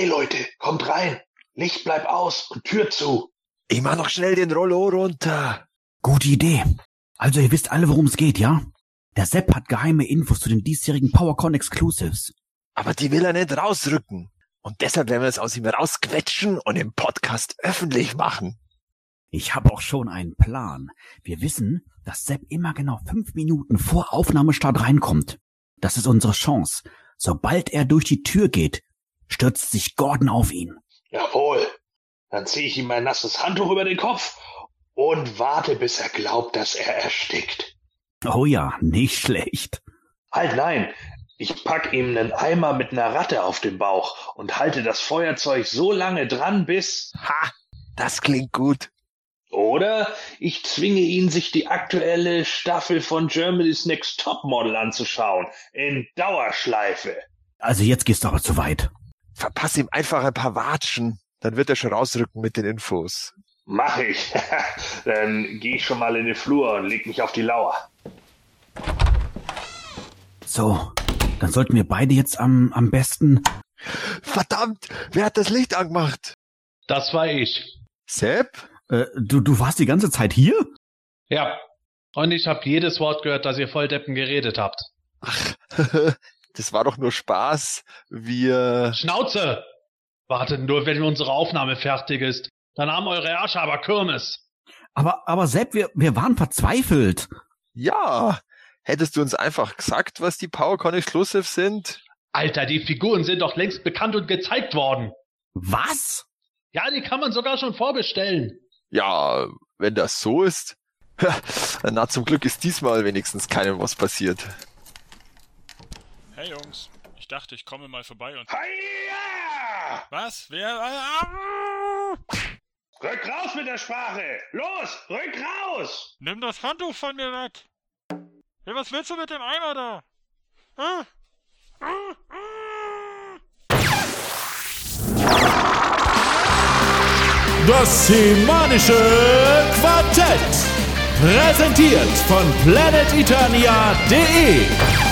Okay, Leute, kommt rein. Licht bleibt aus und Tür zu. Ich mach noch schnell den Rollo runter. Gute Idee. Also ihr wisst alle, worum es geht, ja? Der Sepp hat geheime Infos zu den diesjährigen PowerCon Exclusives. Aber die will er nicht rausrücken. Und deshalb werden wir es aus ihm rausquetschen und im Podcast öffentlich machen. Ich habe auch schon einen Plan. Wir wissen, dass Sepp immer genau fünf Minuten vor Aufnahmestart reinkommt. Das ist unsere Chance. Sobald er durch die Tür geht, stürzt sich Gordon auf ihn. Jawohl. Dann ziehe ich ihm mein nasses Handtuch über den Kopf und warte, bis er glaubt, dass er erstickt. Oh ja, nicht schlecht. Halt nein, ich pack ihm einen Eimer mit einer Ratte auf den Bauch und halte das Feuerzeug so lange dran, bis... Ha, das klingt gut. Oder ich zwinge ihn, sich die aktuelle Staffel von Germany's Next Topmodel anzuschauen. In Dauerschleife. Also jetzt gehst du aber zu weit. Verpass ihm einfach ein paar Watschen. Dann wird er schon rausrücken mit den Infos. Mach ich. Dann gehe ich schon mal in den Flur und leg mich auf die Lauer. So, dann sollten wir beide jetzt am, am besten. Verdammt, wer hat das Licht angemacht? Das war ich. Sepp? Äh, du, du warst die ganze Zeit hier? Ja. Und ich habe jedes Wort gehört, das ihr Volldeppen geredet habt. Ach, das war doch nur Spaß. Wir. Schnauze! Wartet nur, wenn unsere Aufnahme fertig ist. Dann haben eure Ärsche aber Kirmes. Aber, aber Sepp, wir, wir waren verzweifelt. Ja. Hättest du uns einfach gesagt, was die PowerCon Exclusives sind? Alter, die Figuren sind doch längst bekannt und gezeigt worden. Was? Ja, die kann man sogar schon vorbestellen. Ja, wenn das so ist. Na, zum Glück ist diesmal wenigstens keinem was passiert. Hey Jungs, ich dachte, ich komme mal vorbei und. Heia! Was? Wer? Ah! Rück raus mit der Sprache! Los, rück raus! Nimm das Handtuch von mir weg! Hey, was willst du mit dem Eimer da? Ah? Ah, ah. Das semanische Quartett. Präsentiert von planeteternia.de.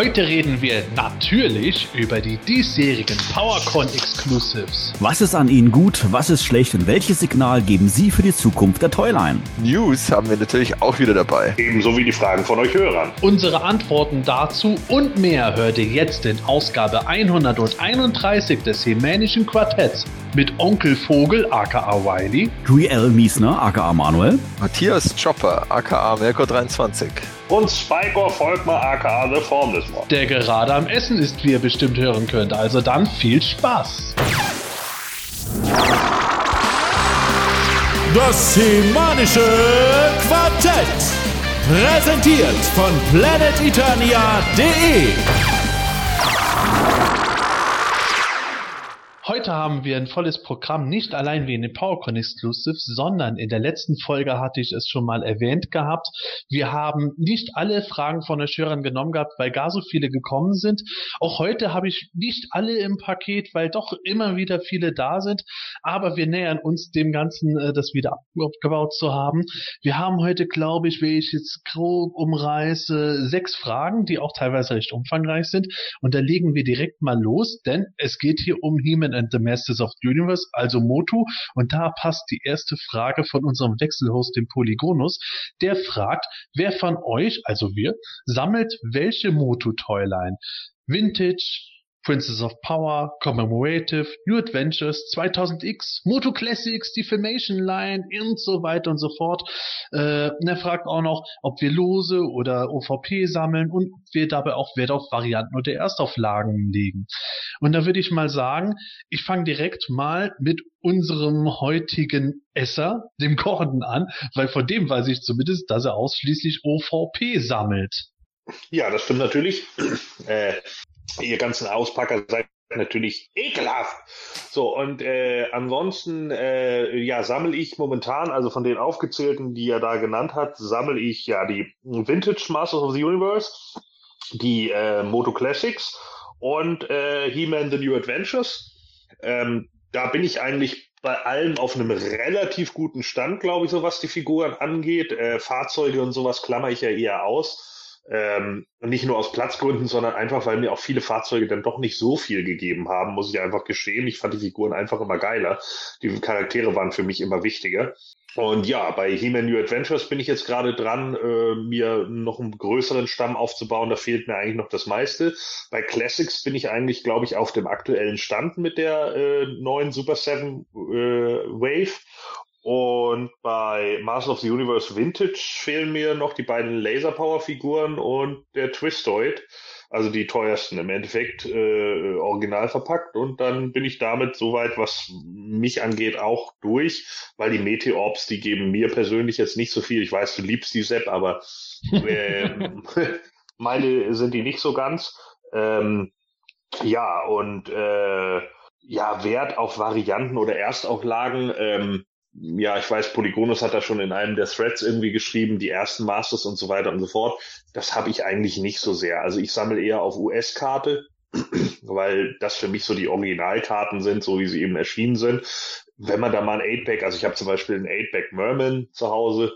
Heute reden wir natürlich über die diesjährigen PowerCon Exclusives. Was ist an ihnen gut, was ist schlecht und welches Signal geben sie für die Zukunft der Toyline? News haben wir natürlich auch wieder dabei. Ebenso wie die Fragen von euch Hörern. Unsere Antworten dazu und mehr hört ihr jetzt in Ausgabe 131 des Hemänischen Quartetts mit Onkel Vogel aka Wiley, Dewey L. Miesner, aka Manuel, Matthias Chopper, aka Merkur23. Und Spikor Volkmar aka The Formless One. der gerade am Essen ist, wie ihr bestimmt hören könnt. Also dann viel Spaß. Das semanische Quartett. Präsentiert von planeteternia.de. Heute haben wir ein volles Programm, nicht allein wie in den PowerCon Exclusives, sondern in der letzten Folge hatte ich es schon mal erwähnt gehabt. Wir haben nicht alle Fragen von euch Hörern genommen gehabt, weil gar so viele gekommen sind. Auch heute habe ich nicht alle im Paket, weil doch immer wieder viele da sind. Aber wir nähern uns dem Ganzen, äh, das wieder abgebaut zu haben. Wir haben heute, glaube ich, wenn ich jetzt grob umreiße, sechs Fragen, die auch teilweise recht umfangreich sind. Und da legen wir direkt mal los, denn es geht hier um He-Man and the Masters of the Universe, also Motu. Und da passt die erste Frage von unserem Wechselhost, dem Polygonus. Der fragt, wer von euch, also wir, sammelt welche Motu-Toyline? Vintage, Princess of Power, Commemorative, New Adventures, 2000X, Moto Classics, die Filmation Line und so weiter und so fort. Äh, und er fragt auch noch, ob wir Lose oder OVP sammeln und ob wir dabei auch Wert auf Varianten oder Erstauflagen legen. Und da würde ich mal sagen, ich fange direkt mal mit unserem heutigen Esser, dem Gordon, an, weil von dem weiß ich zumindest, dass er ausschließlich OVP sammelt. Ja, das stimmt natürlich. Äh, ihr ganzen Auspacker seid natürlich ekelhaft. So, und äh, ansonsten, äh, ja, sammle ich momentan, also von den aufgezählten, die er da genannt hat, sammle ich ja die Vintage Masters of the Universe, die äh, Moto Classics und äh, He-Man The New Adventures. Ähm, da bin ich eigentlich bei allem auf einem relativ guten Stand, glaube ich, so was die Figuren angeht. Äh, Fahrzeuge und sowas klammer ich ja eher aus. Ähm, nicht nur aus Platzgründen, sondern einfach, weil mir auch viele Fahrzeuge dann doch nicht so viel gegeben haben, muss ich einfach gestehen. Ich fand die Figuren einfach immer geiler. Die Charaktere waren für mich immer wichtiger. Und ja, bei He-Man New Adventures bin ich jetzt gerade dran, äh, mir noch einen größeren Stamm aufzubauen. Da fehlt mir eigentlich noch das meiste. Bei Classics bin ich eigentlich, glaube ich, auf dem aktuellen Stand mit der äh, neuen Super 7 äh, Wave. Und bei Master of the Universe Vintage fehlen mir noch die beiden Laser Power Figuren und der Twistoid also die teuersten im Endeffekt äh, original verpackt und dann bin ich damit soweit, was mich angeht, auch durch, weil die Meteorps, die geben mir persönlich jetzt nicht so viel. Ich weiß, du liebst die Sepp, aber äh, meine sind die nicht so ganz. Ähm, ja, und äh, ja, Wert auf Varianten oder Erstauflagen, ähm, ja, ich weiß, Polygonus hat da schon in einem der Threads irgendwie geschrieben, die ersten Masters und so weiter und so fort. Das habe ich eigentlich nicht so sehr. Also ich sammle eher auf US-Karte, weil das für mich so die Originalkarten sind, so wie sie eben erschienen sind. Wenn man da mal ein 8-Pack, also ich habe zum Beispiel ein 8-Pack Merman zu Hause,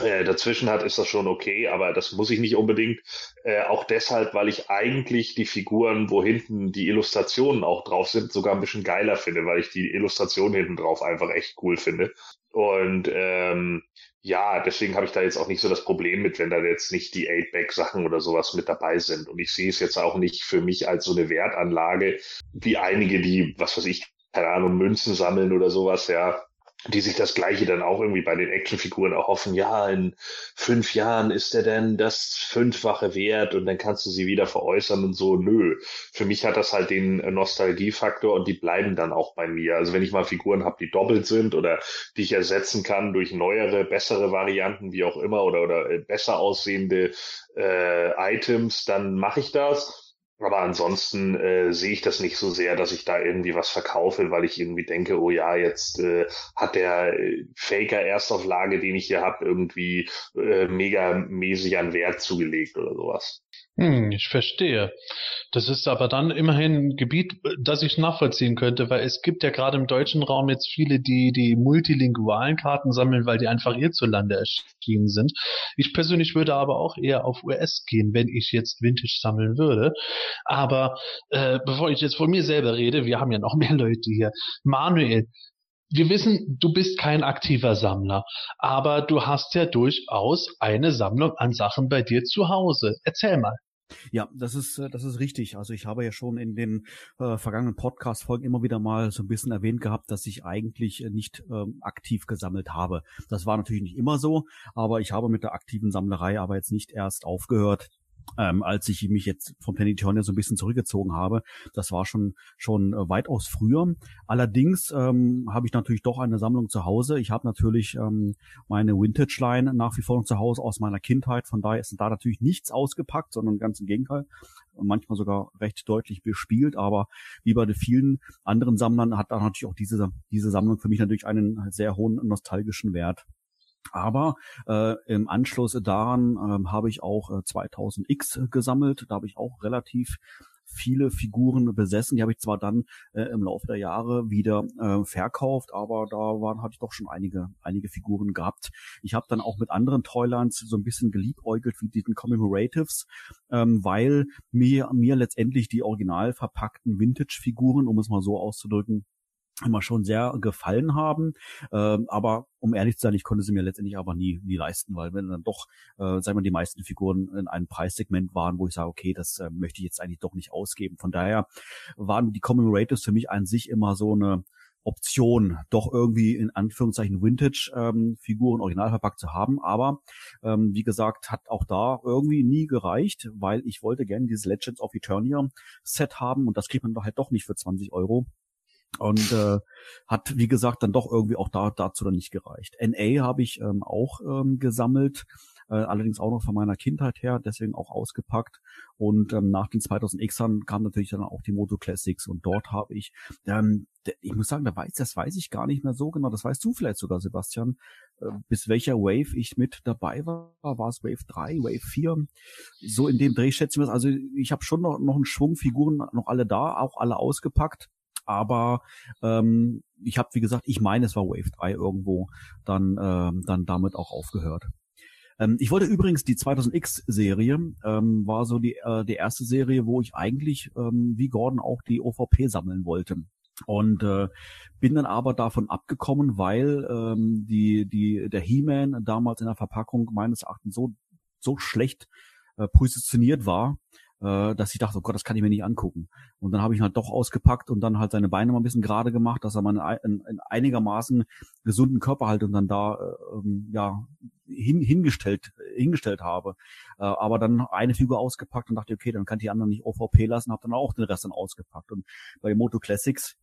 äh, dazwischen hat, ist das schon okay, aber das muss ich nicht unbedingt. Äh, auch deshalb, weil ich eigentlich die Figuren, wo hinten die Illustrationen auch drauf sind, sogar ein bisschen geiler finde, weil ich die Illustration hinten drauf einfach echt cool finde. Und ähm, ja, deswegen habe ich da jetzt auch nicht so das Problem mit, wenn da jetzt nicht die 8-Back-Sachen oder sowas mit dabei sind. Und ich sehe es jetzt auch nicht für mich als so eine Wertanlage, wie einige, die, was weiß ich, keine Ahnung, Münzen sammeln oder sowas, ja, die sich das Gleiche dann auch irgendwie bei den Actionfiguren erhoffen, ja, in fünf Jahren ist der denn das fünffache wert und dann kannst du sie wieder veräußern und so. Nö. Für mich hat das halt den Nostalgiefaktor und die bleiben dann auch bei mir. Also wenn ich mal Figuren habe, die doppelt sind oder die ich ersetzen kann durch neuere, bessere Varianten, wie auch immer, oder, oder äh, besser aussehende äh, Items, dann mache ich das. Aber ansonsten äh, sehe ich das nicht so sehr, dass ich da irgendwie was verkaufe, weil ich irgendwie denke, oh ja, jetzt äh, hat der äh, Faker Erstauflage, den ich hier habe, irgendwie äh, mega mäßig an Wert zugelegt oder sowas. Hm, ich verstehe. Das ist aber dann immerhin ein Gebiet, das ich nachvollziehen könnte, weil es gibt ja gerade im deutschen Raum jetzt viele, die die multilingualen Karten sammeln, weil die einfach hierzulande erschienen sind. Ich persönlich würde aber auch eher auf US gehen, wenn ich jetzt Vintage sammeln würde. Aber äh, bevor ich jetzt von mir selber rede, wir haben ja noch mehr Leute hier. Manuel, wir wissen, du bist kein aktiver Sammler, aber du hast ja durchaus eine Sammlung an Sachen bei dir zu Hause. Erzähl mal. Ja, das ist äh, das ist richtig. Also ich habe ja schon in den äh, vergangenen Podcast-Folgen immer wieder mal so ein bisschen erwähnt gehabt, dass ich eigentlich äh, nicht ähm, aktiv gesammelt habe. Das war natürlich nicht immer so, aber ich habe mit der aktiven Sammlerei aber jetzt nicht erst aufgehört ähm, als ich mich jetzt vom Planetonia so ein bisschen zurückgezogen habe. Das war schon schon äh, weitaus früher. Allerdings ähm, habe ich natürlich doch eine Sammlung zu Hause. Ich habe natürlich ähm, meine Vintage Line nach wie vor noch zu Hause aus meiner Kindheit. Von daher ist da natürlich nichts ausgepackt, sondern ganz im Gegenteil. Manchmal sogar recht deutlich bespielt, aber wie bei den vielen anderen Sammlern hat da natürlich auch diese, diese Sammlung für mich natürlich einen sehr hohen nostalgischen Wert. Aber äh, im Anschluss daran äh, habe ich auch äh, 2000X gesammelt. Da habe ich auch relativ viele Figuren besessen. Die habe ich zwar dann äh, im Laufe der Jahre wieder äh, verkauft, aber da waren hatte ich doch schon einige einige Figuren gehabt. Ich habe dann auch mit anderen Toylands so ein bisschen geliebäugelt wie diesen Commemoratives, ähm, weil mir mir letztendlich die original verpackten Vintage-Figuren, um es mal so auszudrücken, immer schon sehr gefallen haben. Ähm, aber um ehrlich zu sein, ich konnte sie mir letztendlich aber nie, nie leisten, weil wenn dann doch, äh, sagen wir, die meisten Figuren in einem Preissegment waren, wo ich sage, okay, das äh, möchte ich jetzt eigentlich doch nicht ausgeben. Von daher waren die Commemoratives für mich an sich immer so eine Option, doch irgendwie in Anführungszeichen Vintage-Figuren ähm, original verpackt zu haben. Aber ähm, wie gesagt, hat auch da irgendwie nie gereicht, weil ich wollte gerne dieses Legends of Eternia Set haben und das kriegt man doch halt doch nicht für 20 Euro. Und äh, hat, wie gesagt, dann doch irgendwie auch da dazu dann nicht gereicht. NA habe ich ähm, auch ähm, gesammelt, äh, allerdings auch noch von meiner Kindheit her, deswegen auch ausgepackt. Und ähm, nach den 2000Xern kam natürlich dann auch die Moto Classics und dort habe ich, ähm, ich muss sagen, da weiß, das weiß ich gar nicht mehr so genau, das weißt du vielleicht sogar, Sebastian, äh, bis welcher Wave ich mit dabei war. War es Wave 3, Wave 4? So in dem Dreh schätze ich mir Also ich habe schon noch, noch einen Schwung Figuren, noch alle da, auch alle ausgepackt aber ähm, ich habe, wie gesagt, ich meine, es war Wave 3 irgendwo dann, ähm, dann damit auch aufgehört. Ähm, ich wollte übrigens die 2000X-Serie, ähm, war so die, äh, die erste Serie, wo ich eigentlich, ähm, wie Gordon, auch die OVP sammeln wollte. Und äh, bin dann aber davon abgekommen, weil ähm, die, die, der He-Man damals in der Verpackung meines Erachtens so, so schlecht äh, positioniert war, äh, dass ich dachte, oh Gott, das kann ich mir nicht angucken. Und dann habe ich ihn halt doch ausgepackt und dann halt seine Beine mal ein bisschen gerade gemacht, dass er mal in, in einigermaßen gesunden Körperhaltung dann da äh, ähm, ja hin, hingestellt hingestellt habe. Äh, aber dann eine Figur ausgepackt und dachte, okay, dann kann ich die anderen nicht OVP lassen, habe dann auch den Rest dann ausgepackt. Und bei Moto Classics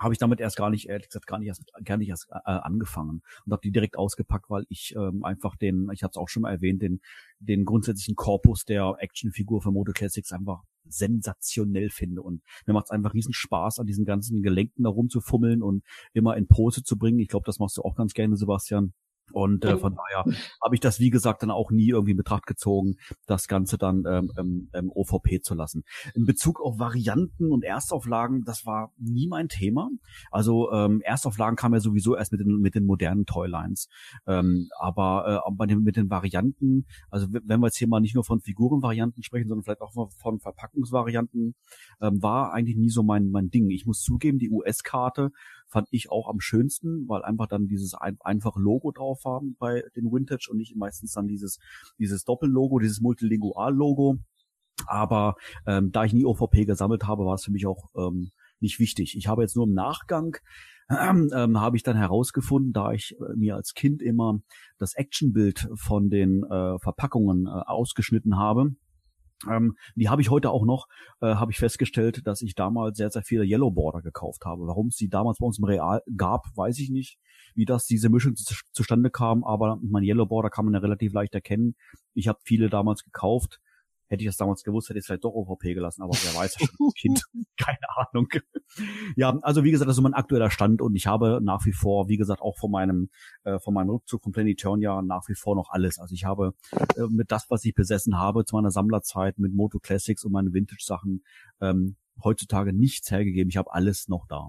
habe ich damit erst gar nicht, ehrlich gesagt, gar nicht erst, gar nicht erst äh, angefangen und habe die direkt ausgepackt, weil ich ähm, einfach den, ich hatte es auch schon mal erwähnt, den, den grundsätzlichen Korpus der Actionfigur von Moto Classics einfach sensationell finde und mir macht es einfach riesen Spaß, an diesen ganzen Gelenken da rumzufummeln und immer in Pose zu bringen. Ich glaube, das machst du auch ganz gerne, Sebastian. Und äh, von daher habe ich das, wie gesagt, dann auch nie irgendwie in Betracht gezogen, das Ganze dann ähm, ähm, ähm OVP zu lassen. In Bezug auf Varianten und Erstauflagen, das war nie mein Thema. Also ähm, Erstauflagen kam ja sowieso erst mit den, mit den modernen Toylines. Ähm, aber äh, bei den, mit den Varianten, also wenn wir jetzt hier mal nicht nur von Figurenvarianten sprechen, sondern vielleicht auch von Verpackungsvarianten, ähm, war eigentlich nie so mein, mein Ding. Ich muss zugeben, die US-Karte fand ich auch am schönsten, weil einfach dann dieses ein, einfache Logo drauf haben bei den Vintage und nicht meistens dann dieses, dieses Doppellogo, dieses Multilingual-Logo. Aber ähm, da ich nie OVP gesammelt habe, war es für mich auch ähm, nicht wichtig. Ich habe jetzt nur im Nachgang ähm, ähm, habe ich dann herausgefunden, da ich äh, mir als Kind immer das Actionbild von den äh, Verpackungen äh, ausgeschnitten habe, ähm, die habe ich heute auch noch, äh, habe ich festgestellt, dass ich damals sehr, sehr viele Yellow Border gekauft habe. Warum es die damals bei uns im Real gab, weiß ich nicht, wie das diese Mischung zu, zustande kam, aber mein Yellow Border kann man ja relativ leicht erkennen. Ich habe viele damals gekauft Hätte ich das damals gewusst, hätte ich es vielleicht doch OVP gelassen, aber wer weiß, schon Kind, keine Ahnung. Ja, also wie gesagt, das ist mein aktueller Stand und ich habe nach wie vor, wie gesagt, auch von meinem, äh, von meinem Rückzug von Planetonia nach wie vor noch alles. Also ich habe äh, mit das, was ich besessen habe zu meiner Sammlerzeit mit Moto Classics und meinen Vintage-Sachen ähm, heutzutage nichts hergegeben. Ich habe alles noch da.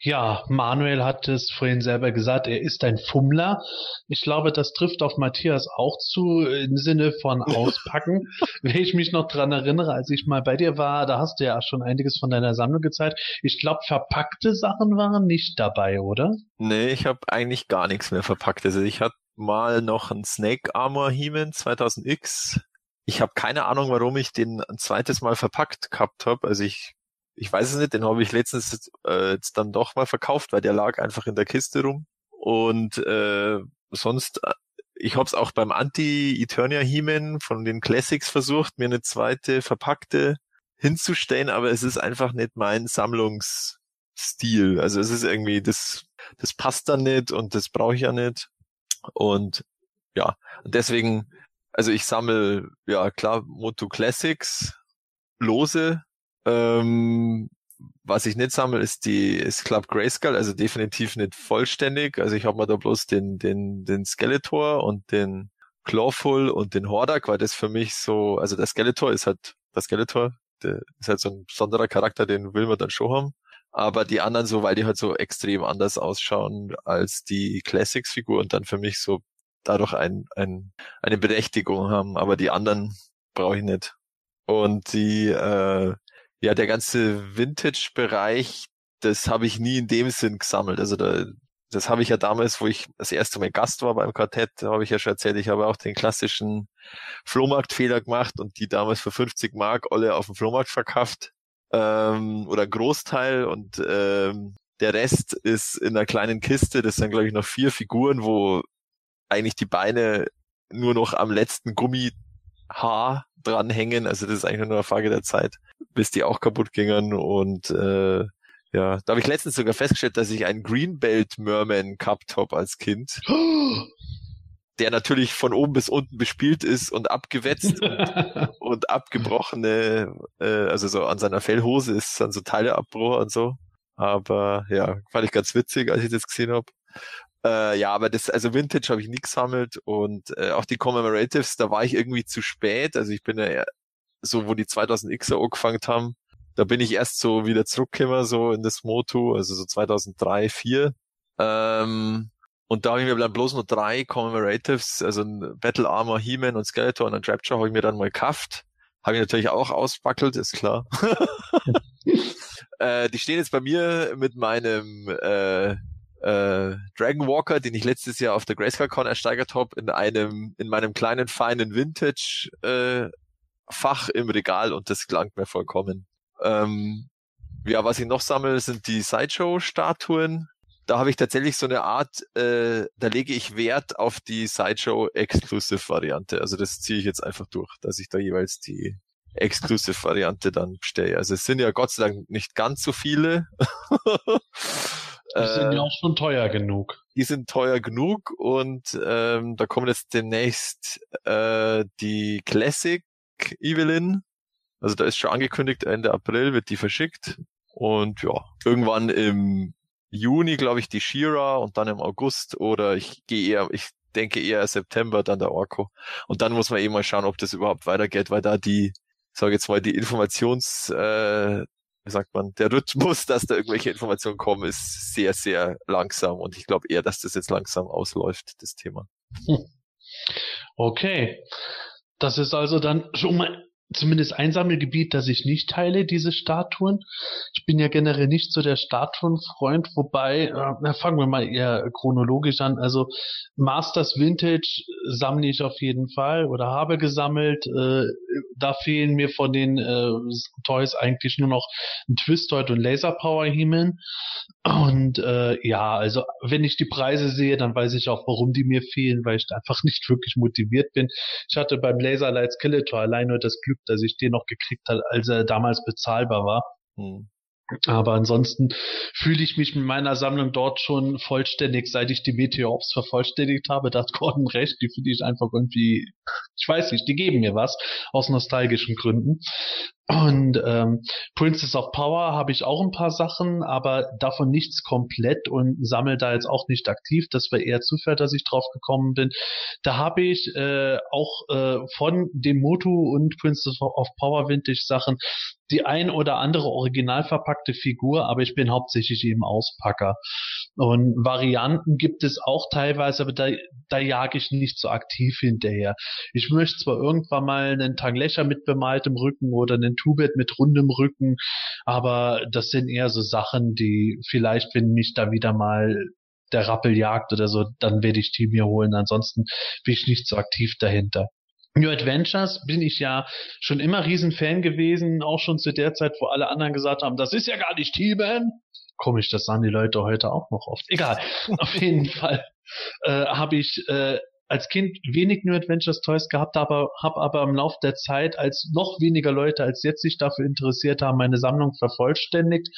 Ja, Manuel hat es vorhin selber gesagt, er ist ein Fummler. Ich glaube, das trifft auf Matthias auch zu im Sinne von auspacken. Wenn ich mich noch dran erinnere, als ich mal bei dir war, da hast du ja schon einiges von deiner Sammlung gezeigt. Ich glaube, verpackte Sachen waren nicht dabei, oder? Nee, ich habe eigentlich gar nichts mehr verpackt. Also ich hatte mal noch ein Snake Armor He-Man 2000X. Ich habe keine Ahnung, warum ich den ein zweites Mal verpackt gehabt habe. Also ich ich weiß es nicht, den habe ich letztens äh, jetzt dann doch mal verkauft, weil der lag einfach in der Kiste rum. Und äh, sonst, äh, ich habe es auch beim Anti-Eternia He-Man von den Classics versucht, mir eine zweite verpackte hinzustellen, aber es ist einfach nicht mein Sammlungsstil. Also es ist irgendwie, das, das passt dann nicht und das brauche ich ja nicht. Und ja, deswegen, also ich sammle, ja klar, Moto Classics, lose, ähm, was ich nicht sammle, ist die ist Club Grayskull, also definitiv nicht vollständig. Also ich habe mir da bloß den den den Skeletor und den Clawful und den Hordak, weil das für mich so, also der Skeletor ist halt der Skeletor, der ist halt so ein besonderer Charakter, den will man dann schon haben. Aber die anderen so, weil die halt so extrem anders ausschauen als die Classics-Figur und dann für mich so dadurch ein, ein, eine Berechtigung haben. Aber die anderen brauche ich nicht. Und die, äh, ja, der ganze Vintage-Bereich, das habe ich nie in dem Sinn gesammelt. Also da, das habe ich ja damals, wo ich das erste Mal Gast war beim Quartett, da habe ich ja schon erzählt, ich habe auch den klassischen Flohmarktfehler gemacht und die damals für 50 Mark alle auf dem Flohmarkt verkauft ähm, oder Großteil und ähm, der Rest ist in einer kleinen Kiste, das sind glaube ich noch vier Figuren, wo eigentlich die Beine nur noch am letzten Gummihaar dranhängen. Also das ist eigentlich nur eine Frage der Zeit, bis die auch kaputt gingen. Und äh, ja, da habe ich letztens sogar festgestellt, dass ich einen Greenbelt Merman gehabt habe als Kind. der natürlich von oben bis unten bespielt ist und abgewetzt und, und abgebrochene, äh, also so an seiner Fellhose ist dann so Teileabbruch und so. Aber ja, fand ich ganz witzig, als ich das gesehen habe. Äh, ja, aber das, also Vintage habe ich nie gesammelt und äh, auch die Commemoratives, da war ich irgendwie zu spät. Also ich bin ja so, wo die 2000Xer angefangen haben, da bin ich erst so wieder zurückgekommen, so in das Moto, also so 2003, 2004. Ähm, Und da habe ich mir dann bloß nur drei Commemoratives, also ein Battle Armor, He-Man und Skeletor und ein Trapjaw habe ich mir dann mal gekauft. Habe ich natürlich auch ausbackelt, ist klar. äh, die stehen jetzt bei mir mit meinem äh, äh, Dragon Walker, den ich letztes Jahr auf der GrayscaleCon ersteigert habe, in einem, in meinem kleinen feinen Vintage äh, Fach im Regal und das klang mir vollkommen. Ähm, ja, was ich noch sammle, sind die Sideshow-Statuen. Da habe ich tatsächlich so eine Art, äh, da lege ich Wert auf die Sideshow-Exclusive-Variante. Also das ziehe ich jetzt einfach durch, dass ich da jeweils die Exclusive-Variante dann bestelle. Also es sind ja Gott sei Dank nicht ganz so viele. Die sind ja auch schon teuer genug. Die sind teuer genug und ähm, da kommen jetzt demnächst äh, die Classic Evelyn. Also da ist schon angekündigt, Ende April wird die verschickt. Und ja, irgendwann im Juni, glaube ich, die Shira und dann im August oder ich gehe eher, ich denke eher September dann der Orko. Und dann muss man eben mal schauen, ob das überhaupt weitergeht, weil da die, sage jetzt mal, die Informations, äh, wie sagt man, der Rhythmus, dass da irgendwelche Informationen kommen, ist sehr, sehr langsam. Und ich glaube eher, dass das jetzt langsam ausläuft, das Thema. Okay. Das ist also dann schon mal zumindest ein Sammelgebiet, das ich nicht teile, diese Statuen. Ich bin ja generell nicht so der Statuenfreund, wobei, äh, fangen wir mal eher chronologisch an. Also Masters Vintage sammle ich auf jeden Fall oder habe gesammelt. Äh, da fehlen mir von den äh, Toys eigentlich nur noch ein Twistoid und Laser Power Himmel. Und äh, ja, also wenn ich die Preise sehe, dann weiß ich auch, warum die mir fehlen, weil ich einfach nicht wirklich motiviert bin. Ich hatte beim Laser Light Skeletor allein nur das Glück, dass ich den noch gekriegt habe, als er damals bezahlbar war. Hm. Aber ansonsten fühle ich mich mit meiner Sammlung dort schon vollständig, seit ich die Meteorops vervollständigt habe. Da hat Gordon recht, die finde ich einfach irgendwie, ich weiß nicht, die geben mir was, aus nostalgischen Gründen. Und ähm, Princess of Power habe ich auch ein paar Sachen, aber davon nichts komplett und sammle da jetzt auch nicht aktiv. Das war eher Zufall, dass ich drauf gekommen bin. Da habe ich äh, auch äh, von dem Motu und Princess of Power Vintage Sachen die ein oder andere original verpackte Figur, aber ich bin hauptsächlich eben Auspacker. Und Varianten gibt es auch teilweise, aber da, da jage ich nicht so aktiv hinterher. Ich möchte zwar irgendwann mal einen Tanglecher mit bemaltem Rücken oder einen Tubet mit rundem Rücken, aber das sind eher so Sachen, die vielleicht, wenn mich da wieder mal der Rappel jagt oder so, dann werde ich die mir holen. Ansonsten bin ich nicht so aktiv dahinter. New Adventures bin ich ja schon immer Riesenfan gewesen, auch schon zu der Zeit, wo alle anderen gesagt haben, das ist ja gar nicht He-Man. Komisch, das sahen die Leute heute auch noch oft. Egal, auf jeden Fall äh, habe ich äh, als Kind wenig New Adventures Toys gehabt, aber habe aber im Laufe der Zeit, als noch weniger Leute als jetzt sich dafür interessiert haben, meine Sammlung vervollständigt.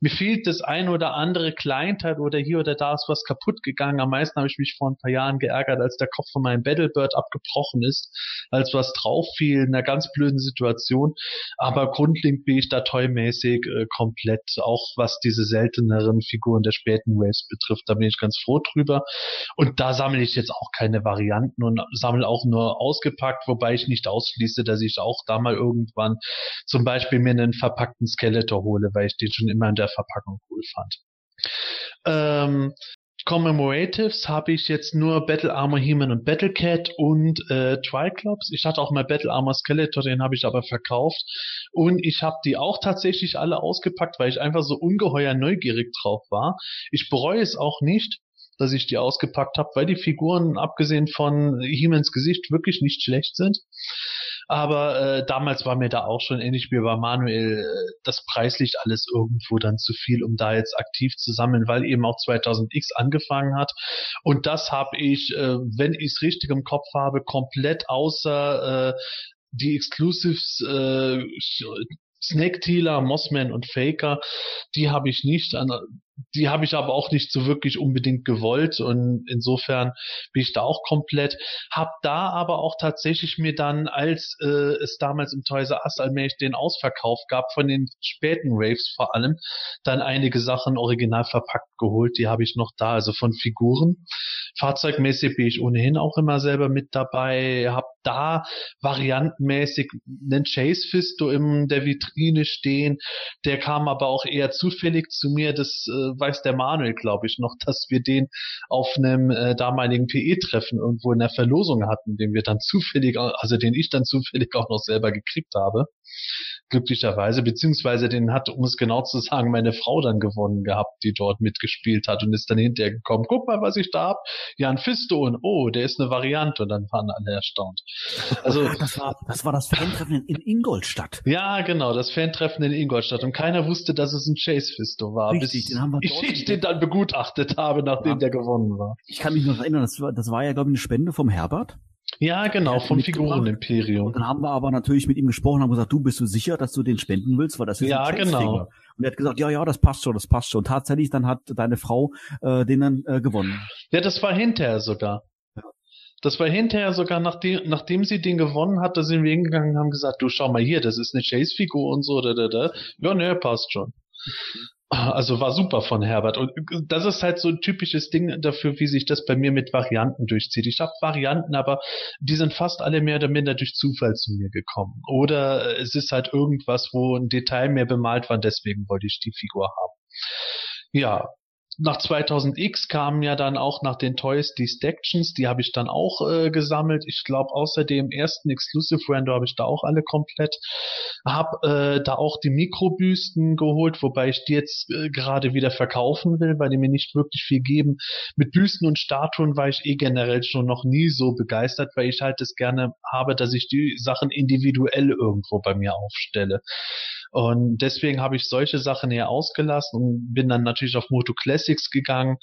Mir fehlt das ein oder andere Kleinteil oder hier oder da ist was kaputt gegangen. Am meisten habe ich mich vor ein paar Jahren geärgert, als der Kopf von meinem Battlebird abgebrochen ist, als was drauf fiel, in einer ganz blöden Situation. Aber grundlegend bin ich da toymäßig äh, komplett, auch was diese selteneren Figuren der späten Waves betrifft. Da bin ich ganz froh drüber. Und da sammle ich jetzt auch keine Varianten und sammle auch nur ausgepackt, wobei ich nicht ausschließe, dass ich auch da mal irgendwann zum Beispiel mir einen verpackten Skeletor hole, weil ich den schon immer in der Verpackung cool fand. Ähm, Commemoratives habe ich jetzt nur Battle Armor He-Man und Battle Cat und äh, Triclops. Ich hatte auch mal Battle Armor Skeletor, den habe ich aber verkauft. Und ich habe die auch tatsächlich alle ausgepackt, weil ich einfach so ungeheuer neugierig drauf war. Ich bereue es auch nicht dass ich die ausgepackt habe, weil die Figuren, abgesehen von Hiemens Gesicht, wirklich nicht schlecht sind. Aber äh, damals war mir da auch schon ähnlich wie bei Manuel äh, das preislich alles irgendwo dann zu viel, um da jetzt aktiv zu sammeln, weil eben auch 2000X angefangen hat. Und das habe ich, äh, wenn ich es richtig im Kopf habe, komplett außer äh, die Exclusives äh, Snake Tealer, Mossman und Faker, die habe ich nicht an, die habe ich aber auch nicht so wirklich unbedingt gewollt und insofern bin ich da auch komplett. Hab da aber auch tatsächlich mir dann, als äh, es damals im Toys R Us allmählich den Ausverkauf gab, von den späten Raves vor allem, dann einige Sachen original verpackt geholt. Die habe ich noch da, also von Figuren. Fahrzeugmäßig bin ich ohnehin auch immer selber mit dabei. Hab da variantenmäßig einen Chase Fisto in der Vitrine stehen. Der kam aber auch eher zufällig zu mir. Das äh, weiß der Manuel, glaube ich, noch, dass wir den auf einem äh, damaligen PE-Treffen irgendwo in der Verlosung hatten, den wir dann zufällig, also den ich dann zufällig auch noch selber gekriegt habe glücklicherweise, beziehungsweise den hat, um es genau zu sagen, meine Frau dann gewonnen gehabt, die dort mitgespielt hat und ist dann hinterher gekommen, guck mal, was ich da hab, ja, ein Fisto und oh, der ist eine Variante und dann waren alle erstaunt. Also, das war, das war das Fantreffen in Ingolstadt. Ja, genau, das Fantreffen in Ingolstadt und keiner wusste, dass es ein Chase Fisto war, Richtig, den haben wir bis dort ich den dann begutachtet habe, nachdem Ja. der gewonnen war. Ich kann mich noch erinnern, das war, das war ja, glaube ich, eine Spende vom Herbert. Ja, genau, vom. Figurenimperium. Und dann haben wir aber natürlich mit ihm gesprochen und haben gesagt, du bist du sicher, dass du den spenden willst, weil das ist Ja, ein genau. Und er hat gesagt, ja, ja, das passt schon, das passt schon. Tatsächlich, dann hat deine Frau äh, den dann äh, gewonnen. Ja, das war hinterher sogar. Das war hinterher sogar, nachdem, nachdem sie den gewonnen hat, da sind wir hingegangen und haben gesagt, du schau mal hier, das ist eine Chase-Figur und so, da, da, da. Ja, ne, passt schon. Also war super von Herbert. Und das ist halt so ein typisches Ding dafür, wie sich das bei mir mit Varianten durchzieht. Ich habe Varianten, aber die sind fast alle mehr oder minder durch Zufall zu mir gekommen. Oder es ist halt irgendwas, wo ein Detail mehr bemalt war, deswegen wollte ich die Figur haben. Ja, nach 2000X kamen ja dann auch nach den Toys die Stactions, die habe ich dann auch äh, gesammelt. Ich glaube, außer dem ersten Exclusive Render habe ich da auch alle komplett. Hab äh, da auch die Mikrobüsten geholt, wobei ich die jetzt äh, gerade wieder verkaufen will, weil die mir nicht wirklich viel geben. Mit Büsten und Statuen war ich eh generell schon noch nie so begeistert, weil ich halt es gerne habe, dass ich die Sachen individuell irgendwo bei mir aufstelle. Und deswegen habe ich solche Sachen eher ausgelassen und bin dann natürlich auf Moto Classics gegangen.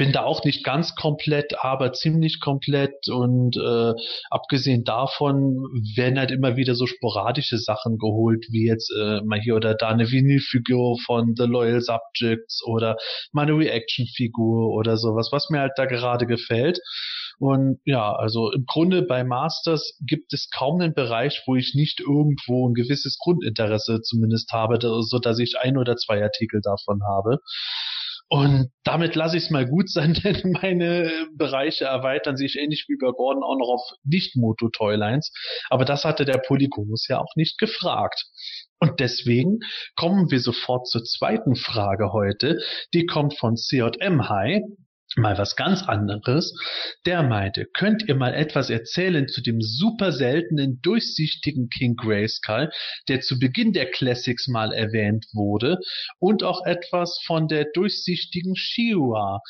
Bin da auch nicht ganz komplett, aber ziemlich komplett. Und äh, abgesehen davon werden halt immer wieder so sporadische Sachen geholt, wie jetzt äh, mal hier oder da eine Vinylfigur von The Loyal Subjects oder mal eine Reaction-Figur oder sowas, was mir halt da gerade gefällt. Und ja, also im Grunde bei Masters gibt es kaum einen Bereich, wo ich nicht irgendwo ein gewisses Grundinteresse zumindest habe, so dass ich ein oder zwei Artikel davon habe. Und damit lasse ich es mal gut sein, denn meine Bereiche erweitern sich ähnlich wie bei Gordon auch noch auf Nicht-Moto-Toylines. Aber das hatte der Polygonus ja auch nicht gefragt. Und deswegen kommen wir sofort zur zweiten Frage heute. Die kommt von CJM High. Mal was ganz anderes. Der meinte, könnt ihr mal etwas erzählen zu dem super seltenen, durchsichtigen King Grayskull, der zu Beginn der Classics mal erwähnt wurde, und auch etwas von der durchsichtigen Shiwa.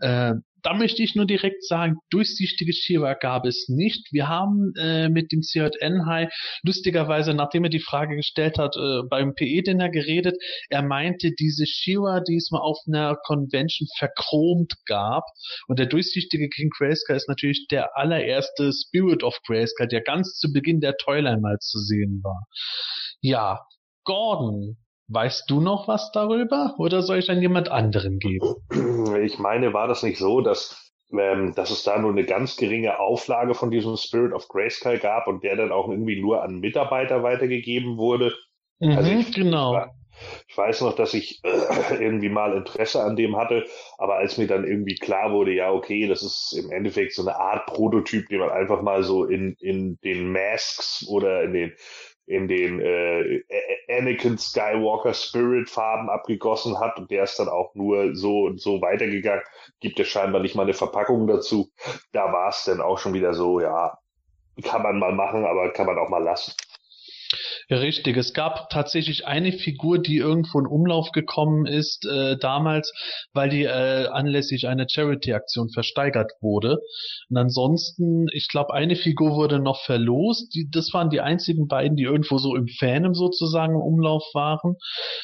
Äh, da möchte ich nur direkt sagen, durchsichtige Shiwa gab es nicht. Wir haben äh, mit dem CJN High lustigerweise, nachdem er die Frage gestellt hat, äh, beim PE-Dinner geredet. Er meinte, diese Shiwa, die es mal auf einer Convention verchromt gab. Und der durchsichtige King Grayskull ist natürlich der allererste Spirit of Grayskull, der ganz zu Beginn der Toyline mal zu sehen war. Ja, Gordon, weißt du noch was darüber oder soll ich an jemand anderen geben? Ich meine, war das nicht so, dass, ähm, dass es da nur eine ganz geringe Auflage von diesem Spirit of Grayskull gab und der dann auch irgendwie nur an Mitarbeiter weitergegeben wurde? Also Mhm, ich- genau. Ich weiß noch, dass ich äh, irgendwie mal Interesse an dem hatte, aber als mir dann irgendwie klar wurde, ja, okay, das ist im Endeffekt so eine Art Prototyp, den man einfach mal so in, in den Masks oder in den in den äh, Anakin Skywalker Spirit Farben abgegossen hat und der ist dann auch nur so und so weitergegangen, gibt es scheinbar nicht mal eine Verpackung dazu. Da war es dann auch schon wieder so, ja, kann man mal machen, aber kann man auch mal lassen. Richtig. Es gab tatsächlich eine Figur, die irgendwo in Umlauf gekommen ist äh, damals, weil die äh, anlässlich einer Charity-Aktion versteigert wurde. Und ansonsten, ich glaube, eine Figur wurde noch verlost. Die, das waren die einzigen beiden, die irgendwo so im Fanem sozusagen im Umlauf waren.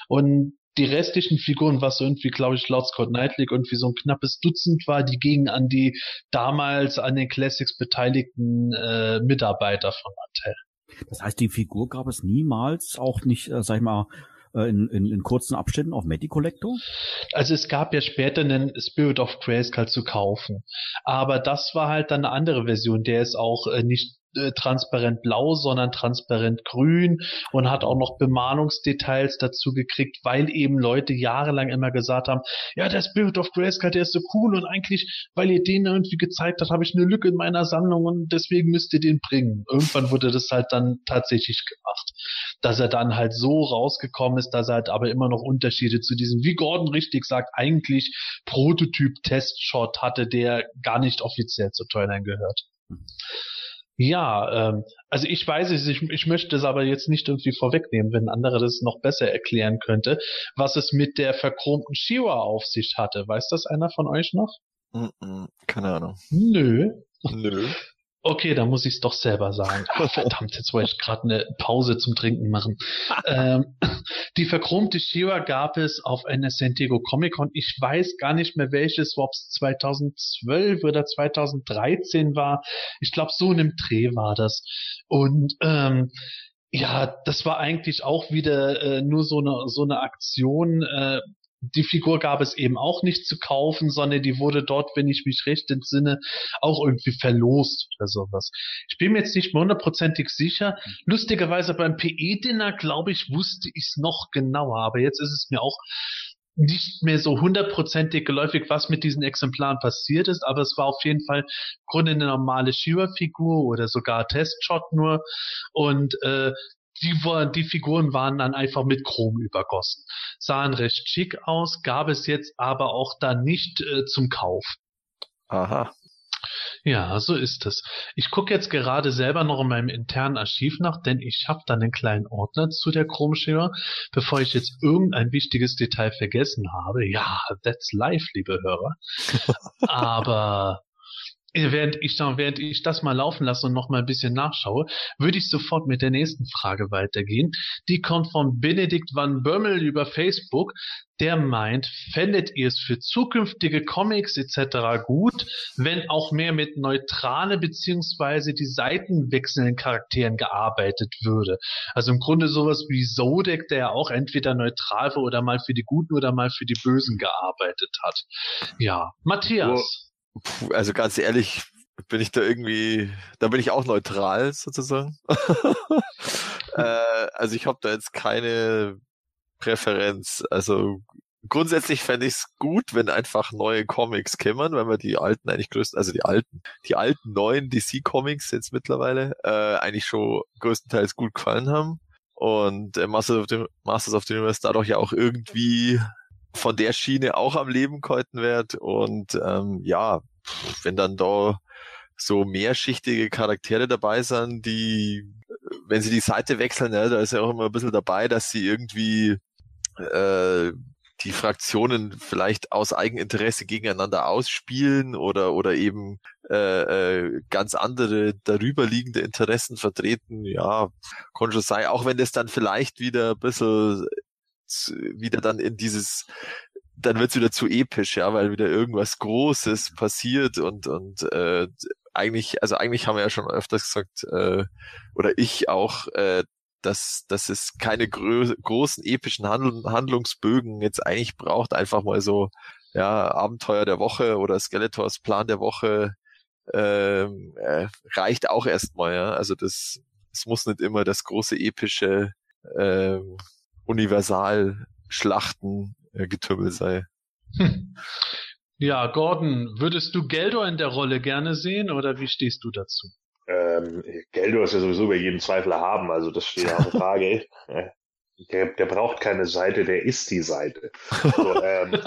Und die restlichen Figuren, was irgendwie, glaube ich, laut Scott Knightley irgendwie so ein knappes Dutzend war, die gingen an die damals an den Classics beteiligten äh, Mitarbeiter von Mattel. Das heißt, die Figur gab es niemals, auch nicht, äh, sag ich mal, äh, in, in, in kurzen Abständen auf Medi Collector? Also es gab ja später einen Spirit of Grayskull zu kaufen. Aber das war halt dann eine andere Version. Der ist auch äh, nicht äh, transparent blau, sondern transparent grün und hat auch noch Bemahnungsdetails dazu gekriegt, weil eben Leute jahrelang immer gesagt haben, ja, der Spirit of Grayskull, der ist so cool und eigentlich, weil ihr den irgendwie gezeigt habt, habe ich eine Lücke in meiner Sammlung und deswegen müsst ihr den bringen. Irgendwann wurde das halt dann tatsächlich gemacht, dass er dann halt so rausgekommen ist, dass er halt aber immer noch Unterschiede zu diesem, wie Gordon richtig sagt, eigentlich Prototyp-Test-Shot hatte, der gar nicht offiziell zu Toyline gehört. Ja, ähm, also ich weiß es, ich, ich möchte es aber jetzt nicht irgendwie vorwegnehmen, wenn andere das noch besser erklären könnte, was es mit der verchromten Shiwa auf sich hatte. Weiß das einer von euch noch? Mm -mm, keine Ahnung. Nö. Nö. Okay, dann muss ich es doch selber sagen. Ach, verdammt, jetzt wollte ich gerade eine Pause zum Trinken machen. ähm, die verchromte Shiva gab es auf einer San Diego Comic Con. Ich weiß gar nicht mehr welches, ob es 2012 oder 2013 war. Ich glaube, so in einem Dreh war das. Und ähm, ja, das war eigentlich auch wieder äh, nur so eine so eine Aktion. Äh, die Figur gab es eben auch nicht zu kaufen, sondern die wurde dort, wenn ich mich recht entsinne, auch irgendwie verlost oder sowas. Ich bin mir jetzt nicht mehr hundertprozentig sicher. Lustigerweise beim PE-Dinner, glaube ich, wusste ich es noch genauer, aber jetzt ist es mir auch nicht mehr so hundertprozentig geläufig, was mit diesen Exemplaren passiert ist, aber es war auf jeden Fall im Grunde eine normale Shiva-Figur oder sogar Testshot nur und äh, die, die Figuren waren dann einfach mit Chrom übergossen. Sahen recht schick aus, gab es jetzt aber auch dann nicht äh, zum Kauf. Aha. Ja, so ist es. Ich gucke jetzt gerade selber noch in meinem internen Archiv nach, denn ich habe da einen kleinen Ordner zu der Chromschema, bevor ich jetzt irgendein wichtiges Detail vergessen habe. Ja, that's life, liebe Hörer. Aber während ich während ich das mal laufen lasse und noch mal ein bisschen nachschaue, würde ich sofort mit der nächsten Frage weitergehen. Die kommt von Benedikt van Bömmel über Facebook. Der meint, fändet ihr es für zukünftige Comics etc. gut, wenn auch mehr mit neutrale beziehungsweise die Seiten wechselnden Charakteren gearbeitet würde? Also im Grunde sowas wie Zodek, der ja auch entweder neutral war oder mal für die Guten oder mal für die Bösen gearbeitet hat. Ja, Matthias. Puh, also ganz ehrlich, bin ich da irgendwie, da bin ich auch neutral sozusagen. äh, also ich habe da jetzt keine Präferenz. Also grundsätzlich fände ich es gut, wenn einfach neue Comics kämen, wenn wir die alten eigentlich größten, also die alten, die alten neuen DC-Comics jetzt mittlerweile äh, eigentlich schon größtenteils gut gefallen haben. Und äh, Masters, of the, Masters of the Universe dadurch ja auch irgendwie von der Schiene auch am Leben gehalten wird. Und ähm, ja, wenn dann da so mehrschichtige Charaktere dabei sind, die, wenn sie die Seite wechseln, ja, da ist ja auch immer ein bisschen dabei, dass sie irgendwie äh, die Fraktionen vielleicht aus Eigeninteresse gegeneinander ausspielen oder oder eben äh, äh, ganz andere darüberliegende Interessen vertreten. Ja, kann schon sein, auch wenn das dann vielleicht wieder ein bisschen wieder dann in dieses dann wird's wieder zu episch, ja, weil wieder irgendwas Großes passiert und und äh, eigentlich, also eigentlich haben wir ja schon öfters gesagt, äh, oder ich auch, äh, dass, dass es keine grö großen epischen Handl Handlungsbögen jetzt eigentlich braucht, einfach mal so, ja, Abenteuer der Woche oder Skeletors Plan der Woche ähm, äh, reicht auch erstmal, ja. Also das, es muss nicht immer das große epische ähm, Universal-Schlachten äh, Getümmel sei. Hm. Ja, Gordon, würdest du Geldor in der Rolle gerne sehen oder wie stehst du dazu? Ähm, Geldor ist ja sowieso über jeden Zweifel haben, also das steht ja auf Frage. Der, der braucht keine Seite, der ist die Seite. So, ähm,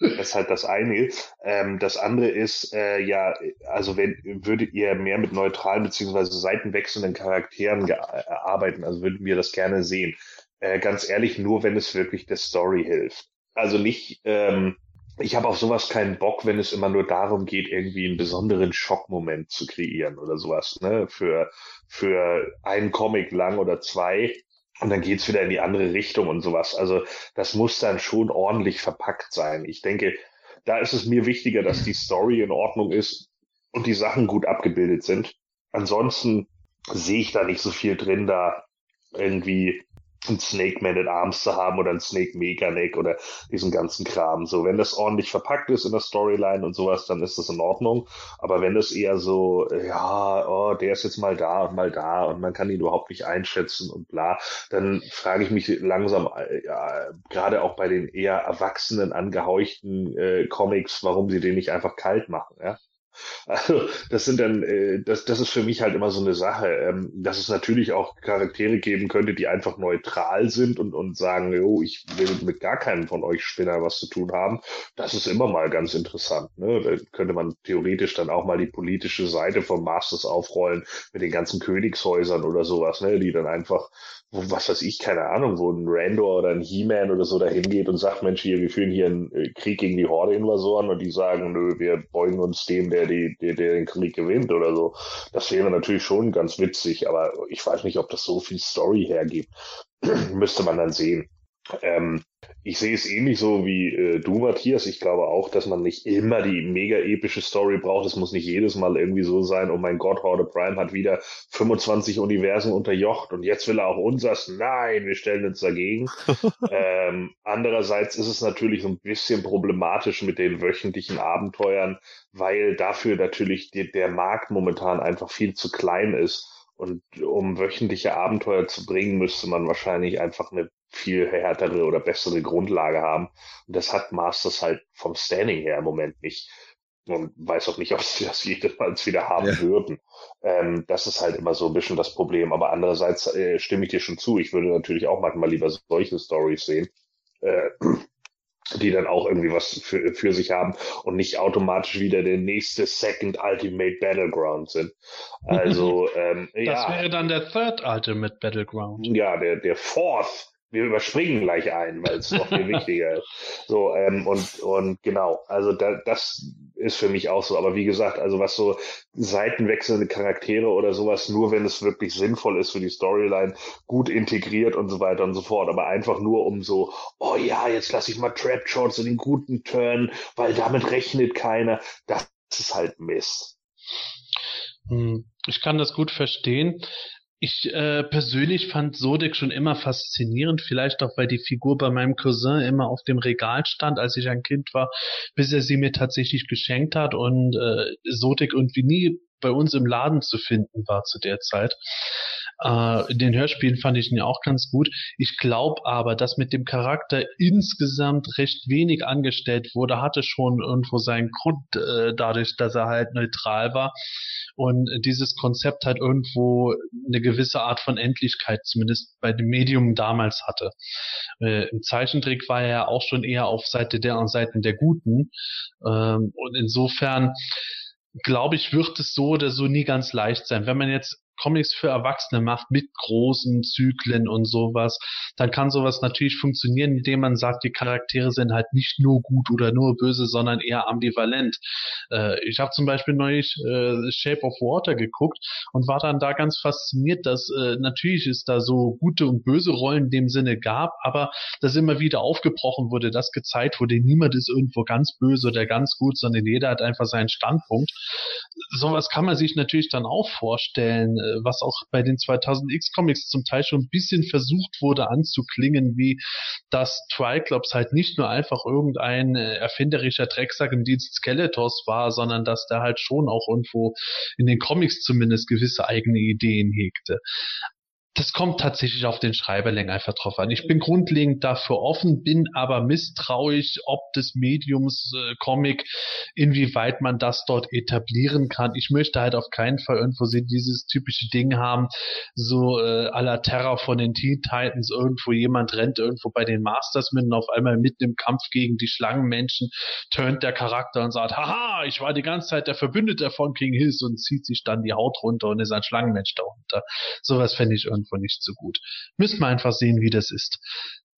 das ist halt das eine. Ähm, das andere ist, äh, ja, also wenn würdet ihr mehr mit neutralen beziehungsweise seitenwechselnden Charakteren äh, arbeiten, also würden wir das gerne sehen. Äh, ganz ehrlich, nur wenn es wirklich der Story hilft. Also nicht, ähm, ich habe auf sowas keinen Bock, wenn es immer nur darum geht, irgendwie einen besonderen Schockmoment zu kreieren oder sowas, ne? Für, für einen Comic lang oder zwei. Und dann geht's wieder in die andere Richtung und sowas. Also das muss dann schon ordentlich verpackt sein. Ich denke, da ist es mir wichtiger, dass die Story in Ordnung ist und die Sachen gut abgebildet sind. Ansonsten sehe ich da nicht so viel drin, da irgendwie ein Snake Man at Arms zu haben oder ein Snake Meganeck oder diesen ganzen Kram. So, wenn das ordentlich verpackt ist in der Storyline und sowas, dann ist das in Ordnung. Aber wenn das eher so, ja, oh, der ist jetzt mal da und mal da und man kann ihn überhaupt nicht einschätzen und bla, dann frage ich mich langsam, äh, ja, gerade auch bei den eher erwachsenen, angehauchten äh, Comics, warum sie den nicht einfach kalt machen, ja. Also das sind dann, äh, das, das ist für mich halt immer so eine Sache, ähm, dass es natürlich auch Charaktere geben könnte, die einfach neutral sind und, und sagen, jo, ich will mit gar keinem von euch Spinner was zu tun haben. Das ist immer mal ganz interessant. Ne? Da könnte man theoretisch dann auch mal die politische Seite vom Masters aufrollen mit den ganzen Königshäusern oder sowas, ne? die dann einfach was weiß ich, keine Ahnung, wo ein Randor oder ein He-Man oder so dahin geht und sagt, Mensch, hier, wir führen hier einen äh, Krieg gegen die Horde-Invasoren und die sagen, nö, wir beugen uns dem, der, die, der, der den Krieg gewinnt oder so. Das wäre natürlich schon ganz witzig, aber ich weiß nicht, ob das so viel Story hergibt. Müsste man dann sehen. Ähm, ich sehe es ähnlich so wie äh, du, Matthias. Ich glaube auch, dass man nicht immer die mega epische Story braucht. Es muss nicht jedes Mal irgendwie so sein, oh mein Gott, Horde Prime hat wieder 25 Universen unterjocht und jetzt will er auch unseres. Nein, wir stellen uns dagegen. ähm, andererseits ist es natürlich so ein bisschen problematisch mit den wöchentlichen Abenteuern, weil dafür natürlich die, der Markt momentan einfach viel zu klein ist. Und um wöchentliche Abenteuer zu bringen, müsste man wahrscheinlich einfach eine viel härtere oder bessere Grundlage haben. Und das hat Masters halt vom Standing her im Moment nicht. Und weiß auch nicht, ob sie das jemals wieder haben ja. würden. Ähm, das ist halt immer so ein bisschen das Problem. Aber andererseits äh, stimme ich dir schon zu. Ich würde natürlich auch manchmal lieber solche Stories sehen. Äh, die dann auch irgendwie was für, für sich haben und nicht automatisch wieder der nächste Second Ultimate Battleground sind. Also ähm, das ja. wäre dann der Third Ultimate Battleground. Ja, der der Fourth wir überspringen gleich ein, weil es noch viel wichtiger ist. So, ähm, und, und genau, also da, das ist für mich auch so. Aber wie gesagt, also was so seitenwechselnde Charaktere oder sowas, nur wenn es wirklich sinnvoll ist für die Storyline, gut integriert und so weiter und so fort. Aber einfach nur um so, oh ja, jetzt lasse ich mal Trap Shorts in den guten Turn, weil damit rechnet keiner. Das ist halt Mist. Hm, ich kann das gut verstehen. Ich äh, persönlich fand Sodek schon immer faszinierend, vielleicht auch, weil die Figur bei meinem Cousin immer auf dem Regal stand, als ich ein Kind war, bis er sie mir tatsächlich geschenkt hat und äh, Sodek irgendwie nie bei uns im Laden zu finden war zu der Zeit. Äh, in den Hörspielen fand ich ihn ja auch ganz gut. Ich glaube aber, dass mit dem Charakter insgesamt recht wenig angestellt wurde, hatte schon irgendwo seinen Grund äh, dadurch, dass er halt neutral war und dieses Konzept halt irgendwo eine gewisse Art von Endlichkeit zumindest bei dem Medium damals hatte. Äh, Im Zeichentrick war er ja auch schon eher auf Seite der und Seiten der Guten ähm, und insofern glaube ich, wird es so oder so nie ganz leicht sein. Wenn man jetzt Comics für Erwachsene macht mit großen Zyklen und sowas, dann kann sowas natürlich funktionieren, indem man sagt, die Charaktere sind halt nicht nur gut oder nur böse, sondern eher ambivalent. Äh, ich habe zum Beispiel neulich äh, Shape of Water geguckt und war dann da ganz fasziniert, dass äh, natürlich es da so gute und böse Rollen in dem Sinne gab, aber dass immer wieder aufgebrochen wurde, dass gezeigt wurde, niemand ist irgendwo ganz böse oder ganz gut, sondern jeder hat einfach seinen Standpunkt. Sowas kann man sich natürlich dann auch vorstellen was auch bei den 2000X Comics zum Teil schon ein bisschen versucht wurde anzuklingen, wie dass Triclops halt nicht nur einfach irgendein äh, erfinderischer Drecksack im Dienst Skeletors war, sondern dass der halt schon auch irgendwo in den Comics zumindest gewisse eigene Ideen hegte das kommt tatsächlich auf den Schreiberling einfach drauf an. Ich bin grundlegend dafür offen, bin aber misstrauisch, ob des Mediums äh, Comic, inwieweit man das dort etablieren kann. Ich möchte halt auf keinen Fall irgendwo sie dieses typische Ding haben, so äh, à la Terror von den Teen Titans, irgendwo jemand rennt irgendwo bei den Masters mit und auf einmal mitten im Kampf gegen die Schlangenmenschen turnt der Charakter und sagt, haha, ich war die ganze Zeit der Verbündeter von King Hills und zieht sich dann die Haut runter und ist ein Schlangenmensch darunter. Sowas fände ich irgendwie irgendwo nicht so gut. Müssen wir einfach sehen, wie das ist.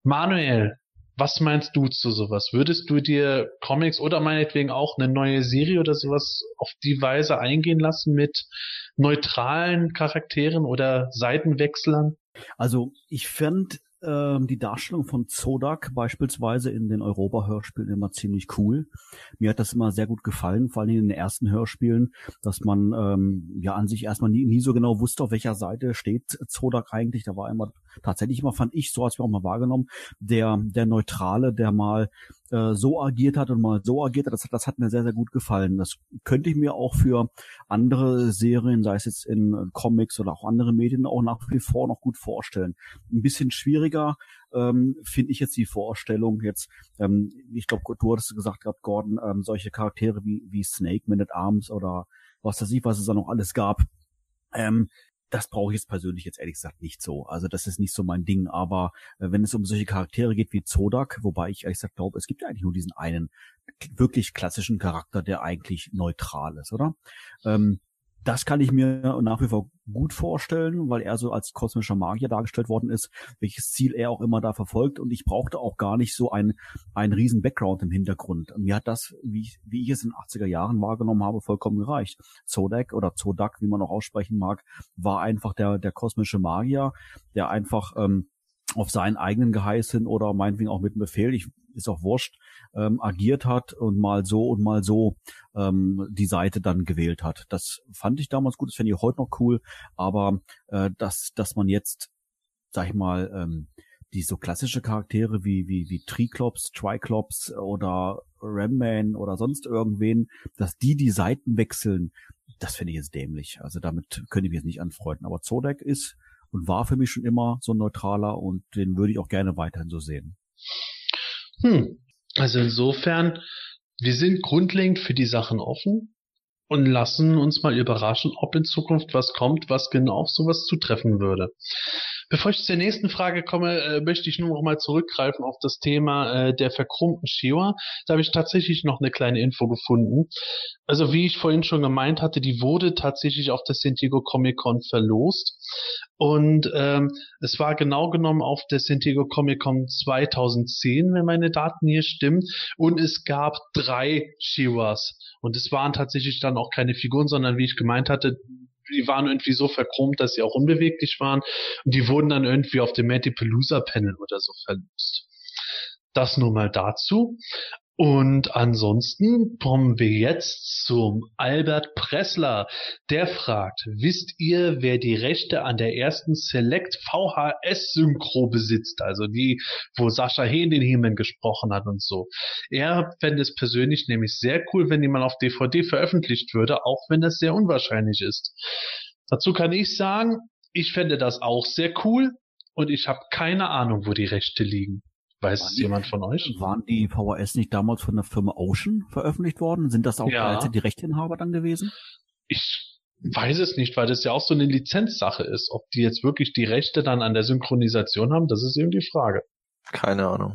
Manuel, was meinst du zu sowas? Würdest du dir Comics oder meinetwegen auch eine neue Serie oder sowas auf die Weise eingehen lassen mit neutralen Charakteren oder Seitenwechslern? Also ich fände ähm, die Darstellung von Zodak beispielsweise in den Europa-Hörspielen immer ziemlich cool. Mir hat das immer sehr gut gefallen, vor allem in den ersten Hörspielen, dass man ähm, ja an sich erstmal nie, nie so genau wusste, auf welcher Seite steht Zodak eigentlich. Da war immer tatsächlich immer, fand ich, so als wir auch mal wahrgenommen, der, der Neutrale, der mal äh, so agiert hat und mal so agiert hat, das, das hat mir sehr, sehr gut gefallen. Das könnte ich mir auch für andere Serien, sei es jetzt in Comics oder auch andere Medien, auch nach wie vor noch gut vorstellen. Ein bisschen schwieriger ähm, finde ich jetzt die Vorstellung jetzt, ähm, ich glaube, du hattest gesagt gehabt, Gordon, ähm, solche Charaktere wie, wie Snake, Man at Arms oder was weiß ich, was es da noch alles gab, ähm, das brauche ich jetzt persönlich jetzt ehrlich gesagt nicht so. Also das ist nicht so mein Ding. Aber äh, wenn es um solche Charaktere geht wie Zodak, wobei ich ehrlich gesagt glaube, es gibt ja eigentlich nur diesen einen wirklich klassischen Charakter, der eigentlich neutral ist, oder? Ähm, das kann ich mir nach wie vor gut vorstellen, weil er so als kosmischer Magier dargestellt worden ist, welches Ziel er auch immer da verfolgt. Und ich brauchte auch gar nicht so ein, ein riesen Background im Hintergrund. Mir hat das, wie ich, wie ich es in den 80er Jahren wahrgenommen habe, vollkommen gereicht. Zodak oder Zodak, wie man auch aussprechen mag, war einfach der, der kosmische Magier, der einfach ähm, auf seinen eigenen Geheiß hin oder meinetwegen auch mit einem Befehl, ich, ist auch wurscht, ähm, agiert hat und mal so und mal so ähm, die Seite dann gewählt hat. Das fand ich damals gut, das fände ich heute noch cool, aber äh, dass, dass man jetzt, sag ich mal, ähm, die so klassische Charaktere wie, wie, wie Triklops, Triklops oder Ramman oder sonst irgendwen, dass die die Seiten wechseln, das finde ich jetzt dämlich. Also damit könnte ich mich jetzt nicht anfreunden. Aber Zodek ist und war für mich schon immer so ein neutraler und den würde ich auch gerne weiterhin so sehen. Hm. Also insofern, wir sind grundlegend für die Sachen offen und lassen uns mal überraschen, ob in Zukunft was kommt, was genau auf sowas zutreffen würde. Bevor ich zur nächsten Frage komme, äh, möchte ich nur noch mal zurückgreifen auf das Thema äh, der verkrummten Shiwa. Da habe ich tatsächlich noch eine kleine Info gefunden. Also wie ich vorhin schon gemeint hatte, die wurde tatsächlich auf der San Diego Comic Con verlost. Und ähm, es war genau genommen auf der San Diego Comic Con 2010, wenn meine Daten hier stimmen. Und es gab drei Shiwas. Und es waren tatsächlich dann auch keine Figuren, sondern wie ich gemeint hatte, die waren irgendwie so verchromt, dass sie auch unbeweglich waren. Und die wurden dann irgendwie auf dem Matipalooza Panel oder so verlost. Das nur mal dazu. Und ansonsten kommen wir jetzt zum Albert Pressler. Der fragt, wisst ihr, wer die Rechte an der ersten Select VHS Synchro besitzt? Also die, wo Sascha Hehn den Hemen gesprochen hat und so. Er fände es persönlich nämlich sehr cool, wenn die mal auf DVD veröffentlicht würde, auch wenn das sehr unwahrscheinlich ist. Dazu kann ich sagen, ich fände das auch sehr cool und ich habe keine Ahnung, wo die Rechte liegen. Weiß Waren es die- jemand von euch? Waren die VHS nicht damals von der Firma Ocean veröffentlicht worden? Sind das auch Ja. die Rechteinhaber dann gewesen? Ich weiß es nicht, weil das ja auch so eine Lizenzsache ist. Ob die jetzt wirklich die Rechte dann an der Synchronisation haben, das ist eben die Frage. Keine Ahnung.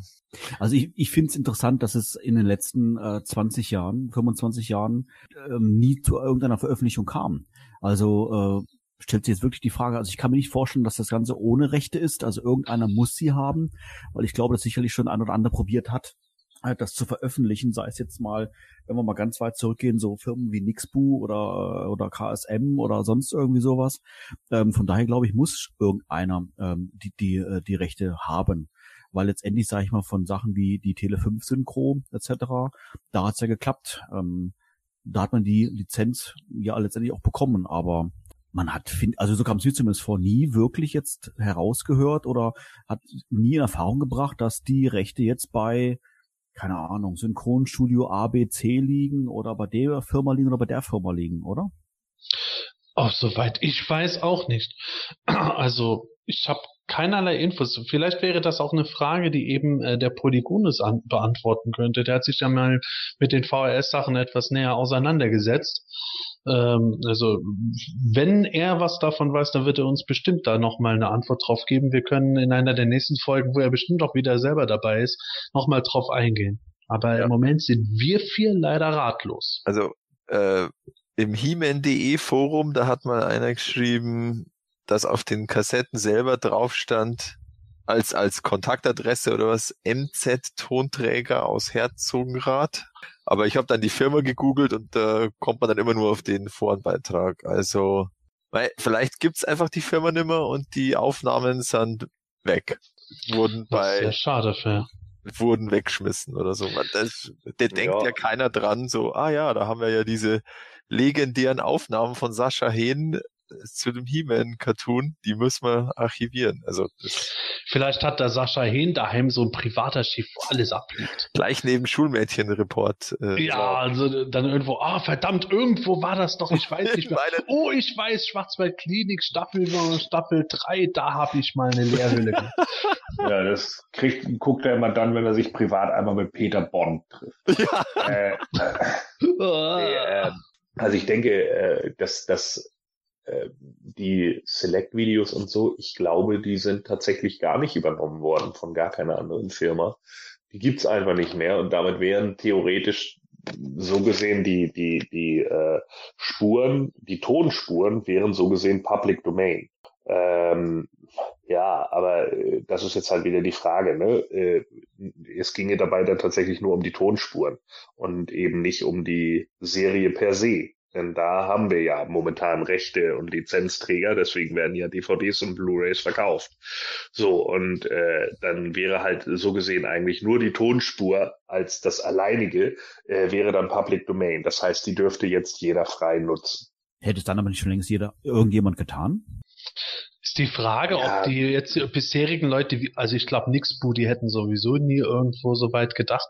Also ich, ich finde es interessant, dass es in den letzten äh, 20 Jahren, 25 Jahren ähm, nie zu irgendeiner Veröffentlichung kam. Also äh, stellt sich jetzt wirklich die Frage, also ich kann mir nicht vorstellen, dass das Ganze ohne Rechte ist. Also irgendeiner muss sie haben, weil ich glaube, dass sicherlich schon ein oder andere probiert hat, äh, das zu veröffentlichen, sei es jetzt mal, wenn wir mal ganz weit zurückgehen, so Firmen wie Nixbu oder, oder KSM oder sonst irgendwie sowas. Ähm, von daher glaube ich, muss irgendeiner ähm, die, die, äh, die Rechte haben weil letztendlich, sage ich mal, von Sachen wie die Tele 5 Synchro etc., da hat's ja geklappt. Ähm, da hat man die Lizenz ja letztendlich auch bekommen, aber man hat, also so kam es mir zumindest vor, nie wirklich jetzt herausgehört oder hat nie in Erfahrung gebracht, dass die Rechte jetzt bei, keine Ahnung, Synchronstudio ABC liegen oder bei der Firma liegen oder bei der Firma liegen, oder? Oh, soweit ich weiß auch nicht. Also ich habe keinerlei Infos. Vielleicht wäre das auch eine Frage, die eben äh, der Polygonus an beantworten könnte. Der hat sich ja mal mit den VHS-Sachen etwas näher auseinandergesetzt. Ähm, also wenn er was davon weiß, dann wird er uns bestimmt da nochmal eine Antwort drauf geben. Wir können in einer der nächsten Folgen, wo er bestimmt auch wieder selber dabei ist, nochmal drauf eingehen. Aber Ja. im Moment sind wir vier leider ratlos. Also äh, im He-Man.de Forum, da hat mal einer geschrieben, dass auf den Kassetten selber drauf stand, als, als Kontaktadresse oder was, MZ-Tonträger aus Herzogenrath. Aber ich habe dann die Firma gegoogelt und da kommt man dann immer nur auf den Forenbeitrag. Also, weil vielleicht gibt's einfach die Firma nimmer und die Aufnahmen sind weg. Wurden bei sehr schade für. wurden weggeschmissen oder so. Das, der denkt Ja. ja keiner dran, so, ah ja, da haben wir ja diese legendären Aufnahmen von Sascha Hehn zu dem He-Man-Cartoon, die müssen wir archivieren. Also das Vielleicht hat der Sascha Hehn daheim so ein privater Schiff, wo alles abliegt. gleich neben Schulmädchenreport. Äh, Ja, also dann irgendwo, ah, verdammt, irgendwo war das doch, ich weiß nicht mehr. Oh, ich weiß, Schwarzwaldklinik, Staffel, Staffel 3, da habe ich mal eine Lehrhöhle. Ja, das kriegt, guckt er immer dann, wenn er sich privat einmal mit Peter Bond trifft. Ja. Äh, äh, also ich denke, äh, dass, dass äh, die Select-Videos und so, ich glaube, die sind tatsächlich gar nicht übernommen worden von gar keiner anderen Firma. Die gibt's einfach nicht mehr und damit wären theoretisch so gesehen die, die, die äh, Spuren, die Tonspuren wären so gesehen Public Domain. Ähm, ja, aber äh, das ist jetzt halt wieder die Frage. Ne? Äh, es ginge dabei dann tatsächlich nur um die Tonspuren und eben nicht um die Serie per se. Denn da haben wir ja momentan Rechte und Lizenzträger, deswegen werden ja DVDs und Blu-rays verkauft. So, und äh, dann wäre halt so gesehen eigentlich nur die Tonspur als das alleinige, äh, wäre dann Public Domain. Das heißt, die dürfte jetzt jeder frei nutzen. Hätte es dann aber nicht schon längst jeder, irgendjemand getan? Ist die Frage, Ja. ob die jetzt die bisherigen Leute, also ich glaube, Nixbu, die hätten sowieso nie irgendwo so weit gedacht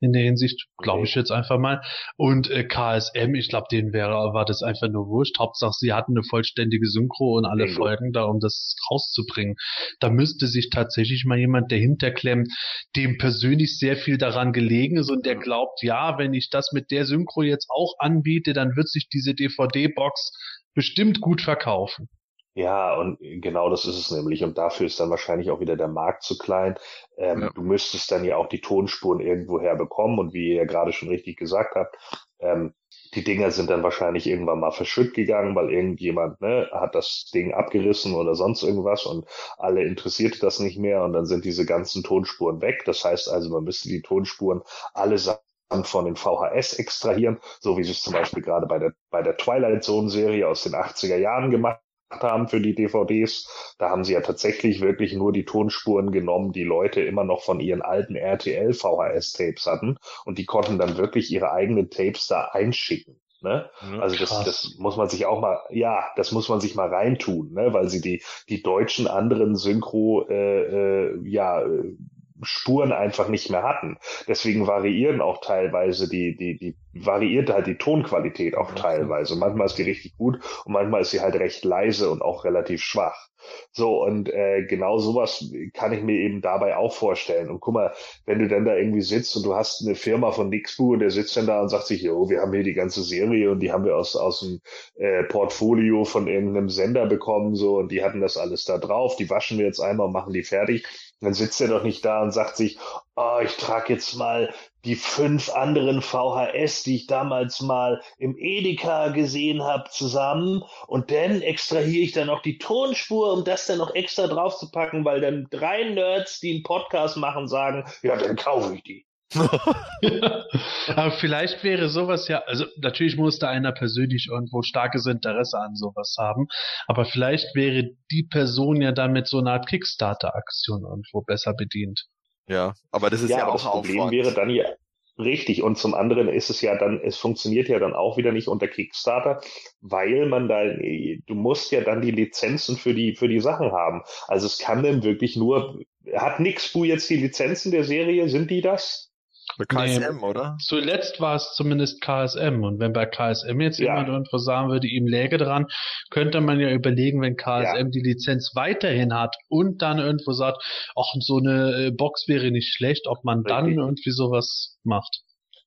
in der Hinsicht, glaube ich jetzt einfach mal. Und äh, KSM, ich glaube, denen wäre, war das einfach nur wurscht. Hauptsache, sie hatten eine vollständige Synchro und alle Bingo. Folgen da, um das rauszubringen. Da müsste sich tatsächlich mal jemand dahinter klemmen, dem persönlich sehr viel daran gelegen ist und der glaubt, ja, wenn ich das mit der Synchro jetzt auch anbiete, dann wird sich diese DVD-Box bestimmt gut verkaufen. Ja, und genau das ist es nämlich. Und dafür ist dann wahrscheinlich auch wieder der Markt zu klein. Ähm, Ja. Du müsstest dann ja auch die Tonspuren irgendwo herbekommen. Und wie ihr ja gerade schon richtig gesagt habt, ähm, die Dinger sind dann wahrscheinlich irgendwann mal verschütt gegangen, weil irgendjemand ne, hat das Ding abgerissen oder sonst irgendwas und alle interessierte das nicht mehr. Und dann sind diese ganzen Tonspuren weg. Das heißt also, man müsste die Tonspuren allesamt von den VHS extrahieren, so wie sie es zum Beispiel gerade bei der, bei der Twilight Zone Serie aus den 80er Jahren gemacht haben für die DVDs. Da haben sie ja tatsächlich wirklich nur die Tonspuren genommen, die Leute immer noch von ihren alten RTL VHS Tapes hatten und die konnten dann wirklich ihre eigenen Tapes da einschicken. Ne? Also das, Krass. das muss man sich auch mal, ja, das muss man sich mal reintun, ne? weil sie die die deutschen anderen Synchro äh, äh, ja äh, Spuren einfach nicht mehr hatten. Deswegen variieren auch teilweise die die die variiert halt die Tonqualität auch teilweise. Manchmal ist die richtig gut und manchmal ist sie halt recht leise und auch relativ schwach. So, und äh, genau sowas kann ich mir eben dabei auch vorstellen. Und guck mal, wenn du dann da irgendwie sitzt und du hast eine Firma von Nixbu und der sitzt dann da und sagt sich, jo, wir haben hier die ganze Serie und die haben wir aus, aus dem äh, Portfolio von irgendeinem Sender bekommen, so, und die hatten das alles da drauf, die waschen wir jetzt einmal und machen die fertig. Dann sitzt er doch nicht da und sagt sich, oh, ich trage jetzt mal die fünf anderen VHS, die ich damals mal im Edeka gesehen habe, zusammen und dann extrahiere ich dann noch die Tonspur, um das dann noch extra draufzupacken, weil dann drei Nerds, die einen Podcast machen, sagen, ja, dann kaufe ich die. Aber vielleicht wäre sowas ja, also natürlich muss da einer persönlich irgendwo starkes Interesse an sowas haben, aber vielleicht wäre die Person ja dann mit so einer Art Kickstarter-Aktion irgendwo besser bedient. Ja, aber das ist ja, ja, aber auch das Problem Aufwand. wäre dann ja richtig und zum anderen ist es ja dann, es funktioniert ja dann auch wieder nicht unter Kickstarter, weil man da, du musst ja dann die Lizenzen für die für die Sachen haben. Also es kann dann wirklich nur, hat Nixbu jetzt die Lizenzen der Serie? Sind die das? Bei KSM, oder? Zuletzt war es zumindest KSM und wenn bei KSM jetzt Ja. jemand irgendwo sagen würde, ihm läge dran, könnte man ja überlegen, wenn KSM die Lizenz weiterhin hat und dann irgendwo sagt, ach, so eine äh, Box wäre nicht schlecht, ob man dann Richtig. irgendwie sowas macht.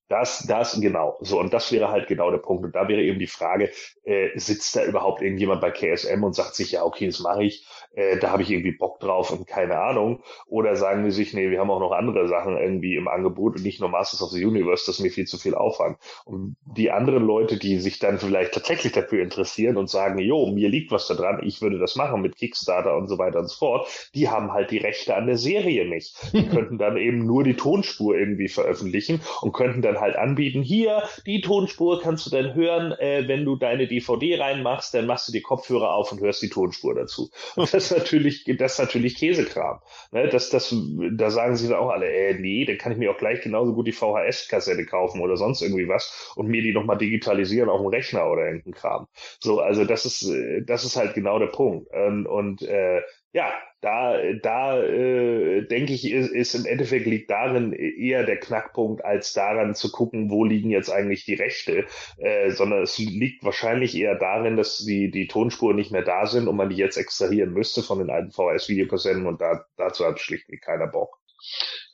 Das, das, genau. So, und das wäre halt genau der Punkt. Und da wäre eben die Frage, äh, sitzt da überhaupt irgendjemand bei KSM und sagt sich, ja, okay, das mache ich, äh, da habe ich irgendwie Bock drauf und keine Ahnung. Oder sagen die sich, nee, wir haben auch noch andere Sachen irgendwie im Angebot und nicht nur Masters of the Universe, das ist mir viel zu viel Aufwand. Und die anderen Leute, die sich dann vielleicht tatsächlich dafür interessieren und sagen, jo, mir liegt was da dran, ich würde das machen mit Kickstarter und so weiter und so fort, die haben halt die Rechte an der Serie nicht. Die könnten dann eben nur die Tonspur irgendwie veröffentlichen und könnten dann halt anbieten, hier, die Tonspur kannst du dann hören, äh, wenn du deine DVD reinmachst, dann machst du die Kopfhörer auf und hörst die Tonspur dazu. Und das ist natürlich, das ist natürlich Käsekram. Ne? Das, das, da sagen sie dann auch alle, äh, nee, dann kann ich mir auch gleich genauso gut die VHS-Kassette kaufen oder sonst irgendwie was und mir die nochmal digitalisieren auf dem Rechner oder irgendein Kram. So, also das ist, äh, das ist halt genau der Punkt. Und, und äh, ja, da, da äh, denke ich, ist, ist im Endeffekt liegt darin eher der Knackpunkt, als daran zu gucken, wo liegen jetzt eigentlich die Rechte, äh, sondern es liegt wahrscheinlich eher darin, dass die, die Tonspuren nicht mehr da sind und man die jetzt extrahieren müsste von den alten VHS-Videokassetten und da, dazu hat schlichtweg keiner Bock.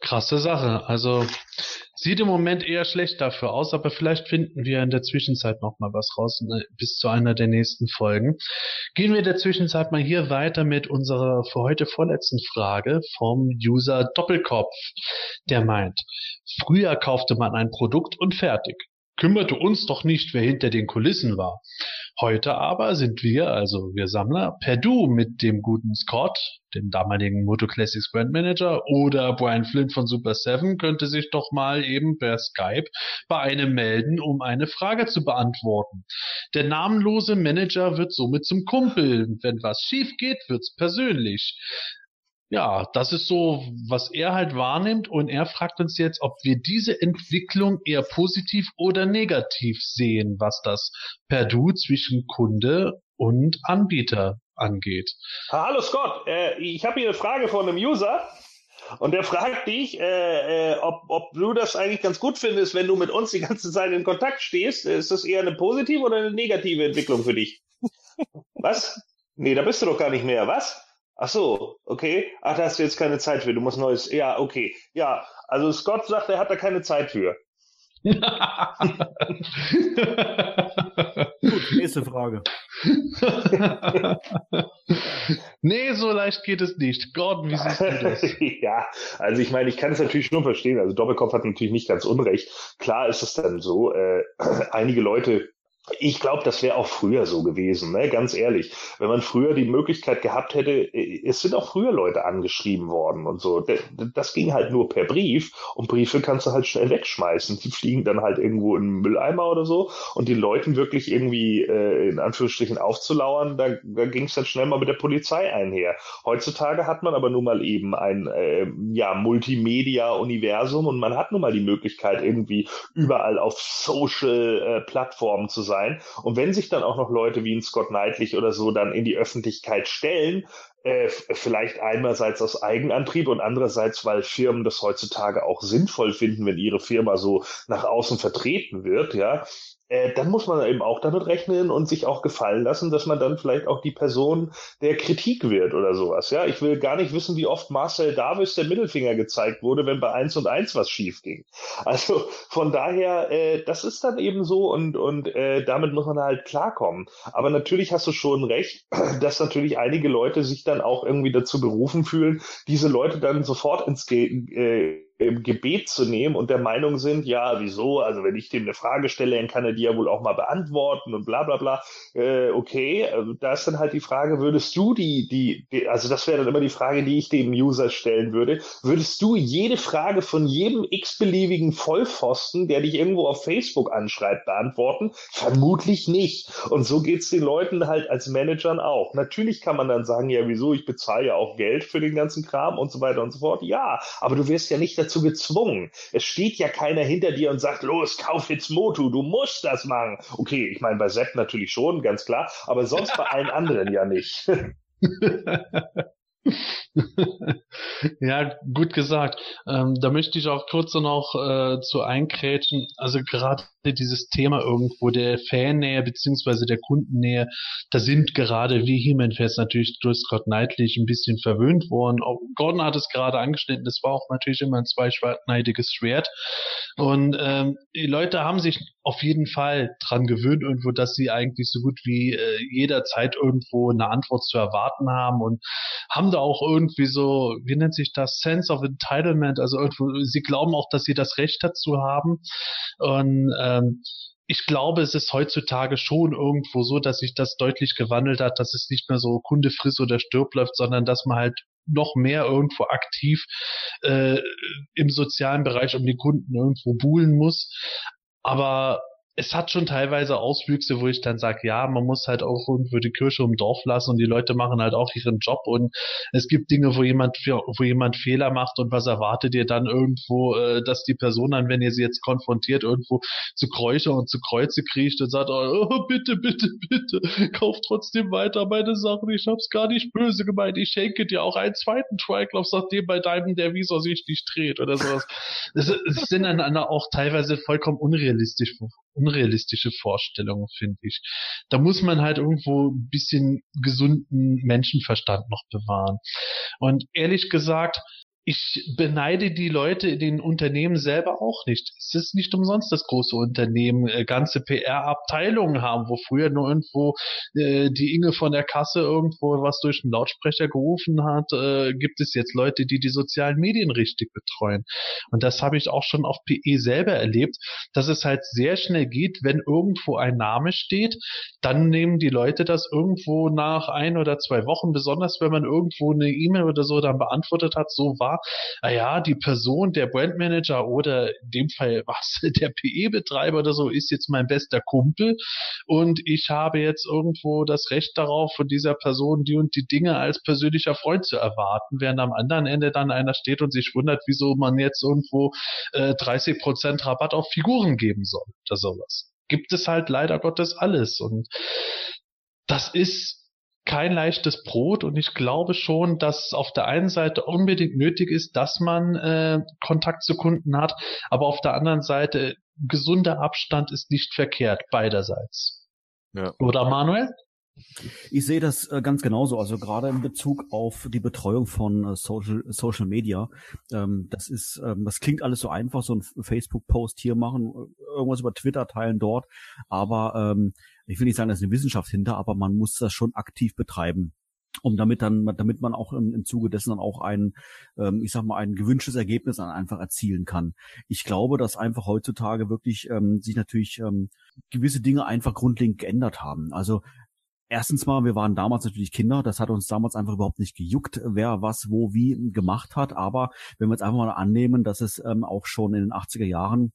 Krasse Sache. Also sieht im Moment eher schlecht dafür aus, aber vielleicht finden wir in der Zwischenzeit noch mal was raus ne, bis zu einer der nächsten Folgen. Gehen wir in der Zwischenzeit mal hier weiter mit unserer für heute vorletzten Frage vom User Doppelkopf, der meint: Früher kaufte man ein Produkt und fertig. Kümmerte uns doch nicht, wer hinter den Kulissen war. Heute aber sind wir, also wir Sammler, per Du mit dem guten Scott, dem damaligen Moto Classics Brand Manager, oder Brian Flynn von Super 7 könnte sich doch mal eben per Skype bei einem melden, um eine Frage zu beantworten. Der namenlose Manager wird somit zum Kumpel. Wenn was schief geht, wird's persönlich ja, das ist so, was er halt wahrnimmt und er fragt uns jetzt, ob wir diese Entwicklung eher positiv oder negativ sehen, was das per Du zwischen Kunde und Anbieter angeht. Hallo Scott, äh, ich habe hier eine Frage von einem User. Und der fragt dich, äh, äh, ob, ob du das eigentlich ganz gut findest, wenn du mit uns die ganze Zeit in Kontakt stehst. Ist das eher eine positive oder eine negative Entwicklung für dich? Was? Nee, da bist du doch gar nicht mehr. Was? Ach so, okay. Ach, da hast du jetzt keine Zeit für. Du musst neues. Ja, okay. Ja, also Scott sagt, er hat da keine Zeit für. Gut, nächste Frage. nee, so leicht geht es nicht. Gordon, wie siehst du das? ja, also ich meine, ich kann es natürlich schon verstehen. Also Doppelkopf hat natürlich nicht ganz unrecht. Klar ist es dann so, äh, einige Leute ich glaube, das wäre auch früher so gewesen, ne? ganz ehrlich. Wenn man früher die Möglichkeit gehabt hätte, es sind auch früher Leute angeschrieben worden und so. Das ging halt nur per Brief und Briefe kannst du halt schnell wegschmeißen. Die fliegen dann halt irgendwo in einen Mülleimer oder so und den Leuten wirklich irgendwie äh, in Anführungsstrichen aufzulauern, da, da ging es dann schnell mal mit der Polizei einher. Heutzutage hat man aber nun mal eben ein äh, ja, Multimedia-Universum und man hat nun mal die Möglichkeit, irgendwie überall auf Social-Plattformen äh, zu sein sein. Und wenn sich dann auch noch Leute wie ein Scott Knightley oder so dann in die Öffentlichkeit stellen, äh, vielleicht einerseits aus Eigenantrieb und andererseits, weil Firmen das heutzutage auch sinnvoll finden, wenn ihre Firma so nach außen vertreten wird, ja, äh, dann muss man eben auch damit rechnen und sich auch gefallen lassen, dass man dann vielleicht auch die Person der Kritik wird oder sowas. Ja, ich will gar nicht wissen, wie oft Marcel Davis der Mittelfinger gezeigt wurde, wenn bei eins und eins was schief ging. Also von daher, äh, das ist dann eben so und und äh, damit muss man halt klarkommen. Aber natürlich hast du schon recht, dass natürlich einige Leute sich dann auch irgendwie dazu berufen fühlen, diese Leute dann sofort ins Ge äh, im Gebet zu nehmen und der Meinung sind, ja, wieso, also wenn ich dem eine Frage stelle, dann kann er die ja wohl auch mal beantworten und bla bla bla. Äh, okay, äh, da ist dann halt die Frage, würdest du die, die, die also das wäre dann immer die Frage, die ich dem User stellen würde, würdest du jede Frage von jedem x-beliebigen Vollpfosten, der dich irgendwo auf Facebook anschreibt, beantworten? Vermutlich nicht. Und so geht's den Leuten halt als Managern auch. Natürlich kann man dann sagen, ja, wieso, ich bezahle ja auch Geld für den ganzen Kram und so weiter und so fort. Ja, aber du wirst ja nicht dazu gezwungen. Es steht ja keiner hinter dir und sagt, los, kauf jetzt Motu, du musst das machen. Okay, ich meine, bei Sepp natürlich schon, ganz klar, aber sonst bei allen anderen ja nicht. ja, gut gesagt. Ähm, da möchte ich auch kurz noch äh, zu einkrätschen. Also gerade dieses Thema irgendwo der Fannähe beziehungsweise der Kundennähe, da sind gerade wie He-Man-Fans natürlich durch Scott Knightley ein bisschen verwöhnt worden. Auch Gordon hat es gerade angeschnitten, das war auch natürlich immer ein zweischneidiges Schwert. Und ähm, die Leute haben sich auf jeden Fall dran gewöhnt irgendwo, dass sie eigentlich so gut wie äh, jederzeit irgendwo eine Antwort zu erwarten haben und haben da auch irgendwie so, wie nennt sich das, Sense of Entitlement, also irgendwo, sie glauben auch, dass sie das Recht dazu haben und ähm, ich glaube, es ist heutzutage schon irgendwo so, dass sich das deutlich gewandelt hat, dass es nicht mehr so Kunde friss oder stirb läuft, sondern dass man halt noch mehr irgendwo aktiv äh, im sozialen Bereich um die Kunden irgendwo buhlen muss. Aber es hat schon teilweise Auswüchse, wo ich dann sage, ja, man muss halt auch irgendwo die Kirche im Dorf lassen und die Leute machen halt auch ihren Job und es gibt Dinge, wo jemand wo jemand Fehler macht und was erwartet ihr dann irgendwo, äh, dass die Person dann, wenn ihr sie jetzt konfrontiert, irgendwo zu Kräuter und zu Kreuze kriecht und sagt, oh, bitte, bitte, bitte, kauf trotzdem weiter meine Sachen, ich hab's gar nicht böse gemeint, ich schenke dir auch einen zweiten Triclops, nachdem bei deinem der Visor sich nicht dreht oder sowas. Es, es sind dann auch teilweise vollkommen unrealistisch unrealistische Vorstellungen, finde ich. Da muss man halt irgendwo ein bisschen gesunden Menschenverstand noch bewahren. Und ehrlich gesagt, ich beneide die Leute in den Unternehmen selber auch nicht. Es ist nicht umsonst, dass große Unternehmen äh, ganze PR-Abteilungen haben, wo früher nur irgendwo äh, die Inge von der Kasse irgendwo was durch den Lautsprecher gerufen hat, äh, gibt es jetzt Leute, die die sozialen Medien richtig betreuen. Und das habe ich auch schon auf PE selber erlebt, dass es halt sehr schnell geht, wenn irgendwo ein Name steht, dann nehmen die Leute das irgendwo nach ein oder zwei Wochen, besonders wenn man irgendwo eine E-Mail oder so dann beantwortet hat, so war naja, die Person, der Brandmanager oder in dem Fall was, der PE-Betreiber oder so ist jetzt mein bester Kumpel und ich habe jetzt irgendwo das Recht darauf, von dieser Person die und die Dinge als persönlicher Freund zu erwarten, während am anderen Ende dann einer steht und sich wundert, wieso man jetzt irgendwo äh, 30% Rabatt auf Figuren geben soll oder sowas. Gibt es halt leider Gottes alles und das ist kein leichtes Brot und ich glaube schon, dass auf der einen Seite unbedingt nötig ist, dass man äh, Kontakt zu Kunden hat, aber auf der anderen Seite gesunder Abstand ist nicht verkehrt beiderseits. Ja. Oder Manuel? Ich sehe das äh, ganz genauso. Also gerade in Bezug auf die Betreuung von äh, Social, Social Media. Ähm, das ist, ähm, das klingt alles so einfach, so ein Facebook-Post hier machen, irgendwas über Twitter teilen dort. Aber ähm, ich will nicht sagen, da ist eine Wissenschaft hinter, aber man muss das schon aktiv betreiben um damit dann, damit man auch im, im Zuge dessen dann auch ein, ähm, ich sag mal, ein gewünschtes Ergebnis dann einfach erzielen kann. Ich glaube, dass einfach heutzutage wirklich ähm, sich natürlich ähm, gewisse Dinge einfach grundlegend geändert haben. Also Erstens mal, wir waren damals natürlich Kinder, das hat uns damals einfach überhaupt nicht gejuckt, wer was wo wie gemacht hat. Aber wenn wir jetzt einfach mal annehmen, dass es ähm, auch schon in den 80er Jahren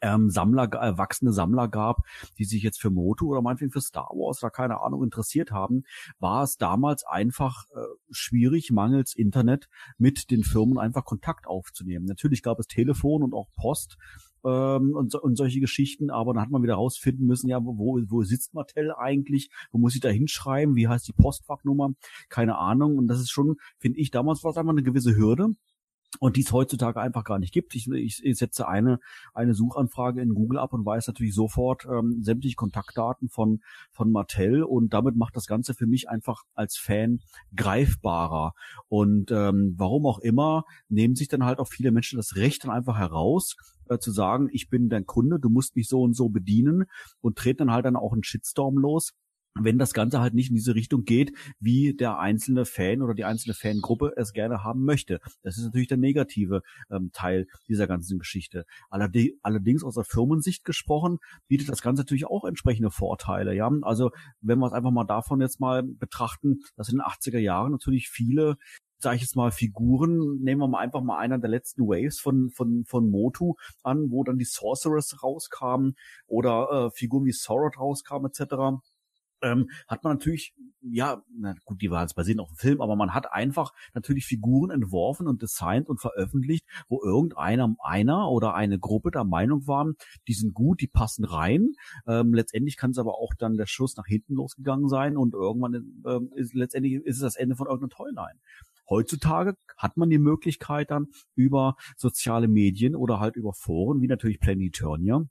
ähm, Sammler, erwachsene Sammler gab, die sich jetzt für Moto oder meinetwegen für Star Wars oder keine Ahnung interessiert haben, war es damals einfach äh, schwierig, mangels Internet mit den Firmen einfach Kontakt aufzunehmen. Natürlich gab es Telefon und auch Post, ähm, und, und solche Geschichten, aber dann hat man wieder rausfinden müssen, ja, wo, wo sitzt Mattel eigentlich, wo muss ich da hinschreiben, wie heißt die Postfachnummer, keine Ahnung. Und das ist schon, finde ich, damals war es einfach eine gewisse Hürde und die es heutzutage einfach gar nicht gibt. Ich, ich, ich setze eine, eine Suchanfrage in Google ab und weiß natürlich sofort ähm, sämtliche Kontaktdaten von, von Mattel und damit macht das Ganze für mich einfach als Fan greifbarer. Und ähm, warum auch immer, nehmen sich dann halt auch viele Menschen das Recht dann einfach heraus, äh, zu sagen, ich bin dein Kunde, du musst mich so und so bedienen und treten dann halt dann auch einen Shitstorm los wenn das Ganze halt nicht in diese Richtung geht, wie der einzelne Fan oder die einzelne Fangruppe es gerne haben möchte. Das ist natürlich der negative ähm, Teil dieser ganzen Geschichte. Allerdings, allerdings aus der Firmensicht gesprochen, bietet das Ganze natürlich auch entsprechende Vorteile. Ja, also wenn wir es einfach mal davon jetzt mal betrachten, dass in den 80er Jahren natürlich viele sage ich jetzt mal, Figuren, nehmen wir mal einfach mal einer der letzten Waves von, von, von Motu an, wo dann die Sorceress rauskamen oder äh, Figuren wie Sorot rauskamen etc ähm, hat man natürlich, ja, na gut, die waren jetzt basiert auf dem Film, aber man hat einfach natürlich Figuren entworfen und designt und veröffentlicht, wo irgendeiner einer oder eine Gruppe der Meinung waren, die sind gut, die passen rein. Ähm, letztendlich kann es aber auch dann der Schuss nach hinten losgegangen sein und irgendwann ähm, ist letztendlich ist es das Ende von irgendeiner Toyline. Heutzutage hat man die Möglichkeit dann über soziale Medien oder halt über Foren, wie natürlich Planetonia,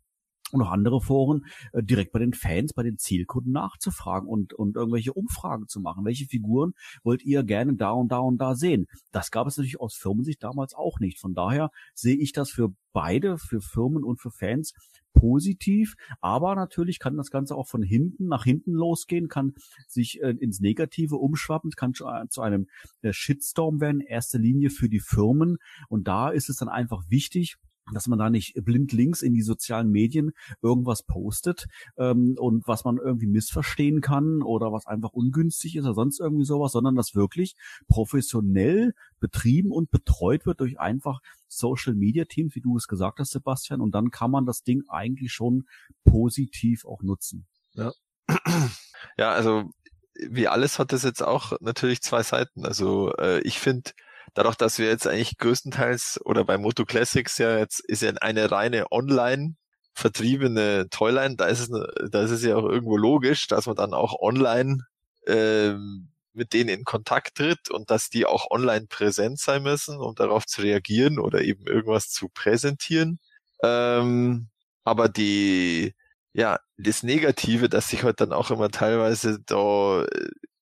und auch andere Foren äh, direkt bei den Fans, bei den Zielkunden nachzufragen und, und irgendwelche Umfragen zu machen. Welche Figuren wollt ihr gerne da und da und da sehen? Das gab es natürlich aus Firmensicht damals auch nicht. Von daher sehe ich das für beide, für Firmen und für Fans positiv, aber natürlich kann das Ganze auch von hinten nach hinten losgehen, kann sich äh, ins Negative umschwappen, kann zu, äh, zu einem äh, Shitstorm werden, in erster Linie für die Firmen und da ist es dann einfach wichtig, dass man da nicht blind links in die sozialen Medien irgendwas postet ähm, und was man irgendwie missverstehen kann oder was einfach ungünstig ist oder sonst irgendwie sowas, sondern dass wirklich professionell betrieben und betreut wird durch einfach Social Media Teams, wie du es gesagt hast, Sebastian, und dann kann man das Ding eigentlich schon positiv auch nutzen. Ja. Ja, also wie alles hat das jetzt auch natürlich zwei Seiten. Also äh, ich finde, dadurch, dass wir jetzt eigentlich größtenteils oder bei Moto Classics ja jetzt ist ja eine reine Online vertriebene Toyline, da ist es, da ist es ja auch irgendwo logisch, dass man dann auch online ähm, mit denen in Kontakt tritt und dass die auch online präsent sein müssen, um darauf zu reagieren oder eben irgendwas zu präsentieren. Ähm, aber die, ja, das Negative, dass sich halt dann auch immer teilweise da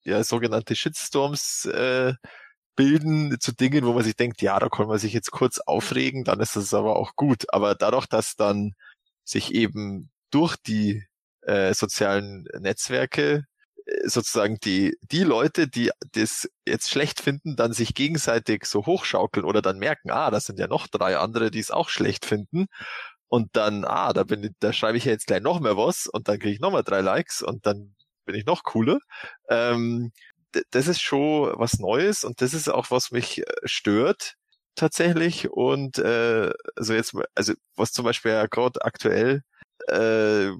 ja sogenannte Shitstorms äh, bilden zu Dingen, wo man sich denkt, ja, da kann man sich jetzt kurz aufregen, dann ist das aber auch gut. Aber dadurch, dass dann sich eben durch die äh, sozialen Netzwerke äh, sozusagen die, die Leute, die das jetzt schlecht finden, dann sich gegenseitig so hochschaukeln oder dann merken, ah, das sind ja noch drei andere, die es auch schlecht finden und dann, ah, da bin ich, da schreibe ich ja jetzt gleich noch mehr was und dann kriege ich noch mal drei Likes und dann bin ich noch cooler. Ähm, das ist schon was Neues und das ist auch was mich äh, stört tatsächlich und äh, also jetzt also was zum Beispiel ja gerade aktuell äh,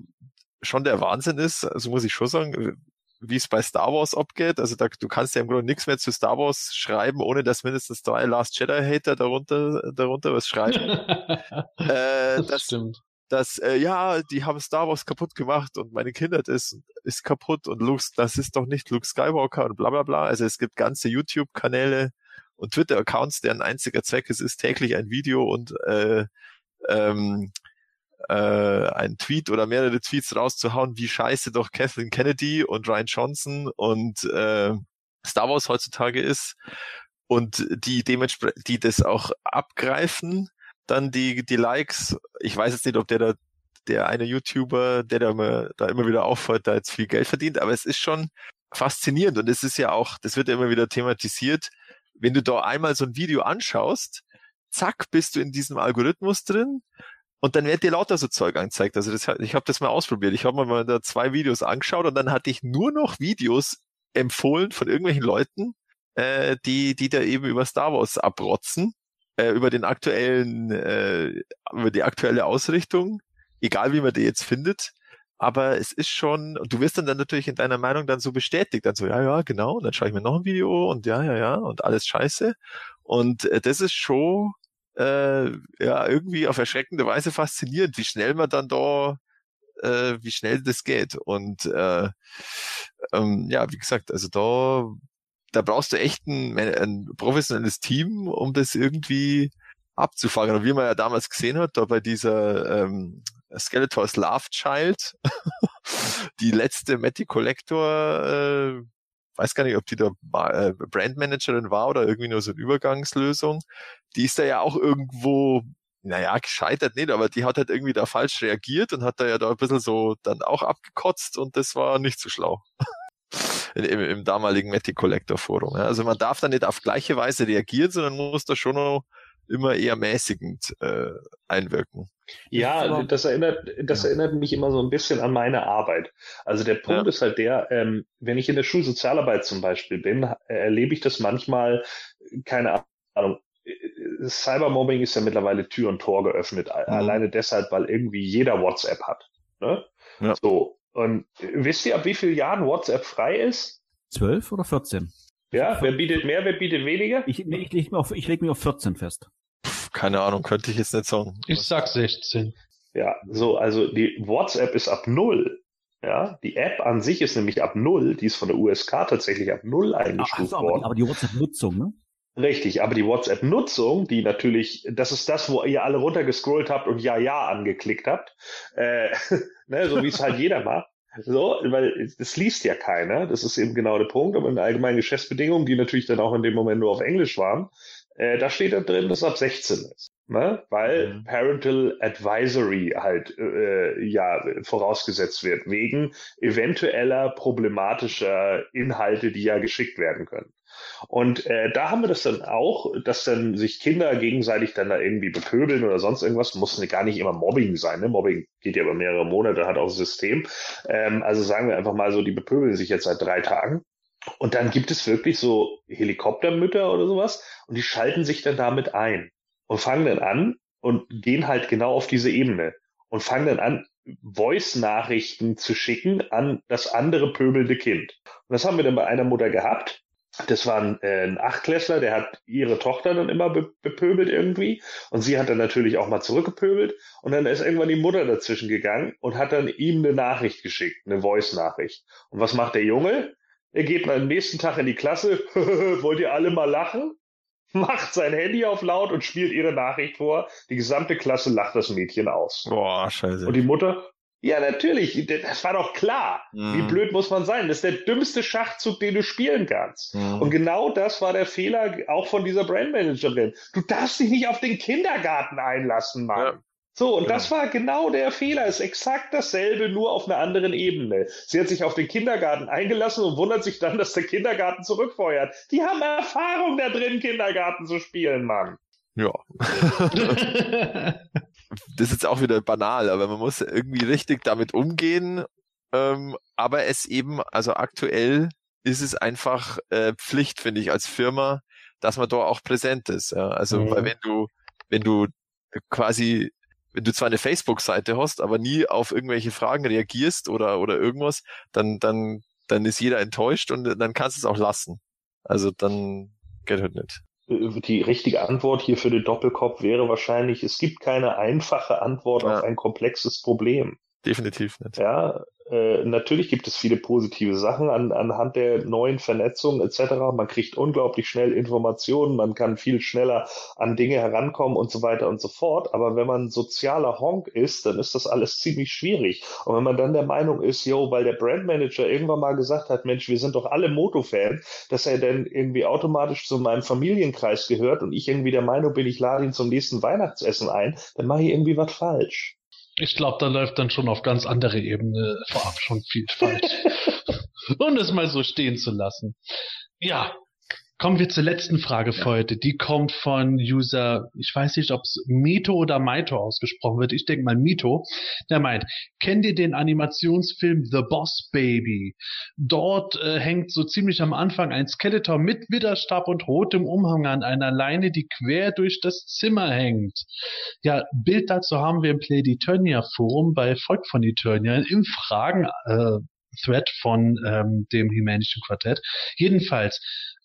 schon der Wahnsinn ist, also muss ich schon sagen, wie es bei Star Wars abgeht. Also da, du kannst ja im Grunde nichts mehr zu Star Wars schreiben, ohne dass mindestens drei Last Jedi Hater darunter, darunter was schreiben. äh, das, das stimmt. Dass, äh, ja, die haben Star Wars kaputt gemacht und meine Kindheit ist, ist kaputt und Luke, das ist doch nicht Luke Skywalker und bla bla bla. Also es gibt ganze YouTube-Kanäle und Twitter-Accounts, deren einziger Zweck ist, ist täglich ein Video und äh, ähm, äh, einen Tweet oder mehrere Tweets rauszuhauen, wie scheiße doch Kathleen Kennedy und Ryan Johnson und äh, Star Wars heutzutage ist und die dementsprechend, die das auch abgreifen, dann die, die Likes. Ich weiß jetzt nicht, ob der da, der eine YouTuber, der da immer, da immer wieder auffällt, da jetzt viel Geld verdient, aber es ist schon faszinierend und es ist ja auch, das wird ja immer wieder thematisiert, wenn du da einmal so ein Video anschaust, zack, bist du in diesem Algorithmus drin und dann wird dir lauter so Zeug angezeigt. Also das, ich habe das mal ausprobiert. Ich habe mal da zwei Videos angeschaut und dann hatte ich nur noch Videos empfohlen von irgendwelchen Leuten, äh, die, die da eben über Star Wars abrotzen, äh, über den aktuellen, äh, über die aktuelle Ausrichtung, egal wie man die jetzt findet. Aber es ist schon, und du wirst dann, dann natürlich in deiner Meinung dann so bestätigt, dann so, ja, ja, genau, und dann schaue ich mir noch ein Video und ja, ja, ja, und alles scheiße. Und äh, das ist schon äh, ja irgendwie auf erschreckende Weise faszinierend, wie schnell man dann da, äh, wie schnell das geht. Und äh, ähm, ja, wie gesagt, also da, da brauchst du echt ein, ein professionelles Team, um das irgendwie abzufangen. Und wie man ja damals gesehen hat, da bei dieser ähm, Skeletor's Love Child, die letzte Matty Collector äh, weiß gar nicht, ob die da äh, Brandmanagerin war oder irgendwie nur so eine Übergangslösung. Die ist da ja auch irgendwo, naja, gescheitert nicht, aber die hat halt irgendwie da falsch reagiert und hat da ja da ein bisschen so dann auch abgekotzt und das war nicht so schlau. Im, im damaligen Matty Collector Forum. Ja. Also man darf da nicht auf gleiche Weise reagieren, sondern muss da schon noch immer eher mäßigend äh, einwirken. Ja, das erinnert, das ja. erinnert mich immer so ein bisschen an meine Arbeit. Also der Punkt ja. ist halt der, ähm, wenn ich in der Schulsozialarbeit zum Beispiel bin, erlebe ich das manchmal, keine Ahnung, äh, Cybermobbing ist ja mittlerweile Tür und Tor geöffnet, mhm. alleine deshalb, weil irgendwie jeder WhatsApp hat. Ne? Ja. So. Und wisst ihr, ab wie vielen Jahren WhatsApp frei ist? Zwölf oder 14? Ja, wer bietet mehr, wer bietet weniger? Ich, ich lege mich, leg mich auf 14 fest keine Ahnung, könnte ich jetzt nicht sagen. Ich sag 16. Ja, so, also die WhatsApp ist ab null. Ja, die App an sich ist nämlich ab null, die ist von der USK tatsächlich ab null eingestuft Ach, worden. Aber die, die WhatsApp-Nutzung, ne? Richtig, aber die WhatsApp-Nutzung, die natürlich, das ist das, wo ihr alle runtergescrollt habt und Ja, Ja angeklickt habt, äh, ne, so wie es halt jeder macht. So, weil das liest ja keiner, das ist eben genau der Punkt, aber in allgemeinen Geschäftsbedingungen, die natürlich dann auch in dem Moment nur auf Englisch waren, äh, da steht da drin, dass es ab 16 ist. Ne? Weil Mhm. Parental Advisory halt äh, ja vorausgesetzt wird, wegen eventueller problematischer Inhalte, die ja geschickt werden können. Und äh, da haben wir das dann auch, dass dann sich Kinder gegenseitig dann da irgendwie bepöbeln oder sonst irgendwas, muss gar nicht immer Mobbing sein. Ne? Mobbing geht ja über mehrere Monate, hat auch ein System. Ähm, also sagen wir einfach mal so, die bepöbeln sich jetzt seit drei Tagen. Und dann gibt es wirklich so Helikoptermütter oder sowas und die schalten sich dann damit ein und fangen dann an und gehen halt genau auf diese Ebene und fangen dann an, Voice-Nachrichten zu schicken an das andere pöbelnde Kind. Und das haben wir dann bei einer Mutter gehabt. Das war ein, äh, ein Achtklässler, der hat ihre Tochter dann immer be bepöbelt irgendwie. Und sie hat dann natürlich auch mal zurückgepöbelt. Und dann ist irgendwann die Mutter dazwischen gegangen und hat dann ihm eine Nachricht geschickt, eine Voice-Nachricht. Und was macht der Junge? Er geht am nächsten Tag in die Klasse. Wollt ihr alle mal lachen? Macht sein Handy auf laut und spielt ihre Nachricht vor. Die gesamte Klasse lacht das Mädchen aus. Boah, scheiße. Und die Mutter, ja, natürlich, das war doch klar. Mhm. Wie blöd muss man sein? Das ist der dümmste Schachzug, den du spielen kannst. Mhm. Und genau das war der Fehler auch von dieser Brandmanagerin. Du darfst dich nicht auf den Kindergarten einlassen, Mann. Ja. So, und Genau. das war genau der Fehler. Ist exakt dasselbe, nur auf einer anderen Ebene. Sie hat sich auf den Kindergarten eingelassen und wundert sich dann, dass der Kindergarten zurückfeuert. Die haben Erfahrung da drin, Kindergarten zu spielen, Mann. ja. das ist jetzt auch wieder banal, aber man muss irgendwie richtig damit umgehen. Ähm, aber es eben, also aktuell ist es einfach äh, Pflicht, finde ich, als Firma, dass man da auch präsent ist. Ja? Also, Mhm. weil wenn du, wenn du quasi, wenn du zwar eine Facebook-Seite hast, aber nie auf irgendwelche Fragen reagierst oder, oder irgendwas, dann, dann, dann ist jeder enttäuscht und dann kannst du es auch lassen. Also dann geht halt nicht. Die richtige Antwort hier für den Doppelkopf wäre wahrscheinlich, es gibt keine einfache Antwort Ja. auf ein komplexes Problem. Definitiv nicht. Ja, äh, natürlich gibt es viele positive Sachen an, anhand der neuen Vernetzung etc. Man kriegt unglaublich schnell Informationen, man kann viel schneller an Dinge herankommen und so weiter und so fort. Aber wenn man sozialer Honk ist, dann ist das alles ziemlich schwierig. Und wenn man dann der Meinung ist, yo, weil der Brandmanager irgendwann mal gesagt hat, Mensch, wir sind doch alle Moto-Fans, dass er dann irgendwie automatisch zu meinem Familienkreis gehört und ich irgendwie der Meinung bin, ich lade ihn zum nächsten Weihnachtsessen ein, dann mache ich irgendwie was falsch. Ich glaube, da läuft dann schon auf ganz andere Ebene vorab schon viel falsch. um es mal so stehen zu lassen. Ja, kommen wir zur letzten Frage für heute. Die kommt von User, ich weiß nicht, ob es Mito oder Maito ausgesprochen wird. Ich denke mal Mito. Der meint, kennt ihr den Animationsfilm The Boss Baby? Dort äh, hängt so ziemlich am Anfang ein Skeletor mit Widerstab und rotem Umhang an einer Leine, die quer durch das Zimmer hängt. Ja, Bild dazu haben wir im Play the Eternia Forum bei Volk von Eternia im Fragen äh, Thread von ähm, dem Himänischen Quartett. Jedenfalls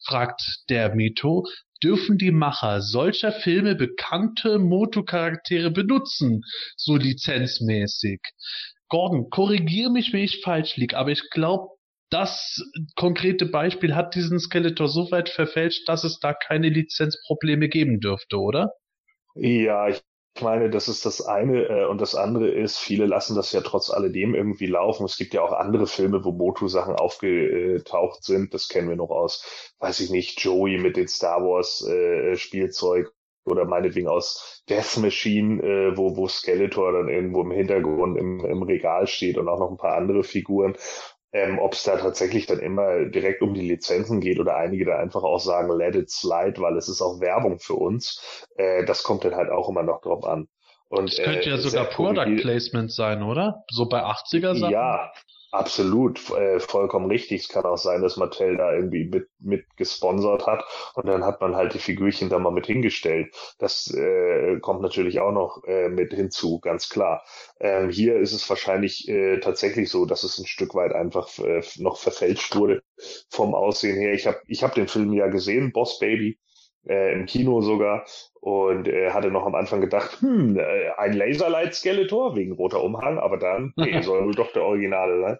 fragt der Mito, dürfen die Macher solcher Filme bekannte Moto-Charaktere benutzen, so lizenzmäßig? Gordon, korrigier mich, wenn ich falsch liege, aber ich glaube, das konkrete Beispiel hat diesen Skeletor so weit verfälscht, dass es da keine Lizenzprobleme geben dürfte, oder? Ja, ich meine, das ist das eine. Äh, und das andere ist, viele lassen das ja trotz alledem irgendwie laufen. Es gibt ja auch andere Filme, wo Motu-Sachen aufgetaucht sind. Das kennen wir noch aus, weiß ich nicht, Joey mit den Star Wars äh, Spielzeug oder meinetwegen aus Death Machine, äh, wo, wo Skeletor dann irgendwo im Hintergrund im, im Regal steht und auch noch ein paar andere Figuren. Ähm, Ob es da tatsächlich dann immer direkt um die Lizenzen geht oder einige da einfach auch sagen, let it slide, weil es ist auch Werbung für uns, äh, das kommt dann halt auch immer noch drauf an. Und, Das könnte ja äh, sogar sehr Product Placement sein, oder? So bei 80er Sachen? ja, absolut, äh, vollkommen richtig. Es kann auch sein, dass Mattel da irgendwie mit, mit gesponsert hat und dann hat man halt die Figürchen da mal mit hingestellt. Das äh, kommt natürlich auch noch äh, mit hinzu, ganz klar. Ähm, hier ist es wahrscheinlich äh, tatsächlich so, dass es ein Stück weit einfach äh, noch verfälscht wurde vom Aussehen her. Ich habe ich hab den Film ja gesehen, Boss Baby, äh, im Kino sogar und äh, hatte noch am Anfang gedacht, hm, äh, ein Laserlight Skeletor wegen roter Umhang, aber dann, nee, soll wohl doch der Originale sein.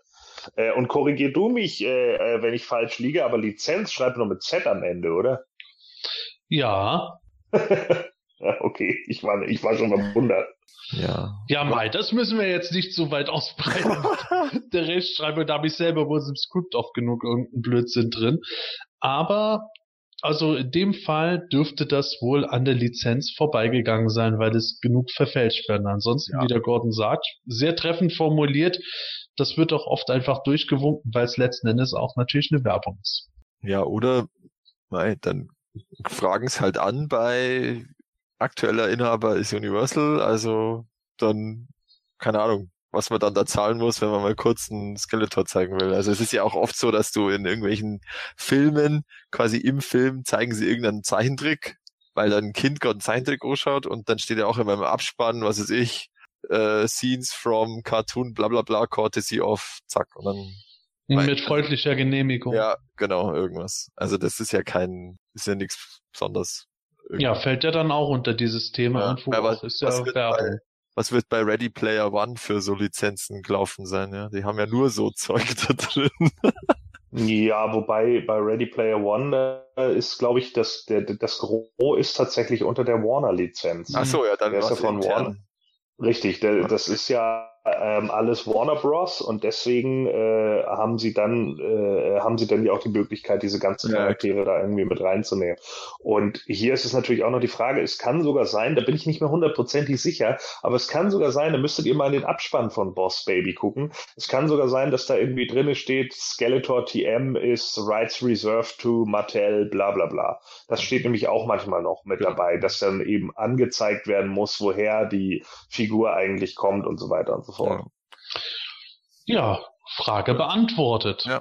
Äh, und korrigier du mich, äh, äh, wenn ich falsch liege, aber Lizenz schreibt nur mit Z am Ende, oder? Ja. Okay, ich war, ich war schon verwundert. Ja. Ja, Mai, das müssen wir jetzt nicht so weit ausbreiten. Der Rechtschreibung, da habe ich selber wohl im Skript oft genug irgendeinen Blödsinn drin. Aber also in dem Fall dürfte das wohl an der Lizenz vorbeigegangen sein, weil es genug verfälscht werden. Ansonsten, Ja. wie der Gordon sagt, sehr treffend formuliert. Das wird auch oft einfach durchgewunken, weil es letzten Endes auch natürlich eine Werbung ist. Ja, oder mei, dann fragen es halt an bei aktueller Inhaber ist Universal, also dann, keine Ahnung, was man dann da zahlen muss, wenn man mal kurz einen Skeletor zeigen will. Also es ist ja auch oft so, dass du in irgendwelchen Filmen, quasi im Film, zeigen sie irgendeinen Zeichentrick, weil dann ein Kind gerade einen Zeichentrick anschaut und dann steht ja auch immer im Abspann, was weiß ich, äh, Scenes from Cartoon, bla bla bla, courtesy of, zack, und dann Mit freundlicher Genehmigung. ja, genau, irgendwas. Also das ist ja kein, ist ja nichts besonders. Ja, fällt ja dann auch unter dieses Thema Ja, was- auch, ist ja wird Werbung. Was wird bei Ready Player One für so Lizenzen gelaufen sein, ja? Die haben ja nur so Zeug da drin. Ja, wobei bei Ready Player One äh, ist, glaube ich, das, der, das Gros ist tatsächlich unter der Warner-Lizenz. Ach so, ja, dann ist ja von. Warner. Richtig, der, das ist ja ähm, alles Warner Bros. und deswegen äh, haben sie dann äh, haben sie dann ja auch die Möglichkeit, diese ganzen Ja, Charaktere da irgendwie mit reinzunehmen. Und hier ist es natürlich auch noch die Frage, es kann sogar sein, da bin ich nicht mehr hundertprozentig sicher, aber es kann sogar sein, da müsstet ihr mal in den Abspann von Boss Baby gucken. Es kann sogar sein, dass da irgendwie drinne steht, Skeletor TM ist Rights Reserved to Mattel, bla bla bla. Das steht nämlich auch manchmal noch mit dabei, dass dann eben angezeigt werden muss, woher die Figur eigentlich kommt und so weiter und so fort. Ja, Frage beantwortet. Ja.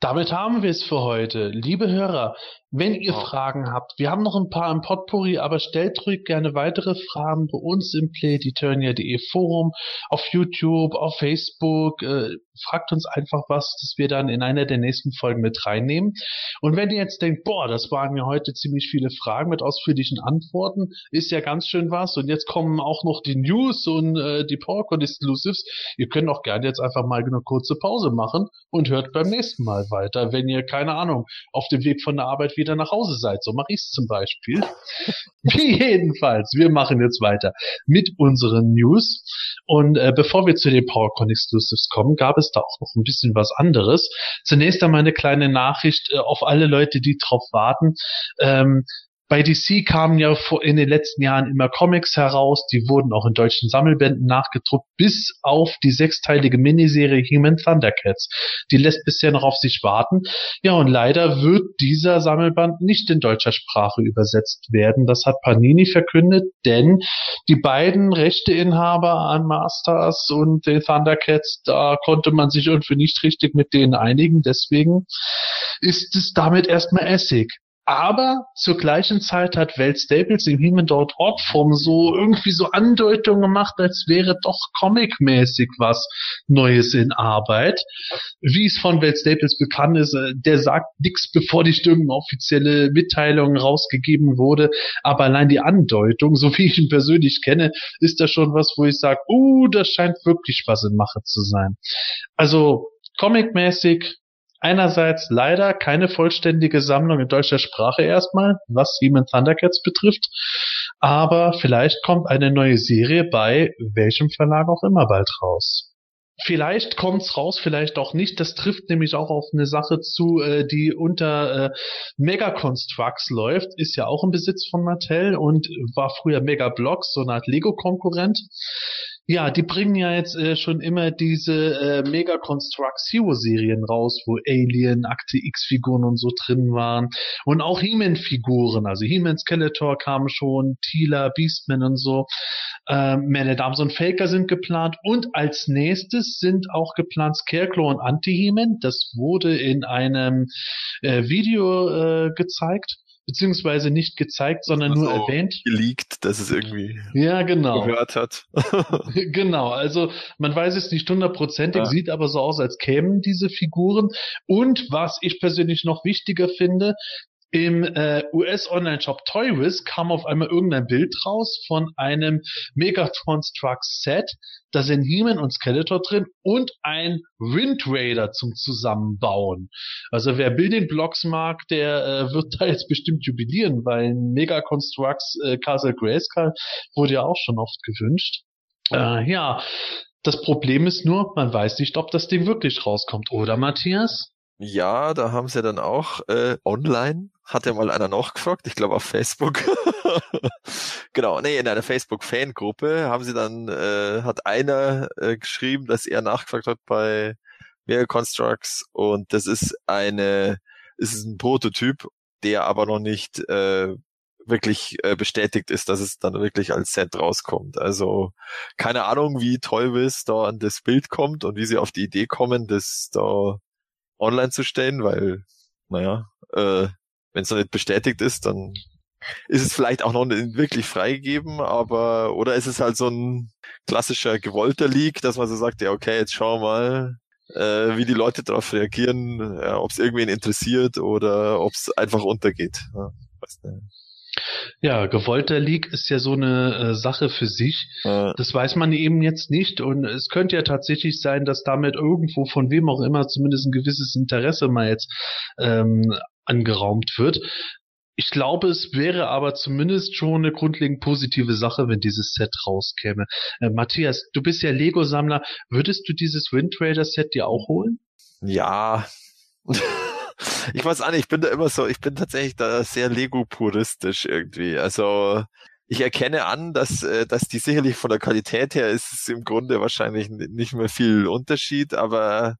Damit haben wir es für heute. Liebe Hörer, wenn ihr. Fragen habt, wir haben noch ein paar im Potpourri, aber stellt ruhig gerne weitere Fragen bei uns im playdeturnia.de Forum, auf YouTube, auf Facebook. Äh, fragt uns einfach was, das wir dann in einer der nächsten Folgen mit reinnehmen. Und wenn ihr jetzt denkt, boah, das waren ja heute ziemlich viele Fragen mit ausführlichen Antworten, ist ja ganz schön was. Und jetzt kommen auch noch die News und äh, die PowerCon Exclusives. Ihr könnt auch gerne jetzt einfach mal eine kurze Pause machen und hört beim nächsten Mal weiter, wenn ihr, keine Ahnung, auf dem Weg von der Arbeit wieder nach Hause seid. So mache ich es zum Beispiel. Jedenfalls, wir machen jetzt weiter mit unseren News. Und äh, bevor wir zu den PowerCon Exclusives kommen, gab es da auch noch ein bisschen was anderes. Zunächst einmal eine kleine Nachricht äh, auf alle Leute, die drauf warten. Ähm, bei DC kamen ja in den letzten Jahren immer Comics heraus, die wurden auch in deutschen Sammelbänden nachgedruckt, bis auf die sechsteilige Miniserie Human Thundercats. Die lässt bisher noch auf sich warten. Ja, und leider wird dieser Sammelband nicht in deutscher Sprache übersetzt werden. Das hat Panini verkündet, denn die beiden Rechteinhaber an Masters und den Thundercats, da konnte man sich irgendwie nicht richtig mit denen einigen. Deswegen ist es damit erstmal Essig. Aber zur gleichen Zeit hat Welt Staples im Human.org Form so irgendwie so Andeutungen gemacht, als wäre doch comicmäßig was Neues in Arbeit. Wie es von Welt Staples bekannt ist, äh, der sagt nichts, bevor nicht irgendeine offizielle Mitteilung rausgegeben wurde. Aber allein die Andeutung, so wie ich ihn persönlich kenne, ist da schon was, wo ich sage, uh, das scheint wirklich was in Mache zu sein. Also comicmäßig einerseits leider keine vollständige Sammlung in deutscher Sprache erstmal, was Human Thundercats betrifft, aber vielleicht kommt eine neue Serie bei welchem Verlag auch immer bald raus. Vielleicht kommt's raus, vielleicht auch nicht. Das trifft nämlich auch auf eine Sache zu, äh, die unter äh, Mega Constructs läuft. Ist ja auch im Besitz von Mattel und war früher Mega Blocks, so eine Art Lego-Konkurrent. Ja, die bringen ja jetzt äh, schon immer diese äh, Mega Constructs Hero Serien raus, wo Alien, Akte X Figuren und so drin waren und auch He-Man Figuren, also He-Man Skeletor kam schon, Teela, Beastman und so. Ähm, Man at Arms und Faker sind geplant und als nächstes sind auch geplant Scarecrow und Anti-He-Man. Das wurde in einem äh, Video äh, gezeigt, beziehungsweise nicht gezeigt, sondern nur Also, erwähnt. Geleakt, dass es irgendwie Ja, genau. gehört hat. Genau, also man weiß es nicht hundertprozentig, Ja. sieht aber so aus, als kämen diese Figuren. Und was ich persönlich noch wichtiger finde, im äh, US-Online-Shop Toywiz kam auf einmal irgendein Bild raus von einem Megatron Truck Set. Da sind He-Man und Skeletor drin und ein Wind Raider zum Zusammenbauen. Also wer Building Blocks mag, der äh, wird da jetzt bestimmt jubilieren, weil Mega Constructs äh, Castle Grayskull wurde ja auch schon oft gewünscht. Äh, ja, das Problem ist nur, man weiß nicht, ob das Ding wirklich rauskommt, oder Matthias? Ja, da haben sie dann auch äh, online, hat ja mal einer nachgefragt, ich glaube auf Facebook. genau, nee, in einer Facebook-Fangruppe haben sie dann, äh, hat einer äh, geschrieben, dass er nachgefragt hat bei Mega Constructs und das ist eine, es ist ein Prototyp, der aber noch nicht äh, wirklich äh, bestätigt ist, dass es dann wirklich als Set rauskommt. Also keine Ahnung, wie Tollwiss da an das Bild kommt und wie sie auf die Idee kommen, das da online zu stellen, weil, naja, äh, wenn es noch nicht bestätigt ist, dann ist es vielleicht auch noch nicht wirklich freigegeben, aber oder ist es halt so ein klassischer gewollter Leak, dass man so sagt, ja okay, jetzt schauen wir mal, äh, wie die Leute darauf reagieren, ja, ob es irgendwen interessiert oder ob es einfach untergeht. Ja, weiß nicht. Ja, gewollter Leak ist ja so eine äh, Sache für sich. Ja. Das weiß man eben jetzt nicht und es könnte ja tatsächlich sein, dass damit irgendwo von wem auch immer zumindest ein gewisses Interesse mal jetzt ähm, angeraumt wird. Ich glaube, es wäre aber zumindest schon eine grundlegend positive Sache, wenn dieses Set rauskäme. Äh, Matthias, du bist ja Lego-Sammler. Würdest du dieses Wind Raider Set dir auch holen? Ja. Ich weiß auch nicht, ich bin da immer so, ich bin tatsächlich da sehr Lego-puristisch irgendwie. Also ich erkenne an, dass, äh, dass die sicherlich von der Qualität her ist es im Grunde wahrscheinlich nicht mehr viel Unterschied, aber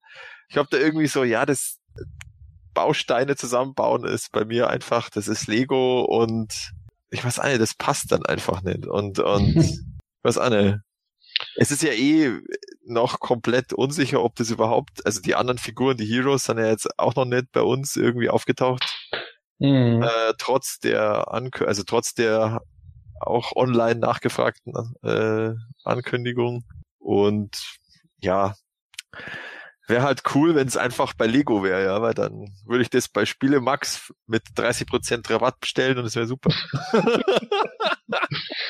ich habe da irgendwie so, ja, das Bausteine zusammenbauen ist bei mir einfach, das ist Lego und ich weiß nicht, das passt dann einfach nicht. Und, und ich weiß auch nicht. Es ist ja eh noch komplett unsicher, ob das überhaupt, also die anderen Figuren, die Heroes, sind ja jetzt auch noch nicht bei uns irgendwie aufgetaucht, Mhm. äh, trotz der Ankü also trotz der auch online nachgefragten äh, Ankündigung. Und ja, wäre halt cool, wenn es einfach bei Lego wäre, ja, weil dann würde ich das bei Spiele Max mit 30% Rabatt bestellen und es wäre super.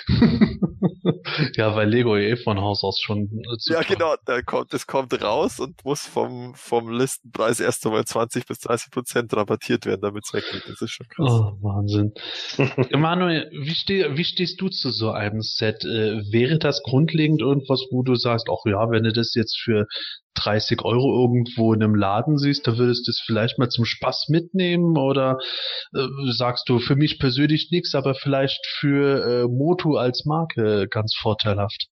ja, weil Lego eh von Haus aus schon äh, Ja, genau, da kommt, das kommt raus und muss vom, vom Listenpreis erst einmal 20 bis 30 Prozent rabattiert werden, damit es weggeht. Das ist schon krass. Oh, Wahnsinn. Emanuel, wie, steh, wie stehst du zu so einem Set? Äh, wäre das grundlegend irgendwas, wo du sagst, ach ja, wenn du das jetzt für 30 Euro irgendwo in einem Laden siehst, da würdest du es vielleicht mal zum Spaß mitnehmen oder äh, sagst du für mich persönlich nichts, aber vielleicht für äh, Moto als Marke ganz vorteilhaft?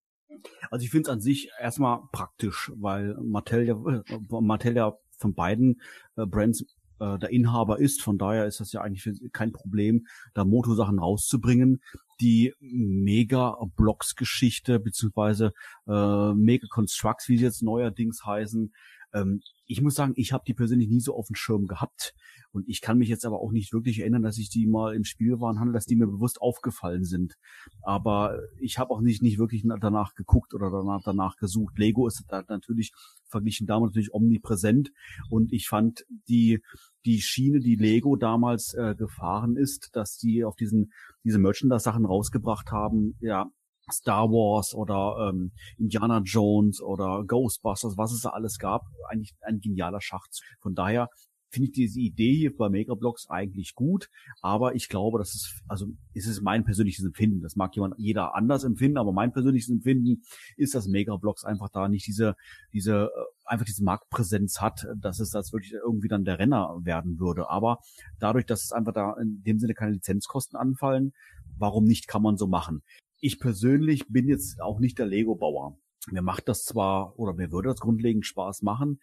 Also ich finde es an sich erstmal praktisch, weil Mattel ja, äh, Mattel ja von beiden äh, Brands äh, der Inhaber ist. Von daher ist das ja eigentlich kein Problem, da Motosachen rauszubringen. Die Mega-Blocks-Geschichte beziehungsweise äh, Mega-Constructs, wie sie jetzt neuerdings heißen. Ähm, ich muss sagen, ich habe die persönlich nie so auf dem Schirm gehabt. Und ich kann mich jetzt aber auch nicht wirklich erinnern, dass ich die mal im Spielwarenhandel, dass die mir bewusst aufgefallen sind. Aber ich habe auch nicht, nicht wirklich na- danach geguckt oder danach, danach gesucht. Lego ist da natürlich verglichen damit natürlich omnipräsent. Und ich fand die, die Schiene, die Lego damals äh, gefahren ist, dass die auf diesen, diese Merchandise-Sachen rausgebracht haben, ja, Star Wars oder ähm, Indiana Jones oder Ghostbusters, was es da alles gab, eigentlich ein genialer Schachzug. Von daher finde ich diese Idee hier bei Megablocks eigentlich gut, aber ich glaube, das ist, also es ist mein persönliches Empfinden. Das mag jemand, jeder anders empfinden, aber mein persönliches Empfinden ist, dass Megablocks einfach da nicht diese, diese, äh, einfach diese Marktpräsenz hat, dass es das wirklich irgendwie dann der Renner werden würde. Aber dadurch, dass es einfach da in dem Sinne keine Lizenzkosten anfallen, warum nicht, kann man so machen. Ich persönlich bin jetzt auch nicht der Lego-Bauer. Mir macht das zwar, oder mir würde das grundlegend Spaß machen,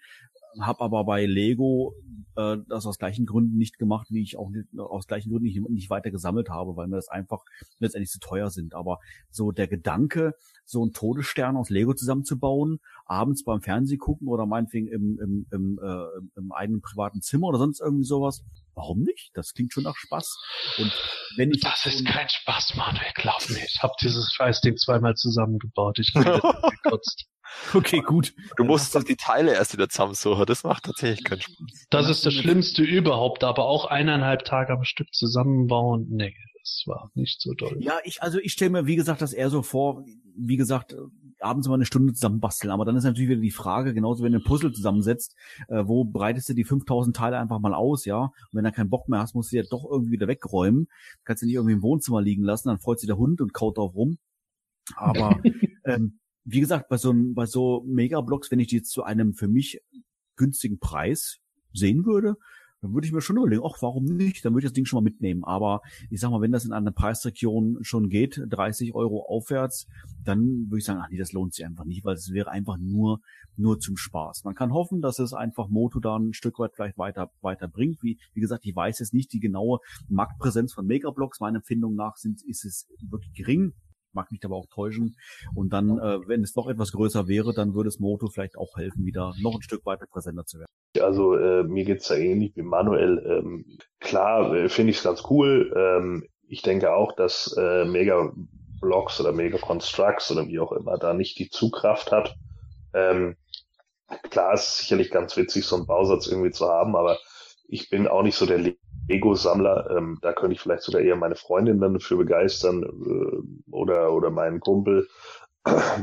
habe aber bei Lego äh, das aus gleichen Gründen nicht gemacht, wie ich auch nicht, aus gleichen Gründen nicht, nicht weiter gesammelt habe, weil mir das einfach letztendlich zu teuer sind. Aber so der Gedanke, so einen Todesstern aus Lego zusammenzubauen, abends beim Fernseh gucken oder meinetwegen im, im, im, äh, im eigenen privaten Zimmer oder sonst irgendwie sowas, warum nicht? Das klingt schon nach Spaß. Und wenn ich Das ist kein Spaß, Manuel, glaub mir. Ich habe dieses Scheißding zweimal zusammengebaut. Ich bin gekotzt. okay, gut. Du musst die Teile erst wieder zusammensuchen, das macht tatsächlich keinen Spaß. Das ist das Schlimmste überhaupt, aber auch eineinhalb Tage am Stück zusammenbauen, nee, das war nicht so doll. Ja, ich, also ich stelle mir, wie gesagt, das eher so vor, wie gesagt, abends mal eine Stunde zusammenbasteln. Aber dann ist natürlich wieder die Frage, genauso wenn du ein Puzzle zusammensetzt, äh, wo breitest du die 5000 Teile einfach mal aus, ja? Und wenn du keinen Bock mehr hast, musst du ja doch irgendwie wieder wegräumen. Kannst du nicht irgendwie im Wohnzimmer liegen lassen, dann freut sich der Hund und kaut drauf rum. Aber ähm, wie gesagt, bei so, bei so Megablocks, wenn ich die jetzt zu einem für mich günstigen Preis sehen würde, dann würde ich mir schon überlegen, ach, warum nicht? Dann würde ich das Ding schon mal mitnehmen. Aber ich sag mal, wenn das in einer Preisregion schon geht, 30 Euro aufwärts, dann würde ich sagen, ach nee, das lohnt sich einfach nicht, weil es wäre einfach nur, nur zum Spaß. Man kann hoffen, dass es einfach Moto dann ein Stück weit vielleicht weiter, weiter bringt. Wie, wie gesagt, ich weiß jetzt nicht die genaue Marktpräsenz von Megablocks. Meiner Empfindung nach sind, ist es wirklich gering mag mich aber auch täuschen. Und dann, äh, wenn es doch etwas größer wäre, dann würde es Moto vielleicht auch helfen, wieder noch ein Stück weiter präsenter zu werden. Also äh, mir geht's da ähnlich wie Manuel. Ähm, klar äh, finde ich es ganz cool. Ähm, ich denke auch, dass äh, Mega Blocks oder Mega Constructs oder wie auch immer da nicht die Zugkraft hat. Ähm, klar, es ist sicherlich ganz witzig, so einen Bausatz irgendwie zu haben, aber ich bin auch nicht so der Lego-Sammler. Ähm, da könnte ich vielleicht sogar eher meine Freundin dann für begeistern äh, oder, oder meinen Kumpel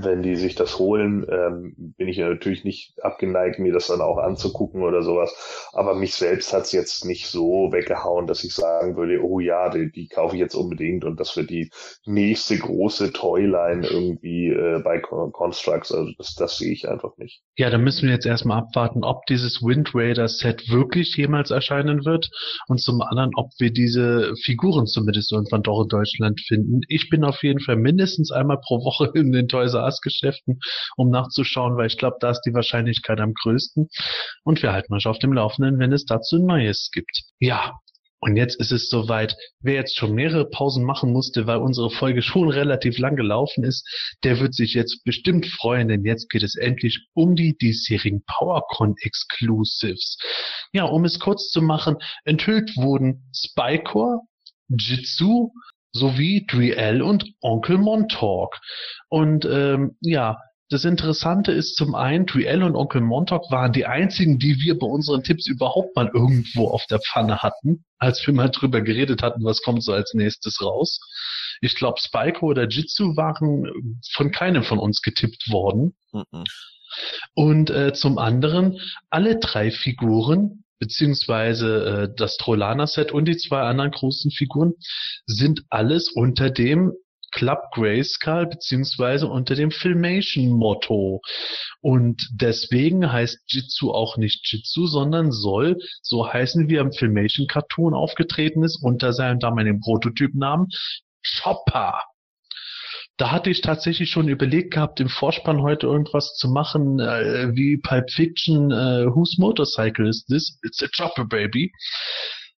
wenn die sich das holen, ähm, bin ich natürlich nicht abgeneigt, mir das dann auch anzugucken oder sowas. Aber mich selbst hat's jetzt nicht so weggehauen, dass ich sagen würde, oh ja, die, die kaufe ich jetzt unbedingt und das wird die nächste große Toyline irgendwie äh, bei Constructs. Also das, das sehe ich einfach nicht. Ja, da müssen wir jetzt erstmal abwarten, ob dieses Wind Raider Set wirklich jemals erscheinen wird und zum anderen, ob wir diese Figuren zumindest irgendwann doch in Deutschland finden. Ich bin auf jeden Fall mindestens einmal pro Woche in den Toys R Us Geschäften, um nachzuschauen, weil ich glaube, da ist die Wahrscheinlichkeit am größten. Und wir halten euch auf dem Laufenden, wenn es dazu Neues gibt. Ja, und jetzt ist es soweit. Wer jetzt schon mehrere Pausen machen musste, weil unsere Folge schon relativ lang gelaufen ist, der wird sich jetzt bestimmt freuen, denn jetzt geht es endlich um die diesjährigen PowerCon Exclusives. Ja, um es kurz zu machen, enthüllt wurden Spycore, Jitsu, sowie Driel und Onkel Montauk. Und ähm, ja, das Interessante ist zum einen, Driel und Onkel Montauk waren die einzigen, die wir bei unseren Tipps überhaupt mal irgendwo auf der Pfanne hatten, als wir mal drüber geredet hatten, was kommt so als nächstes raus. Ich glaube, Spyko oder Jitsu waren von keinem von uns getippt worden. Mhm. Und äh, zum anderen, alle drei Figuren beziehungsweise äh, das Trollana-Set und die zwei anderen großen Figuren sind alles unter dem Club Grayskull beziehungsweise unter dem Filmation-Motto. Und deswegen heißt Jitsu auch nicht Jitsu, sondern soll so heißen, wie er im Filmation-Cartoon aufgetreten ist, unter seinem damaligen Prototypnamen Chopper da hatte ich tatsächlich schon überlegt gehabt, im Vorspann heute irgendwas zu machen, äh, wie Pulp Fiction, äh, Whose Motorcycle is this? It's a chopper, baby.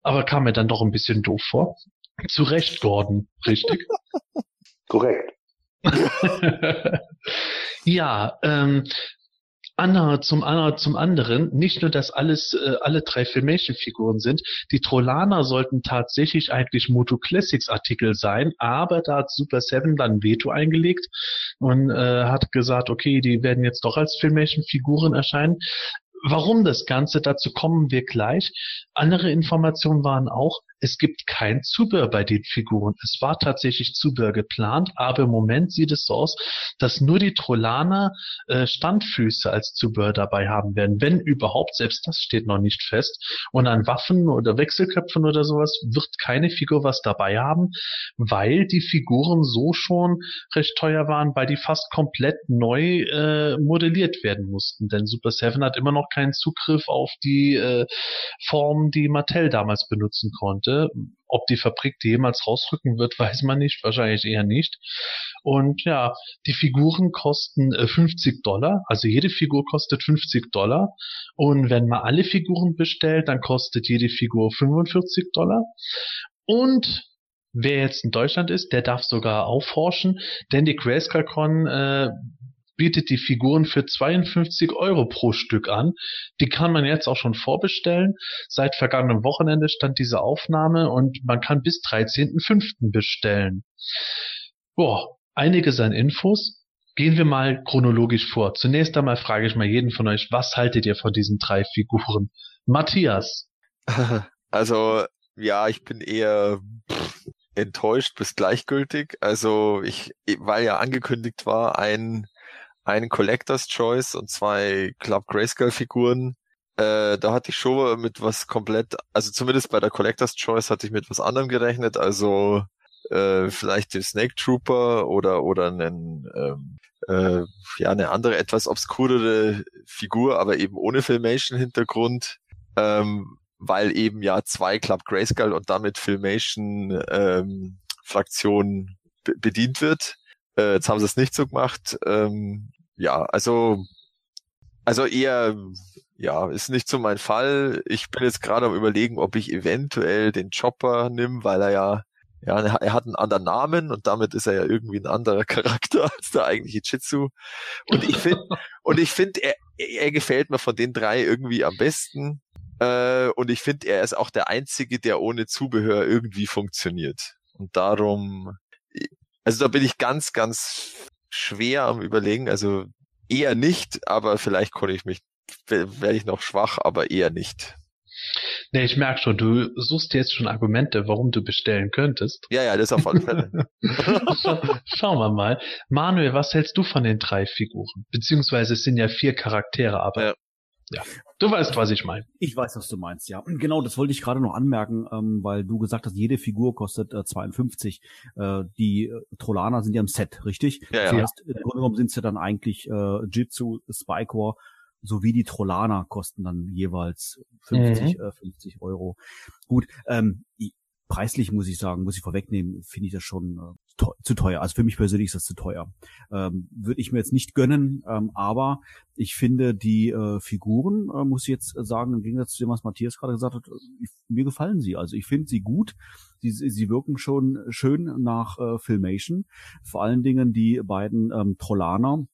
Aber kam mir dann doch ein bisschen doof vor. Zu Recht, Gordon, richtig? Korrekt. ja, ähm, Anna zum, Anna zum anderen, nicht nur, dass alles, äh, alle drei Filmation-Figuren sind, die Trollaner sollten tatsächlich eigentlich Moto Classics Artikel sein, aber da hat Super Seven dann Veto eingelegt und äh, hat gesagt, okay, die werden jetzt doch als Filmation-Figuren erscheinen. Warum das Ganze? Dazu kommen wir gleich. Andere Informationen waren auch, es gibt kein Zubehör bei den Figuren. Es war tatsächlich Zubehör geplant, aber im Moment sieht es so aus, dass nur die Trollaner äh, Standfüße als Zubehör dabei haben werden. Wenn überhaupt, selbst das steht noch nicht fest. Und an Waffen oder Wechselköpfen oder sowas wird keine Figur was dabei haben, weil die Figuren so schon recht teuer waren, weil die fast komplett neu äh, modelliert werden mussten. Denn Super Seven hat immer noch keinen Zugriff auf die äh, Form, die Mattel damals benutzen konnte. Produkte. Ob die Fabrik die jemals rausrücken wird, weiß man nicht, wahrscheinlich eher nicht. Und ja, die Figuren kosten 50 äh, Dollar, also jede Figur kostet 50 Dollar. Und wenn man alle Figuren bestellt, dann kostet jede Figur 45 Dollar. Und wer jetzt in Deutschland ist, der darf sogar aufhorchen, denn die Grayscale-Con äh, bietet die Figuren für 52 Euro pro Stück an. Die kann man jetzt auch schon vorbestellen. Seit vergangenem Wochenende stand diese Aufnahme und man kann bis 13.05. bestellen. Boah, einiges an Infos. Gehen wir mal chronologisch vor. Zunächst einmal frage ich mal jeden von euch, was haltet ihr von diesen drei Figuren? Matthias. Also, ja, ich bin eher enttäuscht bis gleichgültig. Also ich, weil ja angekündigt war, ein einen Collector's Choice und zwei Club Grayscale Figuren. Äh, da hatte ich schon mit was komplett, also zumindest bei der Collector's Choice hatte ich mit was anderem gerechnet, also äh, vielleicht den Snake Trooper oder oder einen ähm, äh, ja eine andere etwas obskurere Figur, aber eben ohne Filmation Hintergrund. ähm, weil eben ja zwei Club Grayskull und damit Filmation ähm, Fraktion bedient wird. Äh, jetzt haben sie es nicht so gemacht. Ähm, ja, also also eher ja, ist nicht so mein Fall. Ich bin jetzt gerade am überlegen, ob ich eventuell den Chopper nimm, weil er ja ja, er hat einen anderen Namen und damit ist er ja irgendwie ein anderer Charakter als der eigentliche Jitsu. Und ich finde, und ich finde, er, er gefällt mir von den drei irgendwie am besten. Äh, und ich finde, er ist auch der einzige, der ohne Zubehör irgendwie funktioniert. Und darum, also da bin ich ganz, ganz schwer am überlegen. Also eher nicht, aber vielleicht konnte ich mich, werde ich noch schwach, aber eher nicht. Nee, ich merke schon, du suchst jetzt schon Argumente, warum du bestellen könntest. Ja, ja, das auf alle Fälle. Schau, schauen wir mal. Manuel, was hältst du von den drei Figuren? Beziehungsweise es sind ja vier Charaktere, aber ja. Ja. Du weißt, was ich meine. Ich weiß, was du meinst, ja. Genau, das wollte ich gerade noch anmerken, ähm, weil du gesagt hast, jede Figur kostet äh, 52. Äh, die äh, Trollaner sind ja im Set, richtig? Ja, ja. Das heißt, im Grunde genommen sind es ja dann eigentlich äh, Jitsu, Spycore sowie die Trollaner kosten dann jeweils 50, mhm. äh, 50 Euro. Gut, ähm, preislich muss ich sagen, muss ich vorwegnehmen, finde ich das schon äh, teuer, zu teuer. Also für mich persönlich ist das zu teuer. Ähm, Würde ich mir jetzt nicht gönnen, ähm, aber ich finde die äh, Figuren, äh, muss ich jetzt sagen, im Gegensatz zu dem, was Matthias gerade gesagt hat, ich, mir gefallen sie. Also ich finde sie gut. Sie, sie wirken schon schön nach äh, Filmation. Vor allen Dingen die beiden ähm, Trollaner,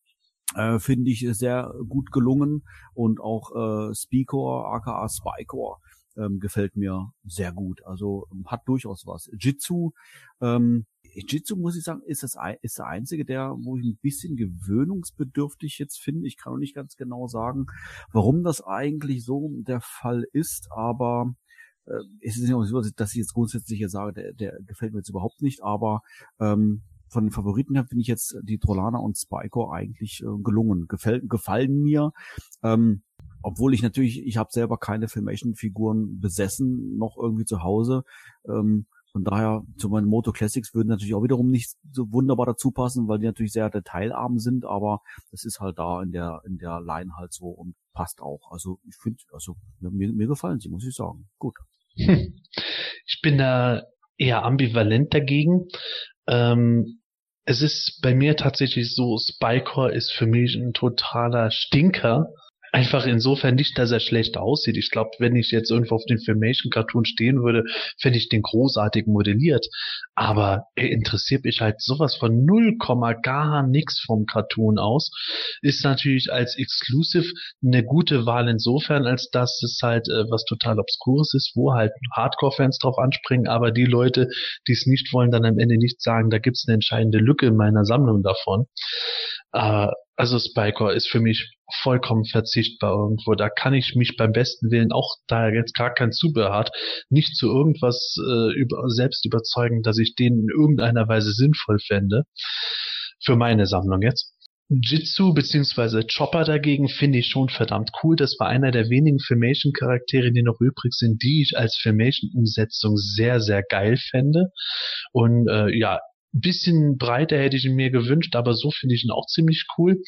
äh, finde ich sehr gut gelungen und auch äh, Speakor, aka Spycore, ähm, gefällt mir sehr gut. Also ähm, hat durchaus was. Jitsu, ähm, Jitsu muss ich sagen, ist das ist der einzige, der wo ich ein bisschen gewöhnungsbedürftig jetzt finde. Ich kann noch nicht ganz genau sagen, warum das eigentlich so der Fall ist, aber äh, es ist auch so, dass ich jetzt grundsätzlich hier sage, der, der gefällt mir jetzt überhaupt nicht, aber ähm, von den Favoriten her finde ich jetzt die Trollana und Spyco eigentlich äh, gelungen. Gefällt, gefallen mir. Ähm, obwohl ich natürlich, ich habe selber keine Filmation-Figuren besessen, noch irgendwie zu Hause. Ähm, von daher zu meinen Moto Classics würden natürlich auch wiederum nicht so wunderbar dazu passen, weil die natürlich sehr detailarm sind, aber das ist halt da in der in der Line halt so und passt auch. Also ich finde, also mir, mir gefallen sie, muss ich sagen. Gut. Ich bin da eher ambivalent dagegen. Ähm, es ist bei mir tatsächlich so, Spycore ist für mich ein totaler Stinker. Einfach insofern nicht, dass er schlecht aussieht. Ich glaube, wenn ich jetzt irgendwo auf den Filmation Cartoon stehen würde, fände ich den großartig modelliert. Aber er interessiert mich halt sowas von null Komma gar nichts vom Cartoon aus. Ist natürlich als Exclusive eine gute Wahl insofern, als dass es halt äh, was total Obskures ist, wo halt Hardcore-Fans drauf anspringen, aber die Leute, die es nicht wollen, dann am Ende nicht sagen, da gibt es eine entscheidende Lücke in meiner Sammlung davon. Äh, also Spycore ist für mich vollkommen verzichtbar irgendwo. Da kann ich mich beim besten Willen, auch da jetzt gar kein Zubehör hat, nicht zu irgendwas äh, über, selbst überzeugen, dass ich den in irgendeiner Weise sinnvoll fände. Für meine Sammlung jetzt. Jitsu bzw. Chopper dagegen finde ich schon verdammt cool. Das war einer der wenigen Filmation-Charaktere, die noch übrig sind, die ich als Filmation-Umsetzung sehr, sehr geil fände. Und äh, ja, bisschen breiter hätte ich ihn mir gewünscht, aber so finde ich ihn auch ziemlich cool.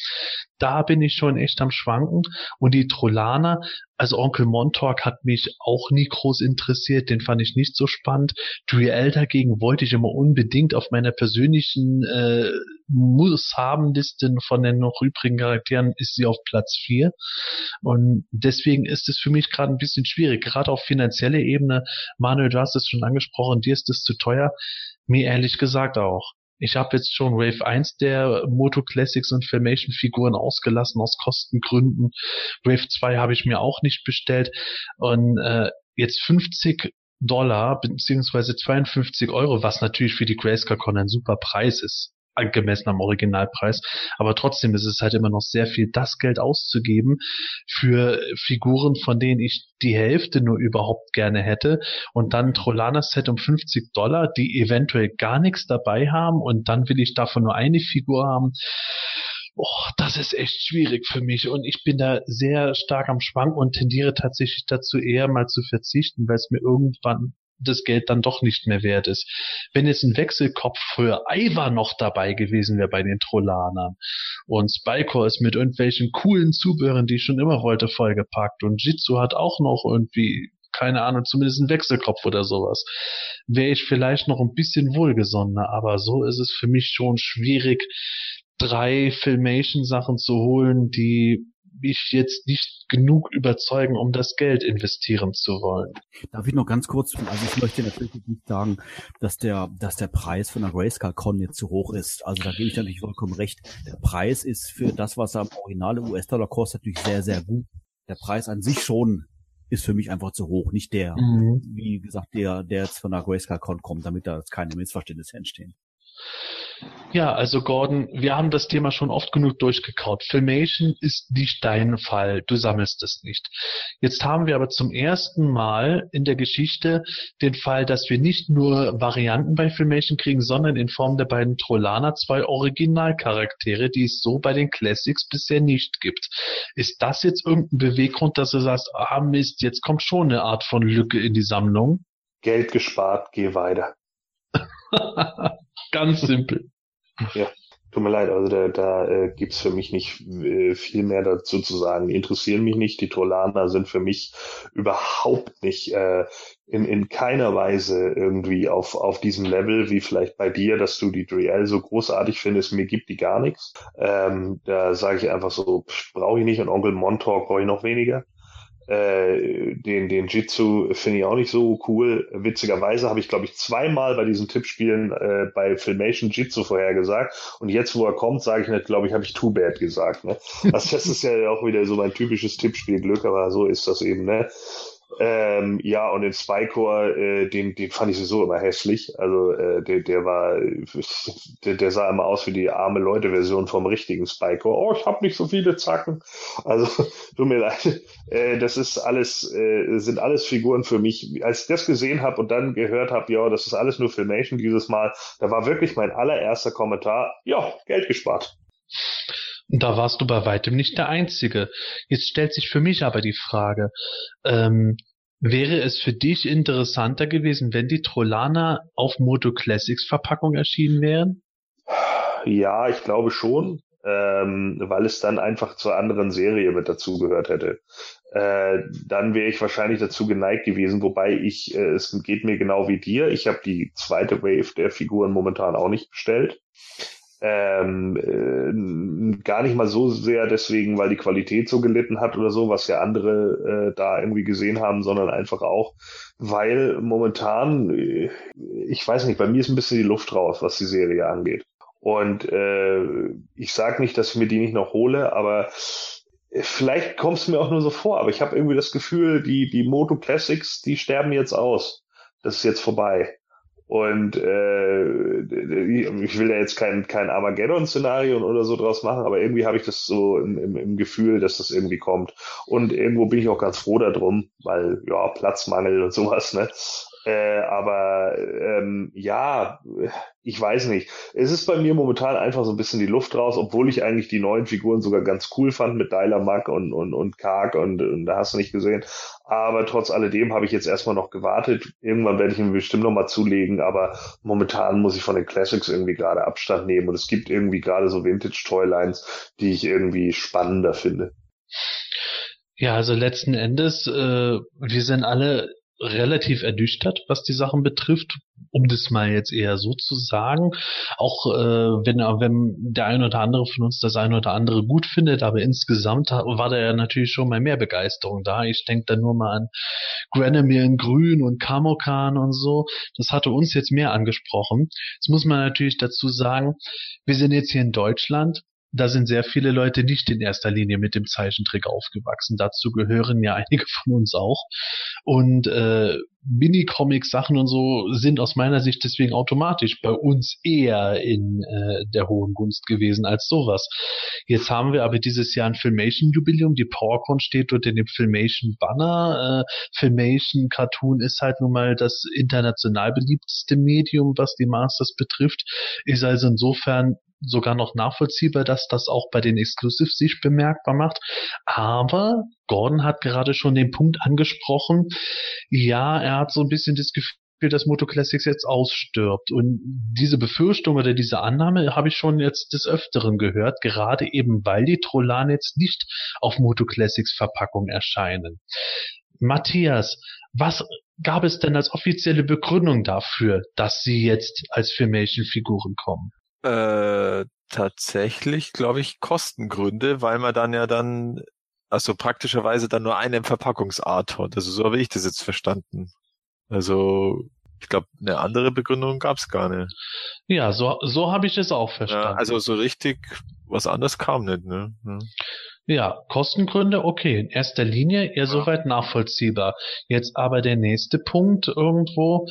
Da bin ich schon echt am Schwanken. Und die Trollaner, also Onkel Montauk hat mich auch nie groß interessiert, den fand ich nicht so spannend. Duell dagegen wollte ich immer unbedingt auf meiner persönlichen äh, Muss-Haben-Liste von den noch übrigen Charakteren ist sie auf Platz 4. Und deswegen ist es für mich gerade ein bisschen schwierig, gerade auf finanzielle Ebene. Manuel, du hast es schon angesprochen, dir ist es zu teuer mir ehrlich gesagt auch. Ich habe jetzt schon Wave 1 der Moto Classics und Filmation Figuren ausgelassen aus Kostengründen. Wave 2 habe ich mir auch nicht bestellt. Und äh, jetzt 50 Dollar beziehungsweise 52 Euro, was natürlich für die Grayscale Con ein super Preis ist angemessen am Originalpreis. Aber trotzdem ist es halt immer noch sehr viel, das Geld auszugeben für Figuren, von denen ich die Hälfte nur überhaupt gerne hätte. Und dann Trollana-Set um 50 Dollar, die eventuell gar nichts dabei haben. Und dann will ich davon nur eine Figur haben. Oh, das ist echt schwierig für mich und ich bin da sehr stark am Schwank und tendiere tatsächlich dazu eher mal zu verzichten, weil es mir irgendwann das Geld dann doch nicht mehr wert ist. Wenn jetzt ein Wechselkopf für Ivar noch dabei gewesen wäre bei den Trollanern und Spycore ist mit irgendwelchen coolen Zubehören, die ich schon immer wollte, vollgepackt und Jitsu hat auch noch irgendwie keine Ahnung, zumindest ein Wechselkopf oder sowas, wäre ich vielleicht noch ein bisschen wohlgesonnener, aber so ist es für mich schon schwierig, drei Filmation-Sachen zu holen, die mich jetzt nicht genug überzeugen, um das Geld investieren zu wollen. Darf ich noch ganz kurz, also ich möchte natürlich nicht sagen, dass der, dass der Preis von der Grayscale Con jetzt zu hoch ist. Also da gebe ich natürlich vollkommen recht. Der Preis ist für das, was er am Original US-Dollar kostet, natürlich sehr, sehr gut. Der Preis an sich schon ist für mich einfach zu hoch, nicht der, mhm. wie gesagt, der, der jetzt von der Grayscale Con kommt, damit da keine Missverständnisse entstehen. Ja, also Gordon, wir haben das Thema schon oft genug durchgekaut. Filmation ist nicht dein Fall. Du sammelst es nicht. Jetzt haben wir aber zum ersten Mal in der Geschichte den Fall, dass wir nicht nur Varianten bei Filmation kriegen, sondern in Form der beiden Trollaner zwei Originalcharaktere, die es so bei den Classics bisher nicht gibt. Ist das jetzt irgendein Beweggrund, dass du sagst, ah Mist, jetzt kommt schon eine Art von Lücke in die Sammlung? Geld gespart, geh weiter. Ganz simpel. Ja, tut mir leid, also da, da äh, gibt's für mich nicht äh, viel mehr dazu zu sagen. Die interessieren mich nicht. Die Tolaner sind für mich überhaupt nicht äh, in, in keiner Weise irgendwie auf, auf diesem Level wie vielleicht bei dir, dass du die Driel so großartig findest. Mir gibt die gar nichts. Ähm, da sage ich einfach so, brauche ich nicht und Onkel Montauk brauche ich noch weniger. Äh, den, den Jitsu finde ich auch nicht so cool. Witzigerweise habe ich, glaube ich, zweimal bei diesen Tippspielen äh, bei Filmation Jitsu vorhergesagt. Und jetzt, wo er kommt, sage ich nicht, glaube ich, habe ich Too Bad gesagt. Ne? Also das ist ja auch wieder so mein typisches Tippspielglück, aber so ist das eben. Ne? Ähm, ja, und den Spycore, äh, den, den fand ich sowieso immer hässlich. Also äh, der, der war, der, der sah immer aus wie die arme Leute-Version vom richtigen Spycore. Oh, ich habe nicht so viele Zacken. Also tut mir leid. Äh, das ist alles, äh, sind alles Figuren für mich. Als ich das gesehen habe und dann gehört habe, ja, das ist alles nur Filmation dieses Mal, da war wirklich mein allererster Kommentar, ja, Geld gespart. Da warst du bei weitem nicht der Einzige. Jetzt stellt sich für mich aber die Frage, ähm, wäre es für dich interessanter gewesen, wenn die Trollana auf Moto Classics Verpackung erschienen wären? Ja, ich glaube schon, ähm, weil es dann einfach zur anderen Serie mit dazugehört hätte. Äh, dann wäre ich wahrscheinlich dazu geneigt gewesen, wobei ich, äh, es geht mir genau wie dir. Ich habe die zweite Wave der Figuren momentan auch nicht bestellt. Ähm, äh, gar nicht mal so sehr deswegen, weil die Qualität so gelitten hat oder so, was ja andere äh, da irgendwie gesehen haben, sondern einfach auch, weil momentan, äh, ich weiß nicht, bei mir ist ein bisschen die Luft raus, was die Serie angeht. Und äh, ich sage nicht, dass ich mir die nicht noch hole, aber vielleicht kommt es mir auch nur so vor, aber ich habe irgendwie das Gefühl, die, die Moto Classics, die sterben jetzt aus. Das ist jetzt vorbei. Und äh, ich will da jetzt kein, kein Armageddon-Szenario oder so draus machen, aber irgendwie habe ich das so im, im, im Gefühl, dass das irgendwie kommt. Und irgendwo bin ich auch ganz froh darum, weil ja, Platzmangel und sowas, ne? Äh, aber ähm, ja, ich weiß nicht. Es ist bei mir momentan einfach so ein bisschen die Luft raus, obwohl ich eigentlich die neuen Figuren sogar ganz cool fand mit Dylamak und, und, und Kark und, und da hast du nicht gesehen. Aber trotz alledem habe ich jetzt erstmal noch gewartet. Irgendwann werde ich ihn bestimmt nochmal zulegen, aber momentan muss ich von den Classics irgendwie gerade Abstand nehmen und es gibt irgendwie gerade so Vintage-Toylines, die ich irgendwie spannender finde. Ja, also letzten Endes, äh, wir sind alle relativ ernüchtert, was die Sachen betrifft, um das mal jetzt eher so zu sagen. Auch äh, wenn, wenn der ein oder andere von uns das ein oder andere gut findet, aber insgesamt war da ja natürlich schon mal mehr Begeisterung da. Ich denke da nur mal an Granomir in Grün und Kamokan und so. Das hatte uns jetzt mehr angesprochen. Jetzt muss man natürlich dazu sagen, wir sind jetzt hier in Deutschland da sind sehr viele Leute nicht in erster Linie mit dem Zeichentrick aufgewachsen. Dazu gehören ja einige von uns auch. Und äh, Mini-Comic-Sachen und so sind aus meiner Sicht deswegen automatisch bei uns eher in äh, der hohen Gunst gewesen als sowas. Jetzt haben wir aber dieses Jahr ein Filmation-Jubiläum. Die PowerCon steht unter dem Filmation-Banner. Äh, Filmation-Cartoon ist halt nun mal das international beliebteste Medium, was die Masters betrifft. Ist also insofern sogar noch nachvollziehbar, dass das auch bei den Exclusives sich bemerkbar macht. Aber Gordon hat gerade schon den Punkt angesprochen. Ja, er hat so ein bisschen das Gefühl, dass Moto Classics jetzt ausstirbt. Und diese Befürchtung oder diese Annahme habe ich schon jetzt des Öfteren gehört, gerade eben weil die Trollaner jetzt nicht auf Moto Classics Verpackung erscheinen. Matthias, was gab es denn als offizielle Begründung dafür, dass sie jetzt als Filmation-Figuren kommen? Äh, tatsächlich, glaube ich, Kostengründe, weil man dann ja dann, also praktischerweise dann nur eine Verpackungsart hat. Also so habe ich das jetzt verstanden. Also ich glaube, eine andere Begründung gab es gar nicht. Ja, so, so habe ich es auch verstanden. Ja, also so richtig was anderes kam nicht, ne? Ja. Ja, Kostengründe, okay, in erster Linie eher soweit nachvollziehbar. Jetzt aber der nächste Punkt irgendwo,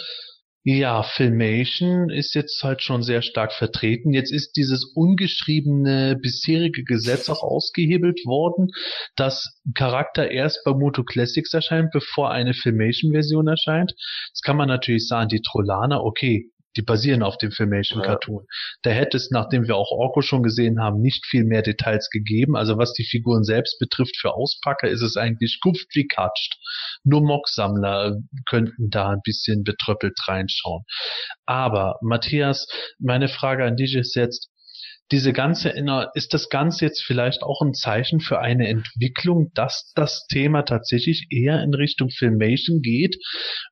ja, Filmation ist jetzt halt schon sehr stark vertreten. Jetzt ist dieses ungeschriebene bisherige Gesetz auch ausgehebelt worden, dass Charakter erst bei Moto Classics erscheint, bevor eine Filmation-Version erscheint. Jetzt kann man natürlich sagen, die Trollaner, okay, die basieren auf dem Filmation Cartoon. Da hätte es, nachdem wir auch Orko schon gesehen haben, nicht viel mehr Details gegeben. Also was die Figuren selbst betrifft, für Auspacker ist es eigentlich guft wie katscht. Nur Mock-Sammler könnten da ein bisschen betröppelt reinschauen. Aber Matthias, meine Frage an dich ist jetzt, diese ganze, ist das Ganze jetzt vielleicht auch ein Zeichen für eine Entwicklung, dass das Thema tatsächlich eher in Richtung Filmation geht,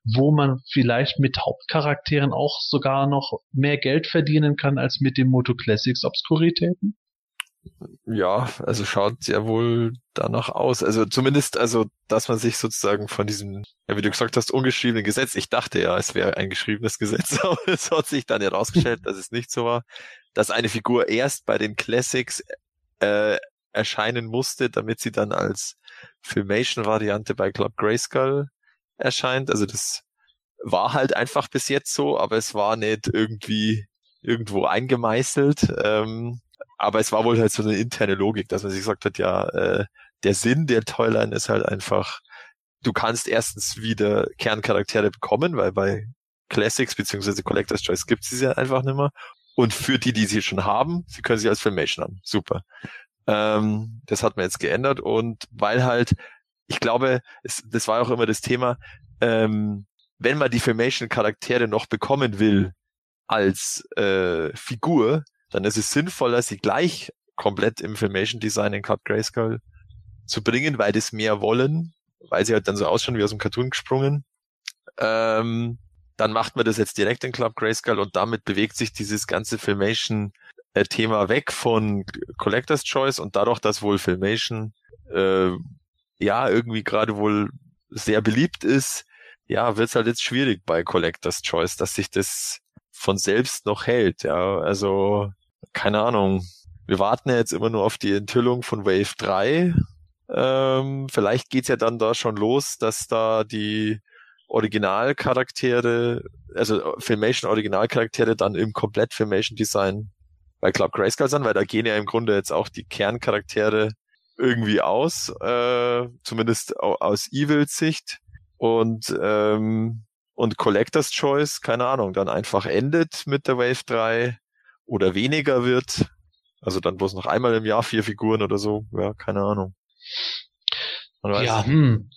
wo man vielleicht mit Hauptcharakteren auch sogar noch mehr Geld verdienen kann als mit den Moto Classics Obskuritäten? Ja, also schaut ja wohl danach aus. Also zumindest, also, dass man sich sozusagen von diesem, ja, wie du gesagt hast, ungeschriebenen Gesetz, ich dachte ja, es wäre ein geschriebenes Gesetz, aber es hat sich dann herausgestellt, dass es nicht so war dass eine Figur erst bei den Classics äh, erscheinen musste, damit sie dann als Filmation-Variante bei Club Grayskull erscheint. Also das war halt einfach bis jetzt so, aber es war nicht irgendwie irgendwo eingemeißelt. Ähm, aber es war wohl halt so eine interne Logik, dass man sich gesagt hat, ja, äh, der Sinn der Toyline ist halt einfach, du kannst erstens wieder Kerncharaktere bekommen, weil bei Classics beziehungsweise Collector's Choice gibt es sie ja einfach nicht mehr. Und für die, die sie schon haben, sie können sie als Filmation haben. Super. Ähm, das hat man jetzt geändert und weil halt, ich glaube, es, das war auch immer das Thema, ähm, wenn man die Filmation-Charaktere noch bekommen will als äh, Figur, dann ist es sinnvoller, sie gleich komplett im Filmation-Design in Cut Grayskull zu bringen, weil das mehr wollen, weil sie halt dann so ausschauen wie aus dem Cartoon gesprungen. Ähm, dann macht man das jetzt direkt in Club Grayskull und damit bewegt sich dieses ganze Filmation äh, Thema weg von Collector's Choice und dadurch, dass wohl Filmation äh, ja irgendwie gerade wohl sehr beliebt ist, ja, wird's halt jetzt schwierig bei Collector's Choice, dass sich das von selbst noch hält, ja, also keine Ahnung. Wir warten ja jetzt immer nur auf die Enthüllung von Wave 3. Ähm, vielleicht geht's ja dann da schon los, dass da die Originalcharaktere, also Filmation Originalcharaktere dann im komplett Filmation Design bei Club Grayskull sind, weil da gehen ja im Grunde jetzt auch die Kerncharaktere irgendwie aus, äh, zumindest aus Evils Sicht und ähm, und Collector's Choice, keine Ahnung, dann einfach endet mit der Wave 3 oder weniger wird. Also dann bloß noch einmal im Jahr vier Figuren oder so, ja, keine Ahnung. Ja, hm.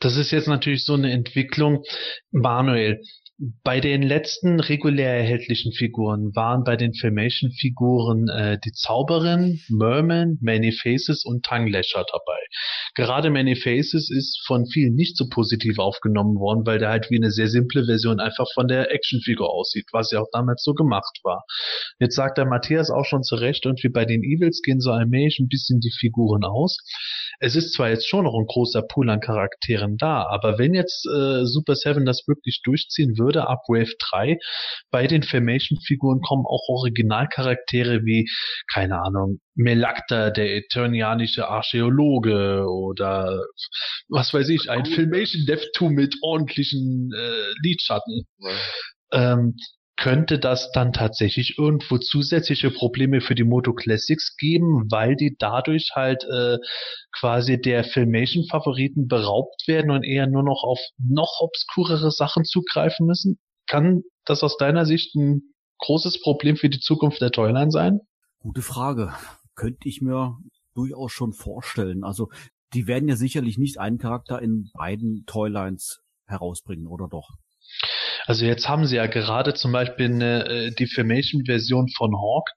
Das ist jetzt natürlich so eine Entwicklung. Manuel, bei den letzten regulär erhältlichen Figuren waren bei den Filmation-Figuren äh, die Zauberin, Merman, Many Faces und Tanglasher dabei. Gerade Many Faces ist von vielen nicht so positiv aufgenommen worden, weil der halt wie eine sehr simple Version einfach von der Actionfigur aussieht, was ja auch damals so gemacht war. Jetzt sagt der Matthias auch schon zu Recht, und wie bei den Evils gehen so allmählich ein bisschen die Figuren aus. Es ist zwar jetzt schon noch ein großer Pool an Charakteren da, aber wenn jetzt äh, Super Seven das wirklich durchziehen würde, ab Wave 3 bei den Filmation-Figuren kommen auch Originalcharaktere wie, keine Ahnung, Melakta, der eternianische Archäologe oder was weiß ich, ein Filmation Dev mit ordentlichen äh, Lidschatten. Ähm, könnte das dann tatsächlich irgendwo zusätzliche Probleme für die Moto Classics geben, weil die dadurch halt äh, quasi der Filmation-Favoriten beraubt werden und eher nur noch auf noch obskurere Sachen zugreifen müssen? Kann das aus deiner Sicht ein großes Problem für die Zukunft der Toyline sein? Gute Frage. Könnte ich mir durchaus schon vorstellen. Also die werden ja sicherlich nicht einen Charakter in beiden Toylines herausbringen, oder doch? Also jetzt haben sie ja gerade zum Beispiel eine äh, Defamation-Version von Hawk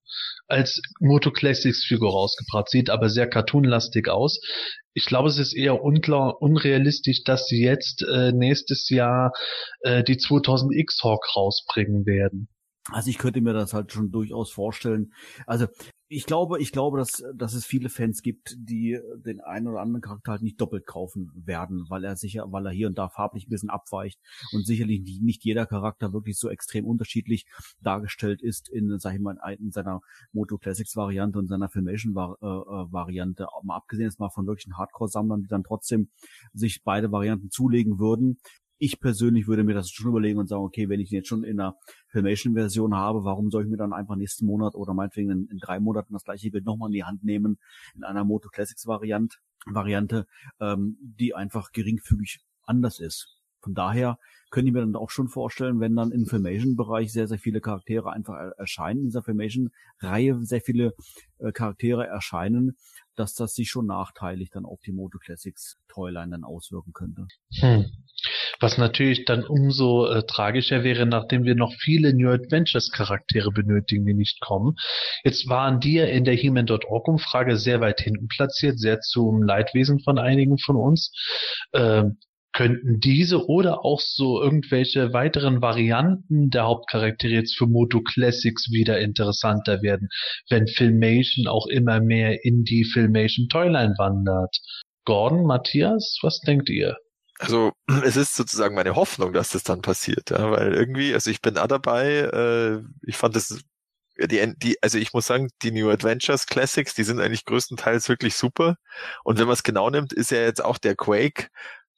als Moto Classics Figur rausgebracht, sieht aber sehr cartoonlastig aus. Ich glaube, es ist eher unklar, unrealistisch, dass sie jetzt äh, nächstes Jahr äh, die 2000X Hawk rausbringen werden. Also ich könnte mir das halt schon durchaus vorstellen. Also ich glaube, ich glaube, dass, dass es viele Fans gibt, die den einen oder anderen Charakter halt nicht doppelt kaufen werden, weil er sicher, weil er hier und da farblich ein bisschen abweicht und sicherlich nicht, nicht jeder Charakter wirklich so extrem unterschiedlich dargestellt ist in, sag ich mal, in seiner Moto Classics Variante und seiner Filmation äh, äh, Variante. Mal abgesehen jetzt mal von wirklichen Hardcore-Sammlern, die dann trotzdem sich beide Varianten zulegen würden ich persönlich würde mir das schon überlegen und sagen, okay, wenn ich den jetzt schon in einer Filmation-Version habe, warum soll ich mir dann einfach nächsten Monat oder meinetwegen in, in drei Monaten das gleiche Bild nochmal in die Hand nehmen, in einer Moto Classics Variante, Variante, ähm, die einfach geringfügig anders ist. Von daher könnte ich mir dann auch schon vorstellen, wenn dann im Filmation-Bereich sehr, sehr viele Charaktere einfach erscheinen, in dieser Filmation-Reihe sehr viele äh, Charaktere erscheinen, dass das sich schon nachteilig dann auf die Moto Classics Toyline dann auswirken könnte. Hm. Was natürlich dann umso äh, tragischer wäre, nachdem wir noch viele New Adventures Charaktere benötigen, die nicht kommen. Jetzt waren die ja in der He-Man.org Umfrage sehr weit hinten platziert, sehr zum Leidwesen von einigen von uns. Ähm, könnten diese oder auch so irgendwelche weiteren Varianten der Hauptcharaktere jetzt für Moto Classics wieder interessanter werden, wenn Filmation auch immer mehr in die Filmation Toyline wandert. Gordon, Matthias, was denkt ihr? Also es ist sozusagen meine Hoffnung, dass das dann passiert, ja, weil irgendwie, also ich bin da dabei, äh, ich fand das die, die, also ich muss sagen, die New Adventures Classics, die sind eigentlich größtenteils wirklich super. Und wenn man es genau nimmt, ist ja jetzt auch der Quake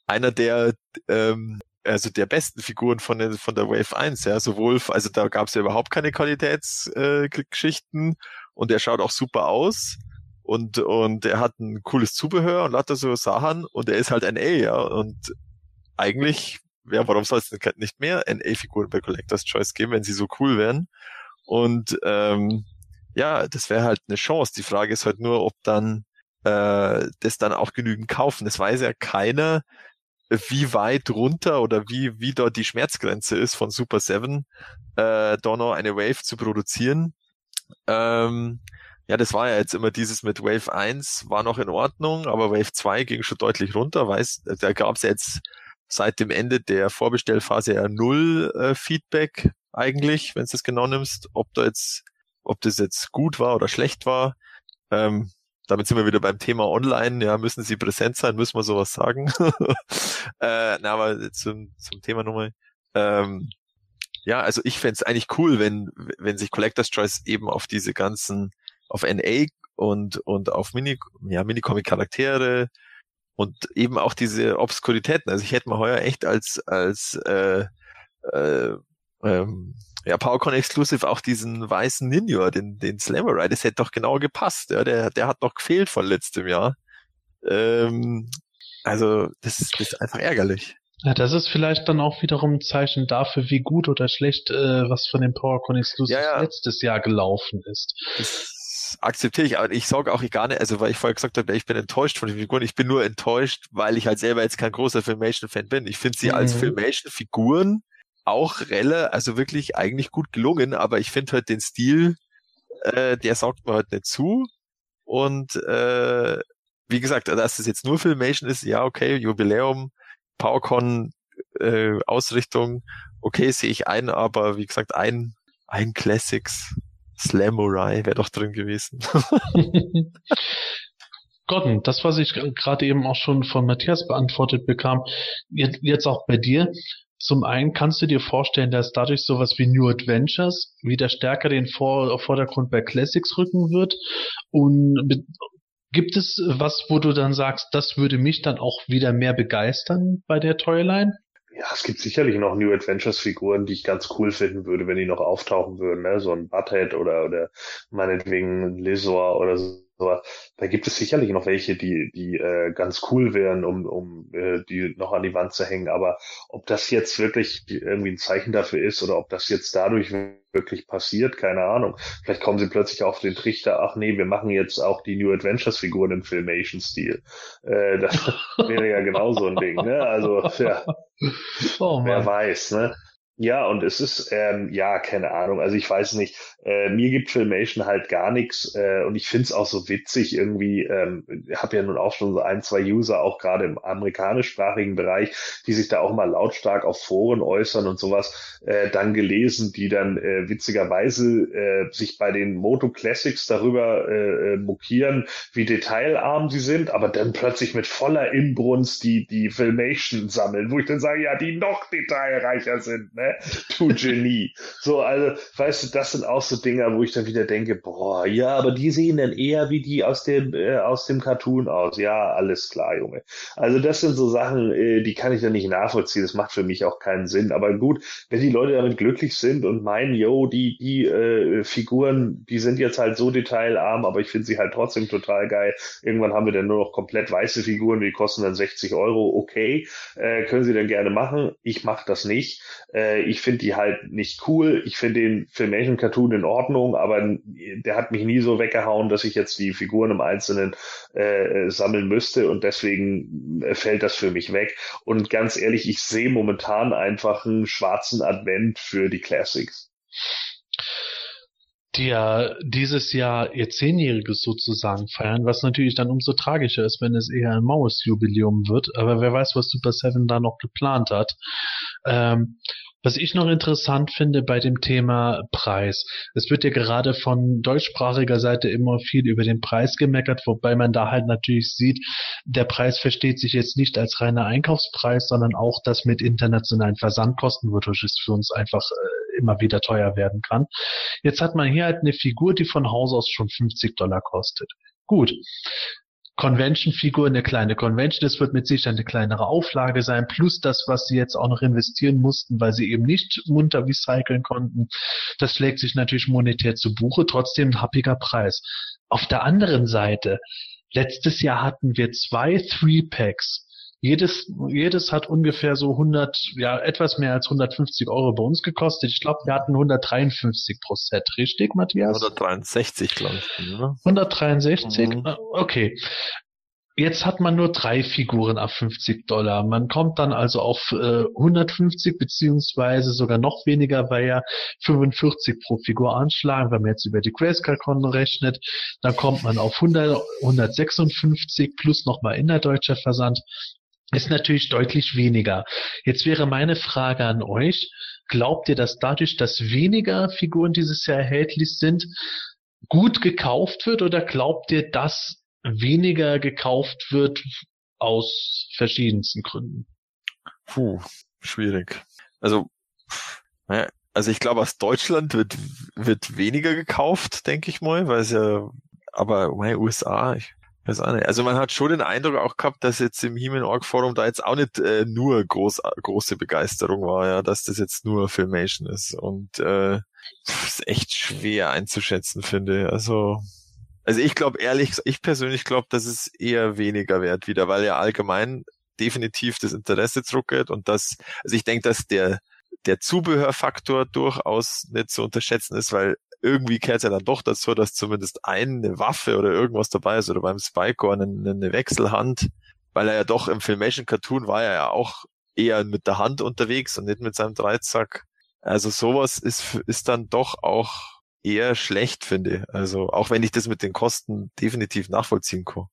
einer der ähm, also der besten Figuren von, den, von der Wave 1, ja, sowohl, also da gab es ja überhaupt keine Qualitätsgeschichten äh, und er schaut auch super aus und, und er hat ein cooles Zubehör und lauter so Sachen und er ist halt NA, ja, und eigentlich, ja, warum soll es denn nicht mehr NA-Figuren bei Collector's Choice geben, wenn sie so cool wären? Und ähm, ja, das wäre halt eine Chance. Die Frage ist halt nur, ob dann äh, das dann auch genügend kaufen. Es weiß ja keiner, wie weit runter oder wie, wie dort die Schmerzgrenze ist von Super 7, äh, da noch eine Wave zu produzieren. Ähm, ja, das war ja jetzt immer dieses mit Wave 1 war noch in Ordnung, aber Wave 2 ging schon deutlich runter, weiß, da gab es jetzt seit dem Ende der Vorbestellphase ja null äh, Feedback eigentlich, wenn du das genau nimmst, ob da jetzt, ob das jetzt gut war oder schlecht war. Ähm, damit sind wir wieder beim Thema Online. Ja, müssen sie präsent sein, müssen wir sowas sagen. äh, na, aber zum, zum Thema nochmal. Ähm, ja, also ich fände eigentlich cool, wenn, wenn sich Collector's Choice eben auf diese ganzen, auf NA und, und auf Mini, ja, Minicomic-Charaktere und eben auch diese Obskuritäten. Also ich hätte mal heuer echt als, als äh, äh, ähm, ja, PowerCon Exclusive auch diesen weißen Ninja, den, den Slamurai, das hätte doch genau gepasst. Ja, der, der hat noch gefehlt von letztem Jahr. Ähm, also, das, das ist einfach ärgerlich. Ja, das ist vielleicht dann auch wiederum ein Zeichen dafür, wie gut oder schlecht äh, was von dem PowerCon Exclusive ja, ja. letztes Jahr gelaufen ist. Das akzeptiere ich, aber ich sage auch gar nicht, also weil ich vorher gesagt habe, ich bin enttäuscht von den Figuren. Ich bin nur enttäuscht, weil ich halt selber jetzt kein großer Filmation-Fan bin. Ich finde sie mhm. als Filmation-Figuren auch Relle, also wirklich eigentlich gut gelungen, aber ich finde halt den Stil, äh, der saugt mir halt nicht zu. Und äh, wie gesagt, dass es jetzt nur Filmation ist, ja, okay, Jubiläum, PowerCon, äh, Ausrichtung, okay, sehe ich ein, aber wie gesagt, ein, ein Classics Slamurai wäre doch drin gewesen. Gordon, das, was ich gerade eben auch schon von Matthias beantwortet bekam, jetzt auch bei dir, zum einen kannst du dir vorstellen, dass dadurch sowas wie New Adventures wieder stärker den Vor Vordergrund bei Classics rücken wird. Und gibt es was, wo du dann sagst, das würde mich dann auch wieder mehr begeistern bei der Toyline? Ja, es gibt sicherlich noch New Adventures Figuren, die ich ganz cool finden würde, wenn die noch auftauchen würden, ne? So ein Butthead oder, oder meinetwegen ein Lizor oder so aber da gibt es sicherlich noch welche, die, die äh, ganz cool wären, um, um äh, die noch an die Wand zu hängen. Aber ob das jetzt wirklich irgendwie ein Zeichen dafür ist oder ob das jetzt dadurch wirklich passiert, keine Ahnung. Vielleicht kommen sie plötzlich auf den Trichter, ach nee, wir machen jetzt auch die New Adventures Figuren im Filmation-Stil. Äh, das wäre ja genauso ein Ding, ne? Also, ja. Oh, wer weiß, ne? Ja, und es ist, ähm, ja, keine Ahnung, also ich weiß nicht, äh, mir gibt Filmation halt gar nichts äh, und ich find's auch so witzig irgendwie, ähm, habe ja nun auch schon so ein, zwei User, auch gerade im amerikanischsprachigen Bereich, die sich da auch mal lautstark auf Foren äußern und sowas, äh, dann gelesen, die dann äh, witzigerweise äh, sich bei den Moto Classics darüber äh, äh mokieren, wie detailarm sie sind, aber dann plötzlich mit voller Inbrunst die, die Filmation sammeln, wo ich dann sage, ja, die noch detailreicher sind, ne? Du Genie. So, also, weißt du, das sind auch so Dinger, wo ich dann wieder denke, boah, ja, aber die sehen dann eher wie die aus dem, äh, aus dem Cartoon aus. Ja, alles klar, Junge. Also, das sind so Sachen, äh, die kann ich dann nicht nachvollziehen. Das macht für mich auch keinen Sinn. Aber gut, wenn die Leute damit glücklich sind und meinen, yo, die, die äh, Figuren, die sind jetzt halt so detailarm, aber ich finde sie halt trotzdem total geil. Irgendwann haben wir dann nur noch komplett weiße Figuren, die kosten dann 60 Euro. Okay, äh, können sie dann gerne machen. Ich mache das nicht. Äh, äh, ich finde die halt nicht cool. Ich finde den Filmation Cartoon in Ordnung, aber der hat mich nie so weggehauen, dass ich jetzt die Figuren im Einzelnen äh, sammeln müsste und deswegen äh, fällt das für mich weg. Und ganz ehrlich, ich sehe momentan einfach einen schwarzen Advent für die Classics die ja dieses Jahr ihr Zehnjähriges sozusagen feiern, was natürlich dann umso tragischer ist, wenn es eher ein maues Jubiläum wird. Aber wer weiß, was Super Seven da noch geplant hat. Ähm, was ich noch interessant finde bei dem Thema Preis. Es wird ja gerade von deutschsprachiger Seite immer viel über den Preis gemeckert, wobei man da halt natürlich sieht, der Preis versteht sich jetzt nicht als reiner Einkaufspreis, sondern auch das mit internationalen Versandkosten, wodurch es für uns einfach äh, immer wieder teuer werden kann. Jetzt hat man hier halt eine Figur, die von Haus aus schon 50 Dollar kostet. Gut. Convention-Figur, eine kleine Convention. Das wird mit Sicherheit eine kleinere Auflage sein, plus das, was sie jetzt auch noch investieren mussten, weil sie eben nicht munter recyceln konnten. Das schlägt sich natürlich monetär zu Buche, trotzdem ein happiger Preis. Auf der anderen Seite, letztes Jahr hatten wir zwei Three-Packs jedes, jedes hat ungefähr so 100, ja, etwas mehr als 150 Euro bei uns gekostet. Ich glaube, wir hatten 153 pro Set, richtig, Matthias? 163, glaube ich. Oder? 163? Mhm. Ah, okay. Jetzt hat man nur drei Figuren ab 50 Dollar. Man kommt dann also auf äh, 150 beziehungsweise sogar noch weniger, weil ja 45 pro Figur anschlagen, wenn man jetzt über die Grayscale-Konten rechnet. Dann kommt man auf 100, 156 plus nochmal innerdeutscher Versand ist natürlich deutlich weniger. Jetzt wäre meine Frage an euch, glaubt ihr, dass dadurch, dass weniger Figuren dieses Jahr erhältlich sind, gut gekauft wird oder glaubt ihr, dass weniger gekauft wird aus verschiedensten Gründen? Puh, schwierig. Also, also ich glaube, aus Deutschland wird, wird weniger gekauft, denke ich mal, weil es ja, aber meine USA, ich Weiß auch nicht. Also man hat schon den Eindruck auch gehabt, dass jetzt im Human Org Forum da jetzt auch nicht äh, nur groß, große Begeisterung war, ja, dass das jetzt nur Filmation ist. Und äh, ist echt schwer einzuschätzen, finde. Also, also ich glaube ehrlich, ich persönlich glaube, dass es eher weniger wert wieder, weil ja allgemein definitiv das Interesse zurückgeht und das, also ich denke, dass der der Zubehörfaktor durchaus nicht zu unterschätzen ist, weil irgendwie kehrt ja dann doch dazu, dass zumindest eine Waffe oder irgendwas dabei ist oder beim Spycore eine, eine Wechselhand, weil er ja doch im Filmation Cartoon war er ja auch eher mit der Hand unterwegs und nicht mit seinem Dreizack. Also sowas ist, ist dann doch auch eher schlecht, finde ich. Also auch wenn ich das mit den Kosten definitiv nachvollziehen kann.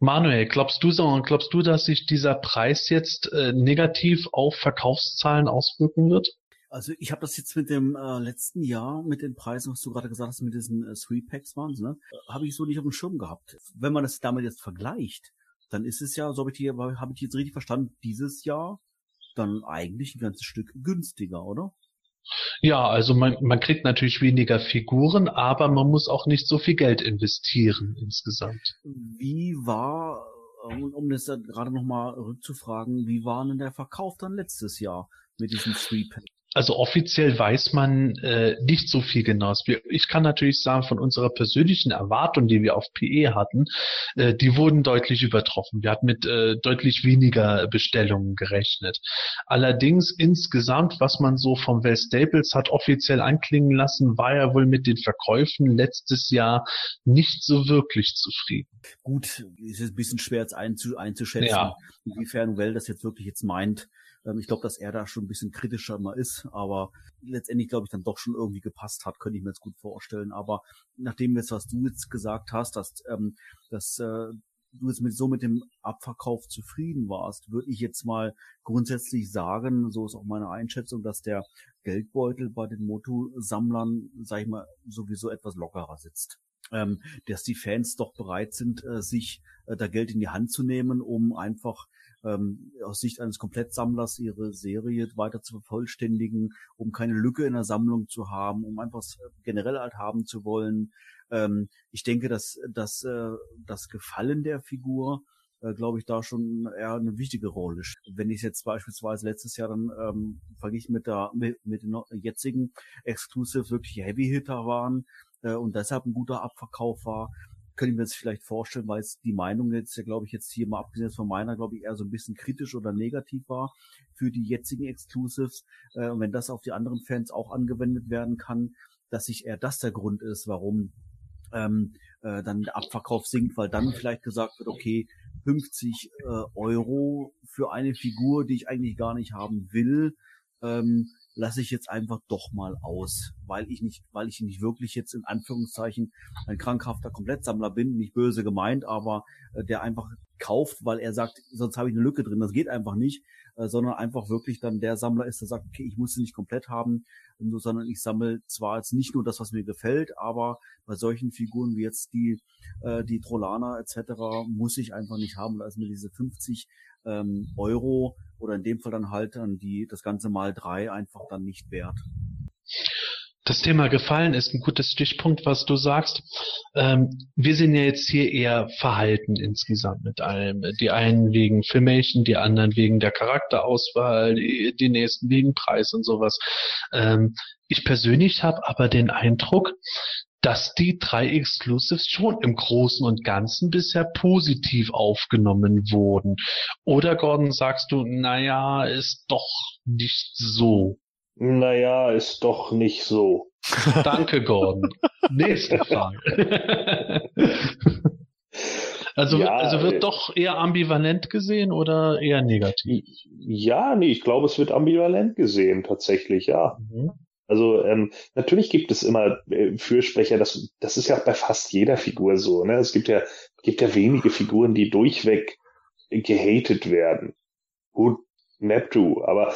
Manuel, glaubst du glaubst du, dass sich dieser Preis jetzt äh, negativ auf Verkaufszahlen auswirken wird? Also ich habe das jetzt mit dem äh, letzten Jahr, mit den Preisen, was du gerade gesagt hast, mit diesen äh, Three Packs waren, ne, habe ich so nicht auf dem Schirm gehabt. Wenn man das damit jetzt vergleicht, dann ist es ja, so habe ich, hab ich jetzt richtig verstanden, dieses Jahr dann eigentlich ein ganzes Stück günstiger, oder? Ja, also man, man kriegt natürlich weniger Figuren, aber man muss auch nicht so viel Geld investieren insgesamt. Wie war, um, um das gerade nochmal rückzufragen, wie war denn der Verkauf dann letztes Jahr mit diesen Three Packs? Also offiziell weiß man äh, nicht so viel genau. Ich kann natürlich sagen, von unserer persönlichen Erwartung, die wir auf PE hatten, äh, die wurden deutlich übertroffen. Wir hatten mit äh, deutlich weniger Bestellungen gerechnet. Allerdings insgesamt, was man so vom Well Staples hat offiziell anklingen lassen, war er wohl mit den Verkäufen letztes Jahr nicht so wirklich zufrieden. Gut, ist es ein bisschen schwer jetzt einzuschätzen, ja. inwiefern Well das jetzt wirklich jetzt meint Ähm, ich glaube, dass er da schon ein bisschen kritischer immer ist, aber letztendlich glaube ich dann doch schon irgendwie gepasst hat, könnte ich mir jetzt gut vorstellen. Aber nachdem jetzt, was du jetzt gesagt hast, dass, ähm, dass äh, du jetzt mit so mit dem Abverkauf zufrieden warst, würde ich jetzt mal grundsätzlich sagen, so ist auch meine Einschätzung, dass der Geldbeutel bei den Moto-Sammlern, sag ich mal, sowieso etwas lockerer sitzt. Ähm, dass die Fans doch bereit sind, äh, sich äh, da Geld in die Hand zu nehmen, um einfach ähm, aus Sicht eines Komplettsammlers ihre Serie weiter zu vervollständigen, um keine Lücke in der Sammlung zu haben, um einfach generell halt haben zu wollen. Ähm, ich denke, dass, dass äh, das Gefallen der Figur äh, glaube ich, da schon eher eine wichtige Rolle. Wenn ich jetzt beispielsweise letztes Jahr dann ähm, verglichen mit der mit, mit den jetzigen Exclusive wirklich Heavy Hitter waren äh, und deshalb ein guter Abverkauf war, könnte ich mir jetzt vielleicht vorstellen, weil es die Meinung jetzt, ja, glaube ich, jetzt hier mal abgesehen von meiner, glaube ich, eher so ein bisschen kritisch oder negativ war für die jetzigen Exclusives. Äh, und wenn das auf die anderen Fans auch angewendet werden kann, dass sich eher das der Grund ist, warum ähm, äh, dann der Abverkauf sinkt, weil dann vielleicht gesagt wird, okay, 50 äh, Euro für eine Figur, die ich eigentlich gar nicht haben will, ähm, lasse ich jetzt einfach doch mal aus, weil ich nicht, weil ich nicht wirklich jetzt in Anführungszeichen ein krankhafter Komplettsammler bin, nicht böse gemeint, aber äh, der einfach kauft, weil er sagt, sonst habe ich eine Lücke drin, das geht einfach nicht, äh, sondern einfach wirklich dann der Sammler ist, der sagt, okay, ich muss sie nicht komplett haben, sondern ich sammle zwar jetzt nicht nur das, was mir gefällt, aber bei solchen Figuren wie jetzt die, äh, die Trollana etc. muss ich einfach nicht haben, da ist mir diese 50 ähm, Euro oder in dem Fall dann halt dann die das ganze mal drei einfach dann nicht wert. Das Thema Gefallen ist ein gutes Stichpunkt, was du sagst. Ähm, wir sind ja jetzt hier eher verhalten insgesamt mit allem. Die einen wegen Filmation, die anderen wegen der Charakterauswahl, die, die nächsten wegen Preis und sowas. Ähm, ich persönlich habe aber den Eindruck, dass die drei Exclusives schon im Großen und Ganzen bisher positiv aufgenommen wurden. Oder Gordon, sagst du, naja, ist doch nicht so. Naja, ist doch nicht so. Danke, Gordon. Nächste Frage. also, ja, also wird äh, doch eher ambivalent gesehen oder eher negativ? Ja, nee, ich glaube, es wird ambivalent gesehen, tatsächlich, ja. Mhm. Also ähm, natürlich gibt es immer äh, Fürsprecher, das, das ist ja auch bei fast jeder Figur so. Ne? Es gibt ja, gibt ja wenige Figuren, die durchweg gehatet werden. Gut, Neptu, aber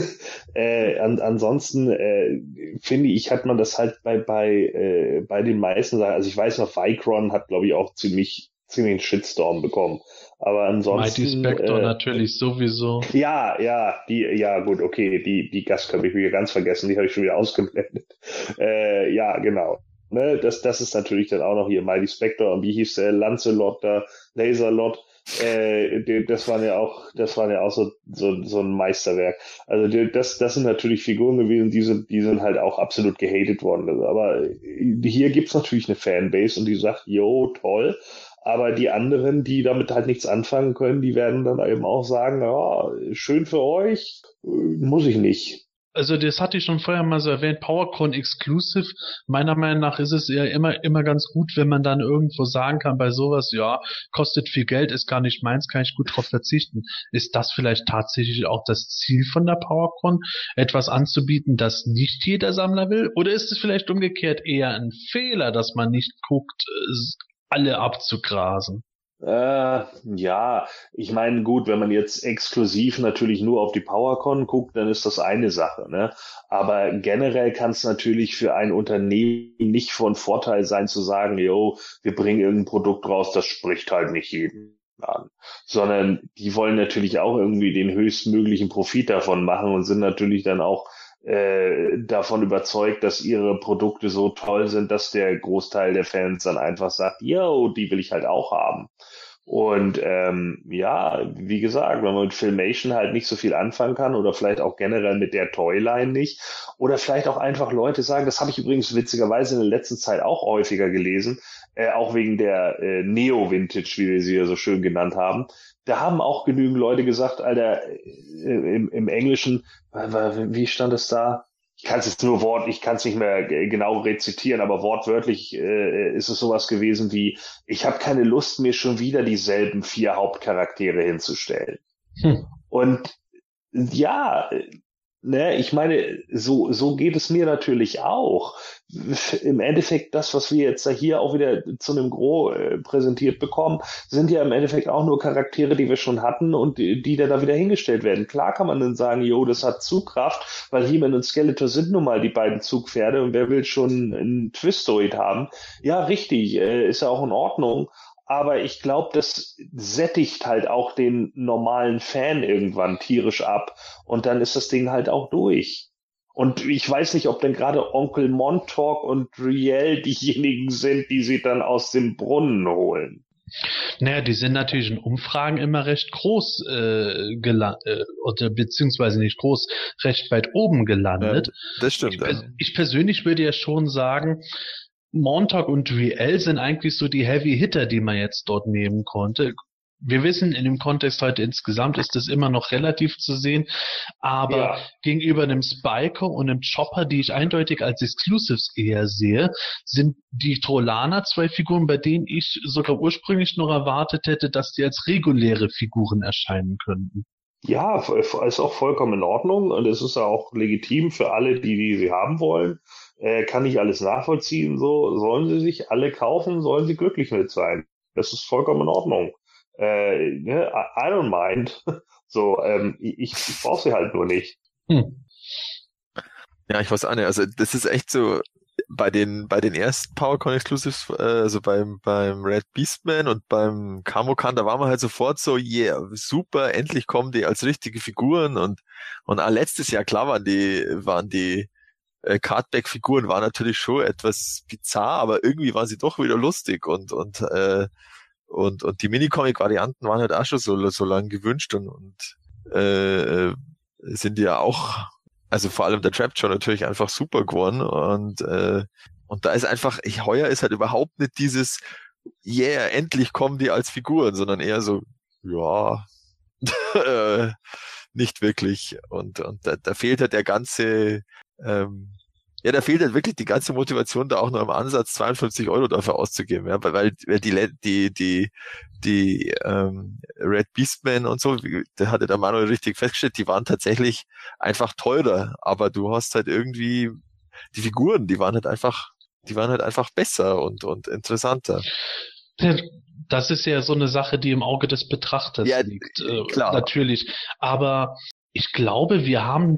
äh, an, ansonsten äh, finde ich, hat man das halt bei bei äh, bei den meisten Sachen. Also ich weiß noch, Vicron hat glaube ich auch ziemlich ziemlich einen Shitstorm bekommen. Aber ansonsten. Mighty Spectre äh, natürlich sowieso. Ja, ja, die, ja gut, okay, die die Gast habe ich wieder ganz vergessen, die habe ich schon wieder ausgeblendet. Äh, ja, genau. Ne, das, das ist natürlich dann auch noch hier Mighty Spectre und wie hieß der Lancelot da, Laserlot äh, das waren ja auch, das waren ja auch so, so, so ein Meisterwerk. Also das, das sind natürlich Figuren gewesen, die sind, die sind halt auch absolut gehatet worden. Aber hier gibt's natürlich eine Fanbase und die sagt, yo, toll. Aber die anderen, die damit halt nichts anfangen können, die werden dann eben auch sagen, ja, schön für euch, muss ich nicht also das hatte ich schon vorher mal so erwähnt, PowerCon Exclusive. Meiner Meinung nach ist es ja immer, immer ganz gut, wenn man dann irgendwo sagen kann bei sowas, ja, kostet viel Geld, ist gar nicht meins, kann ich gut drauf verzichten. Ist das vielleicht tatsächlich auch das Ziel von der PowerCon, etwas anzubieten, das nicht jeder Sammler will? Oder ist es vielleicht umgekehrt eher ein Fehler, dass man nicht guckt, alle abzugrasen? Äh, ja, ich meine, gut, wenn man jetzt exklusiv natürlich nur auf die PowerCon guckt, dann ist das eine Sache, ne? Aber generell kann es natürlich für ein Unternehmen nicht von Vorteil sein zu sagen, yo, wir bringen irgendein Produkt raus, das spricht halt nicht jeden an. Sondern die wollen natürlich auch irgendwie den höchstmöglichen Profit davon machen und sind natürlich dann auch äh, davon überzeugt, dass ihre Produkte so toll sind, dass der Großteil der Fans dann einfach sagt, yo, die will ich halt auch haben. Und ähm, ja, wie gesagt, wenn man mit Filmation halt nicht so viel anfangen kann oder vielleicht auch generell mit der Toyline nicht oder vielleicht auch einfach Leute sagen, das habe ich übrigens witzigerweise in der letzten Zeit auch häufiger gelesen, äh, auch wegen der äh, Neo-Vintage, wie wir sie ja so schön genannt haben, da haben auch genügend Leute gesagt, Alter, äh, im, im Englischen, wie stand es da? Ich kann es jetzt nur Wort, ich kann es nicht mehr genau rezitieren, aber wortwörtlich äh, ist es sowas gewesen wie, ich habe keine Lust, mir schon wieder dieselben vier Hauptcharaktere hinzustellen. Hm. Und ja, ne, ich meine, so, so geht es mir natürlich auch. Im Endeffekt, das, was wir jetzt da hier auch wieder zu einem Gros äh, präsentiert bekommen, sind ja im Endeffekt auch nur Charaktere, die wir schon hatten und die, die da wieder hingestellt werden. Klar kann man dann sagen, jo, das hat Zugkraft, weil He-Man und Skeletor sind nun mal die beiden Zugpferde und wer will schon einen Twistoid haben? Ja, richtig, äh, ist ja auch in Ordnung aber ich glaube, das sättigt halt auch den normalen Fan irgendwann tierisch ab und dann ist das Ding halt auch durch. Und ich weiß nicht, ob denn gerade Onkel Montauk und Riel diejenigen sind, die sie dann aus dem Brunnen holen. Naja, die sind natürlich in Umfragen immer recht groß äh, gelandet, äh, oder beziehungsweise nicht groß, recht weit oben gelandet. Ja, das stimmt. Ich, ich persönlich würde ja schon sagen, Montauk und Riel sind eigentlich so die Heavy Hitter, die man jetzt dort nehmen konnte. Wir wissen, in dem Kontext heute insgesamt ist das immer noch relativ zu sehen, aber ja. gegenüber einem Spiker und einem Chopper, die ich eindeutig als Exclusives eher sehe, sind die Trollaner zwei Figuren, bei denen ich sogar ursprünglich noch erwartet hätte, dass die als reguläre Figuren erscheinen könnten. Ja, ist auch vollkommen in Ordnung und es ist auch legitim für alle, die, die sie haben wollen äh, kann ich alles nachvollziehen, so sollen sie sich alle kaufen, sollen sie glücklich mit sein. Das ist vollkommen in Ordnung. Äh, ne? I don't mind. So, ähm, ich, ich brauche sie halt nur nicht. Hm. Ja, ich weiß auch nicht. Also das ist echt so bei den bei den ersten PowerCon Exclusives, äh, also beim beim Red Beastman und beim Kamokan, da waren wir halt sofort so, yeah, super, endlich kommen die als richtige Figuren und und letztes Jahr klar waren die waren die äh, Cardback-Figuren war natürlich schon etwas bizarr, aber irgendwie war sie doch wieder lustig und und äh, und und die Minicomic-Varianten waren halt auch schon so so lang gewünscht und und äh, sind ja auch also vor allem der Trap schon natürlich einfach super geworden und äh, und da ist einfach ich heuer ist halt überhaupt nicht dieses yeah endlich kommen die als Figuren sondern eher so ja äh, nicht wirklich und und da, da fehlt halt der ganze ähm, ja, da fehlt halt wirklich die ganze Motivation, da auch noch im Ansatz 52 Euro dafür auszugeben, ja, weil, weil die, die, die, die ähm, Red Beastman und so, da hatte der Manuel richtig festgestellt, die waren tatsächlich einfach teurer, aber du hast halt irgendwie die Figuren, die waren halt einfach, die waren halt einfach besser und, und interessanter. Das ist ja so eine Sache, die im Auge des Betrachters ja, liegt. Äh, klar. Natürlich. Aber ich glaube, wir haben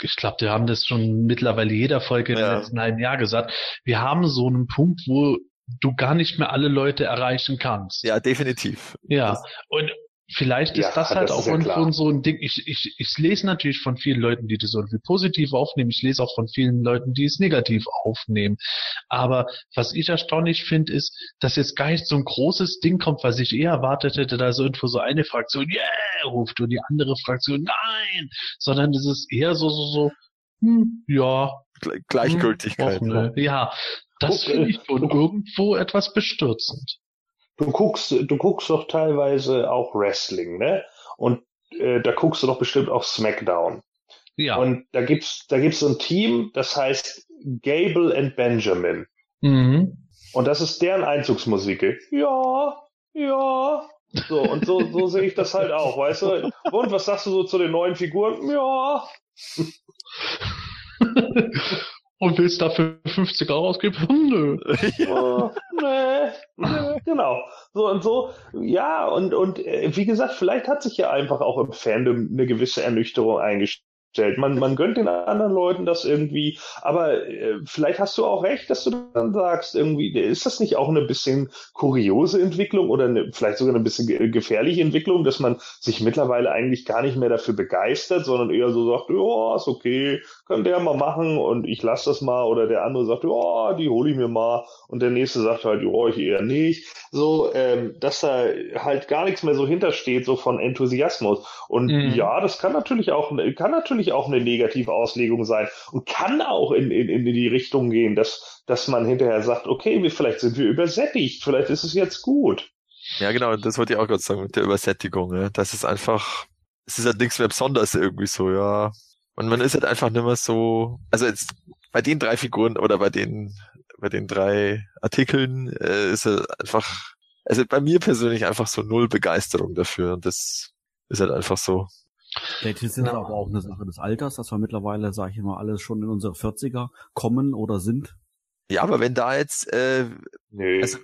ich glaube, wir haben das schon mittlerweile jeder Folge ja. im letzten halben Jahr gesagt. Wir haben so einen Punkt, wo du gar nicht mehr alle Leute erreichen kannst. Ja, definitiv. Ja. Das und Vielleicht ist ja, das halt das auch irgendwo ja so ein Ding. Ich, ich, ich lese natürlich von vielen Leuten, die das irgendwie positiv aufnehmen. Ich lese auch von vielen Leuten, die es negativ aufnehmen. Aber was ich erstaunlich finde, ist, dass jetzt gar nicht so ein großes Ding kommt, was ich eher erwartet hätte, da so irgendwo so eine Fraktion yeah ruft und die andere Fraktion nein, sondern es ist eher so, so, so, hm, ja. Gleichgültigkeit. Hm? Ja, das finde ich schon irgendwo etwas bestürzend du guckst, du guckst doch teilweise auch Wrestling, ne? Und äh, da guckst du doch bestimmt auch SmackDown. Ja. Und da gibt's, da gibt's so ein Team, das heißt Gable and Benjamin. Mhm. Und das ist deren Einzugsmusik. Ja, ja. So, und so, so sehe ich das halt auch, weißt du? Und was sagst du so zu den neuen Figuren? Ja. und willst dafür 50 Euro ausgeben? Hm, nö. ja. nee, nee, genau. So und so, ja, und, und äh, wie gesagt, vielleicht hat sich ja einfach auch im Fandom eine gewisse Ernüchterung eingestellt stellt. Man, man gönnt den anderen Leuten das irgendwie, aber äh, vielleicht hast du auch recht, dass du dann sagst, irgendwie, ist das nicht auch eine bisschen kuriose Entwicklung oder eine, vielleicht sogar eine bisschen gefährliche Entwicklung, dass man sich mittlerweile eigentlich gar nicht mehr dafür begeistert, sondern eher so sagt, ja, ist okay, kann der mal machen und ich lasse das mal oder der andere sagt, ja, die hole ich mir mal und der nächste sagt halt, ja, ich eher nicht. So, ähm, dass da halt gar nichts mehr so hintersteht, so von Enthusiasmus. Und mhm. ja, das kann natürlich auch, kann natürlich natürlich auch eine negative Auslegung sein und kann auch in, in, in die Richtung gehen, dass, dass man hinterher sagt, okay, wir, vielleicht sind wir übersättigt, vielleicht ist es jetzt gut. Ja, genau, das wollte ich auch gerade sagen mit der Übersättigung. Ja. Das ist einfach, es ist halt nichts mehr Besonderes irgendwie so, ja. Und man ist halt einfach nicht mehr so, also jetzt bei den drei Figuren oder bei den, bei den drei Artikeln äh, ist halt einfach, also bei mir persönlich einfach so null Begeisterung dafür und das ist halt einfach so. Vielleicht ist es Ja. aber auch eine Sache des Alters, dass wir mittlerweile, sag ich mal, alles schon in unsere 40er kommen oder sind. Ja, aber wenn da jetzt, äh, Nö. Also-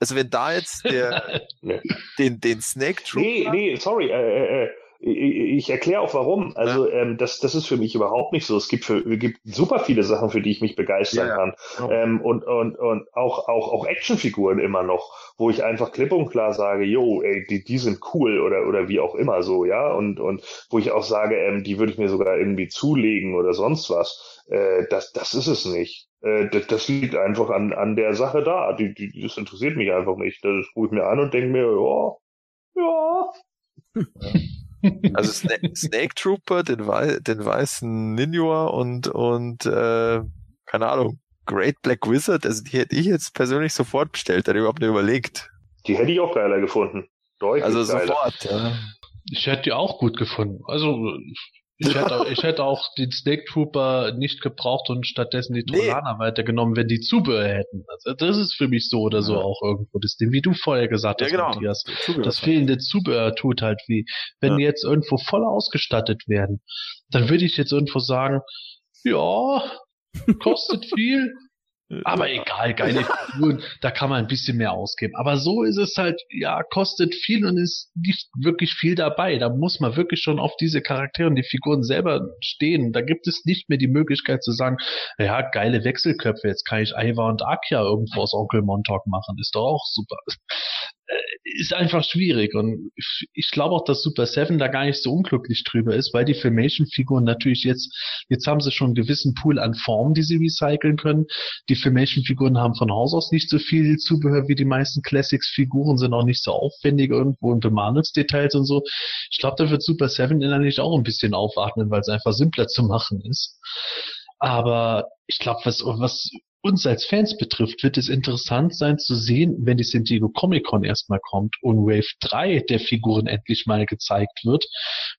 also wenn da jetzt der, Nee. den, den Snake Trooper, Nee, nee, sorry. Äh, äh, ich, erkläre auch warum. Also ähm, das, das ist für mich überhaupt nicht so. Es gibt, für, es gibt super viele Sachen, für die ich mich begeistern Ja, ja. kann. Oh. Ähm, und und, und auch, auch, auch Actionfiguren immer noch, wo ich einfach klipp und klar sage, yo, ey, die, die sind cool oder, oder wie auch immer so, ja. Und, und wo ich auch sage, ähm, die würde ich mir sogar irgendwie zulegen oder sonst was. Äh, das, das ist es nicht. Äh, das, das liegt einfach an, an der Sache da. Die, die, das interessiert mich einfach nicht. Das rufe ich mir an und denke mir, ja, ja, also Snake, Snake Trooper, den, wei den weißen Ninja und, und äh, keine Ahnung, Great Black Wizard, also die hätte ich jetzt persönlich sofort bestellt, hätte ich überhaupt nicht überlegt. Die hätte ich auch geiler gefunden. Deutlich Also geiler. sofort, ja. Ich hätte die auch gut gefunden. Also ich hätte, auch- ich hätte auch den Snake Trooper nicht gebraucht und stattdessen die Nee. Trolaner weitergenommen, wenn die Zubehör hätten. Also das ist für mich so oder so Ja. auch irgendwo das Ding, wie du vorher gesagt Ja, hast, genau. Matthias. Zubehör. Das fehlende Zubehör tut halt weh. Wenn Ja. die jetzt irgendwo voll ausgestattet werden, dann würde ich jetzt irgendwo sagen, ja, kostet viel, aber egal, geile Figuren, da kann man ein bisschen mehr ausgeben. Aber so ist es halt, ja, kostet viel und ist nicht wirklich viel dabei. Da muss man wirklich schon auf diese Charaktere und die Figuren selber stehen. Da gibt es nicht mehr die Möglichkeit zu sagen, ja, geile Wechselköpfe, jetzt kann ich Ivar und Akia irgendwo aus Onkel Montauk machen. Ist doch auch super. Äh, Ist einfach schwierig und ich- ich glaube auch, dass Super Seven da gar nicht so unglücklich drüber ist, weil die Filmation-Figuren natürlich jetzt, jetzt haben sie schon einen gewissen Pool an Formen, die sie recyceln können. Die Filmation-Figuren haben von Haus aus nicht so viel Zubehör wie die meisten Classics-Figuren, sind auch nicht so aufwendig irgendwo in Bemalungsdetails und so. Ich glaube, da wird Super Seven innerlich auch ein bisschen aufatmen, weil es einfach simpler zu machen ist. Aber ich glaube, was, was uns als Fans betrifft, wird es interessant sein zu sehen, wenn die San Diego Comic Con erstmal kommt und Wave 3 der Figuren endlich mal gezeigt wird,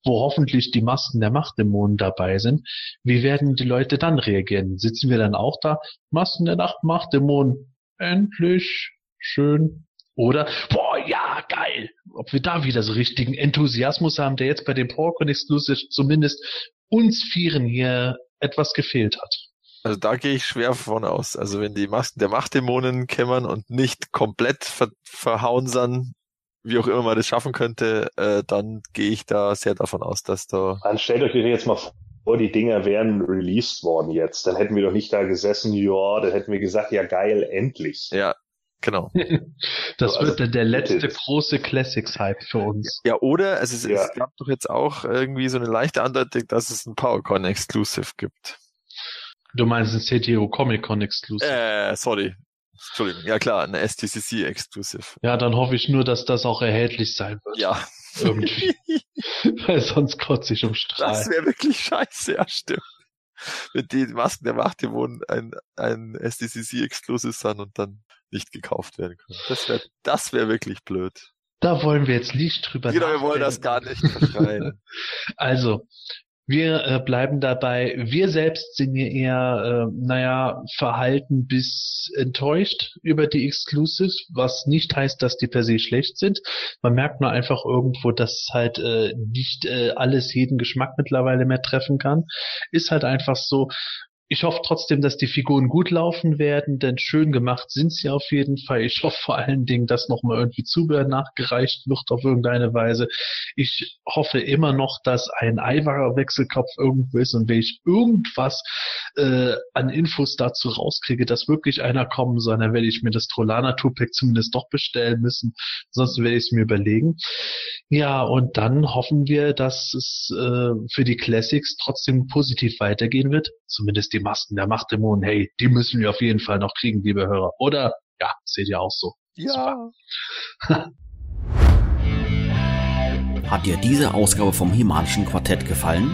wo hoffentlich die Masken der Machtdämonen dabei sind. Wie werden die Leute dann reagieren? Sitzen wir dann auch da? Masken der Nacht, Machtdämonen, endlich, schön. Oder, boah, ja, geil. Ob wir da wieder so richtigen Enthusiasmus haben, der jetzt bei dem PowerCon Exclusive zumindest uns Vieren hier etwas gefehlt hat. Also da gehe ich schwer von aus. Also wenn die Masken der Machtdämonen kämmern und nicht komplett ver verhauen wie auch immer man das schaffen könnte, äh, dann gehe ich da sehr davon aus, dass da Dann stellt euch jetzt mal vor, die Dinger wären released worden jetzt. Dann hätten wir doch nicht da gesessen, ja, dann hätten wir gesagt, ja geil, endlich. ja genau. Das So, also, wird dann der letzte bitte. große Classics-Hype für uns. Ja, oder also es, Ja. es gab doch jetzt auch irgendwie so eine leichte Andeutung, dass es ein PowerCon Exclusive gibt. Du meinst ein CTO Comic Con Exclusive. Äh, sorry. Entschuldigung. Ja klar, eine STCC Exclusive. Ja, dann hoffe ich nur, dass das auch erhältlich sein wird. Ja. Irgendwie. Weil sonst kotze ich um Strahl. Das wäre wirklich scheiße, ja, stimmt. Wenn die Masken der Machtdämonen ein, ein SDCC Exclusive sind und dann nicht gekauft werden können. Das wäre das wär wirklich blöd. Da wollen wir jetzt nicht drüber Genau, wir wollen das gar nicht verschreien. Also, wir äh, bleiben dabei. Wir selbst sind hier eher, äh, naja, verhalten bis enttäuscht über die Exclusives, was nicht heißt, dass die per se schlecht sind. Man merkt nur einfach irgendwo, dass halt äh, nicht äh, alles jeden Geschmack mittlerweile mehr treffen kann. Ist halt einfach so. Ich hoffe trotzdem, dass die Figuren gut laufen werden, denn schön gemacht sind sie auf jeden Fall. Ich hoffe vor allen Dingen, dass nochmal irgendwie Zubehör nachgereicht wird auf irgendeine Weise. Ich hoffe immer noch, dass ein Eiwarer Wechselkopf irgendwo ist und wenn ich irgendwas äh, an Infos dazu rauskriege, dass wirklich einer kommen soll, dann werde ich mir das Trolana Tupac zumindest doch bestellen müssen. Sonst werde ich es mir überlegen. Ja, und dann hoffen wir, dass es äh, für die Classics trotzdem positiv weitergehen wird. Zumindest die Masken der Machtdämonen, hey, die müssen wir auf jeden Fall noch kriegen, liebe Hörer. Oder? Ja, seht ihr auch so. Ja. Hat dir diese Ausgabe vom Himalischen Quartett gefallen?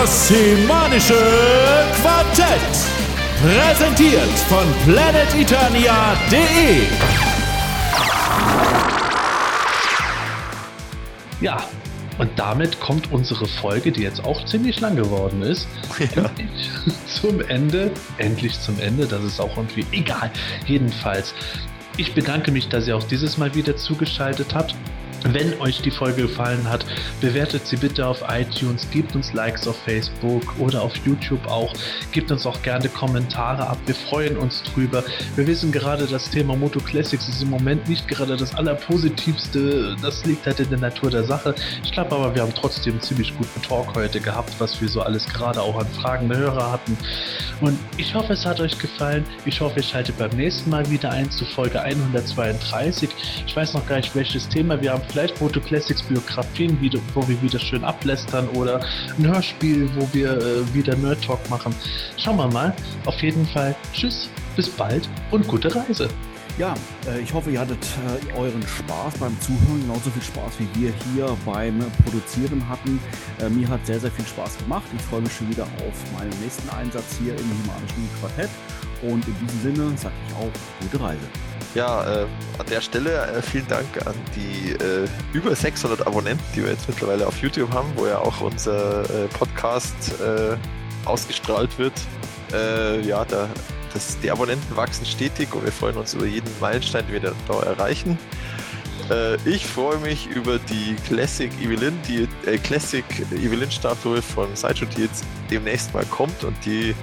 Das semanische Quartett. Präsentiert von planeteternia.de. Ja, und damit kommt unsere Folge, die jetzt auch ziemlich lang geworden ist, endlich zum Ende. Endlich zum Ende, das ist auch irgendwie egal. Jedenfalls, ich bedanke mich, dass ihr auch dieses Mal wieder zugeschaltet habt. Wenn euch die Folge gefallen hat, bewertet sie bitte auf iTunes, gebt uns Likes auf Facebook oder auf YouTube auch, gebt uns auch gerne Kommentare ab, wir freuen uns drüber. Wir wissen gerade, das Thema Moto Classics ist im Moment nicht gerade das allerpositivste, das liegt halt in der Natur der Sache. Ich glaube aber, wir haben trotzdem ziemlich guten Talk heute gehabt, was wir so alles gerade auch an Fragen der Hörer hatten. Und ich hoffe, es hat euch gefallen. Ich hoffe, ihr schaltet beim nächsten Mal wieder ein zu Folge 132. Ich weiß noch gar nicht, welches Thema wir haben vielleicht Moto Classics Biografien, wo wir wieder schön ablästern oder ein Hörspiel, wo wir äh, wieder Nerd Talk machen. Schauen wir mal. Auf jeden Fall tschüss, bis bald und gute Reise. Ja, äh, ich hoffe, ihr hattet äh, euren Spaß beim Zuhören, genauso viel Spaß wie wir hier beim Produzieren hatten. Äh, mir hat sehr, sehr viel Spaß gemacht. Ich freue mich schon wieder auf meinen nächsten Einsatz hier im Humanischen Quartett. Und in diesem Sinne sage ich auch gute Reise. Ja, äh, an der Stelle äh, vielen Dank an die äh, über 600 Abonnenten, die wir jetzt mittlerweile auf YouTube haben, wo ja auch unser äh, Podcast äh, ausgestrahlt wird. Äh, ja, da, das, die Abonnenten wachsen stetig und wir freuen uns über jeden Meilenstein, den wir da, erreichen. Äh, ich freue mich über die Classic Evelyn, die äh, Classic Evelyn Statue von Sideshow, die jetzt demnächst mal kommt und die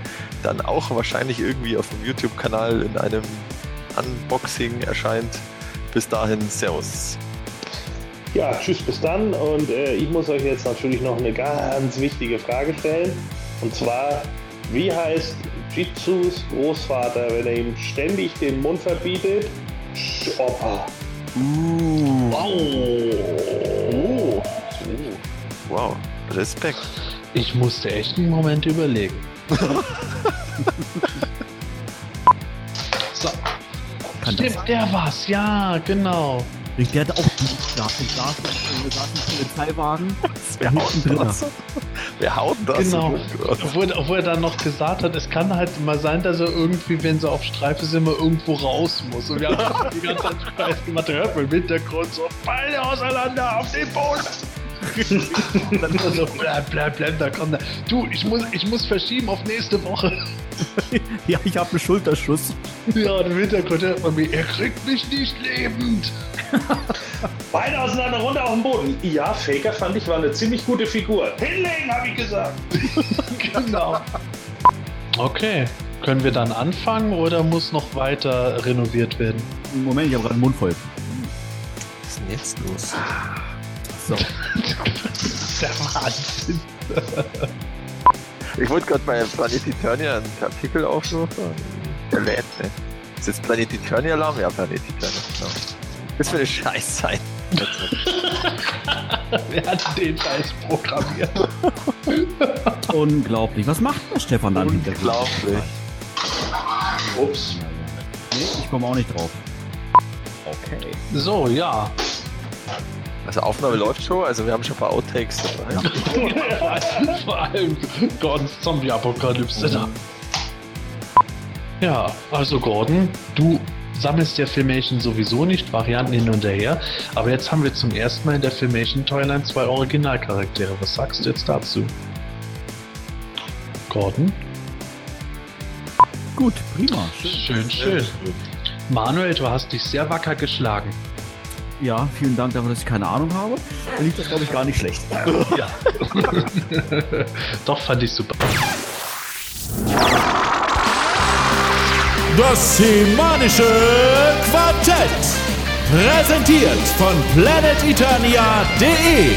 dann auch wahrscheinlich irgendwie auf dem YouTube-Kanal in einem Unboxing erscheint. Bis dahin, Servus. Ja, tschüss, bis dann. Und äh, ich muss euch jetzt natürlich noch eine ganz wichtige Frage stellen. Und zwar, wie heißt Jitsus Großvater, wenn er ihm ständig den Mund verbietet? Opa. Uh, Oh. wow, Respekt. Ich musste echt einen Moment überlegen. so. Kann das Stimmt, der war's, ja, genau. Der hat auch die Straße, Straße, äh, saß im Polizeiwagen. Wer haut drin. das? Wer haut das? Genau. Oh. Obwohl, obwohl er dann noch gesagt hat, es kann halt mal sein, dass er irgendwie, wenn sie auf Streife sind, mal irgendwo raus muss. Und wir haben die ganze Zeit Spaß gemacht, hört man im Hintergrund so, Beine auseinander auf den Boden. Dann immer so, bleib, bleib, bleib, da kommt er. Du, ich muss, ich muss verschieben auf nächste Woche. Ja, ich habe einen Schulterschuss. Ja, im Hintergrund hört man mich, er kriegt mich nicht lebend. Beine auseinander runter auf den Boden. Ja, Faker fand ich war eine ziemlich gute Figur. Hinlegen, habe ich gesagt. Genau. Okay. Können wir dann anfangen oder muss noch weiter renoviert werden? Moment, ich habe gerade den Mund voll. Was ist denn jetzt los? So. Der Wahnsinn. Ich wollte gerade bei Planet Eternia einen Artikel aufrufen. Der lädt, ne? Ist jetzt Planet Eternia Alarm? Ja, Planet Eternia. Genau. Das für eine Scheißzeit. Wer hat den Scheiß programmiert? Unglaublich. Was macht der Stefan dann? Unglaublich. Ups. Nee, ich komme auch nicht drauf. Okay. So, ja. Also Aufnahme läuft schon, also wir haben schon ein paar Outtakes dabei. Vor allem Gordons Zombie-Apokalypse da. Ja, also Gordon, du sammelst ja Filmation sowieso nicht, Varianten hin und her, aber jetzt haben wir zum ersten Mal in der Filmation Toyline zwei Originalcharaktere. Was sagst du jetzt dazu? Gordon? Gut, prima. Schön. Schön, schön. Manuel, du hast dich sehr wacker geschlagen. Ja, vielen Dank dafür, dass ich keine Ahnung habe. Dann liegt das, glaube ich, gar nicht schlecht. Ja. Doch, fand ich super. Das semanische Quartett. Präsentiert von planeteternia.de.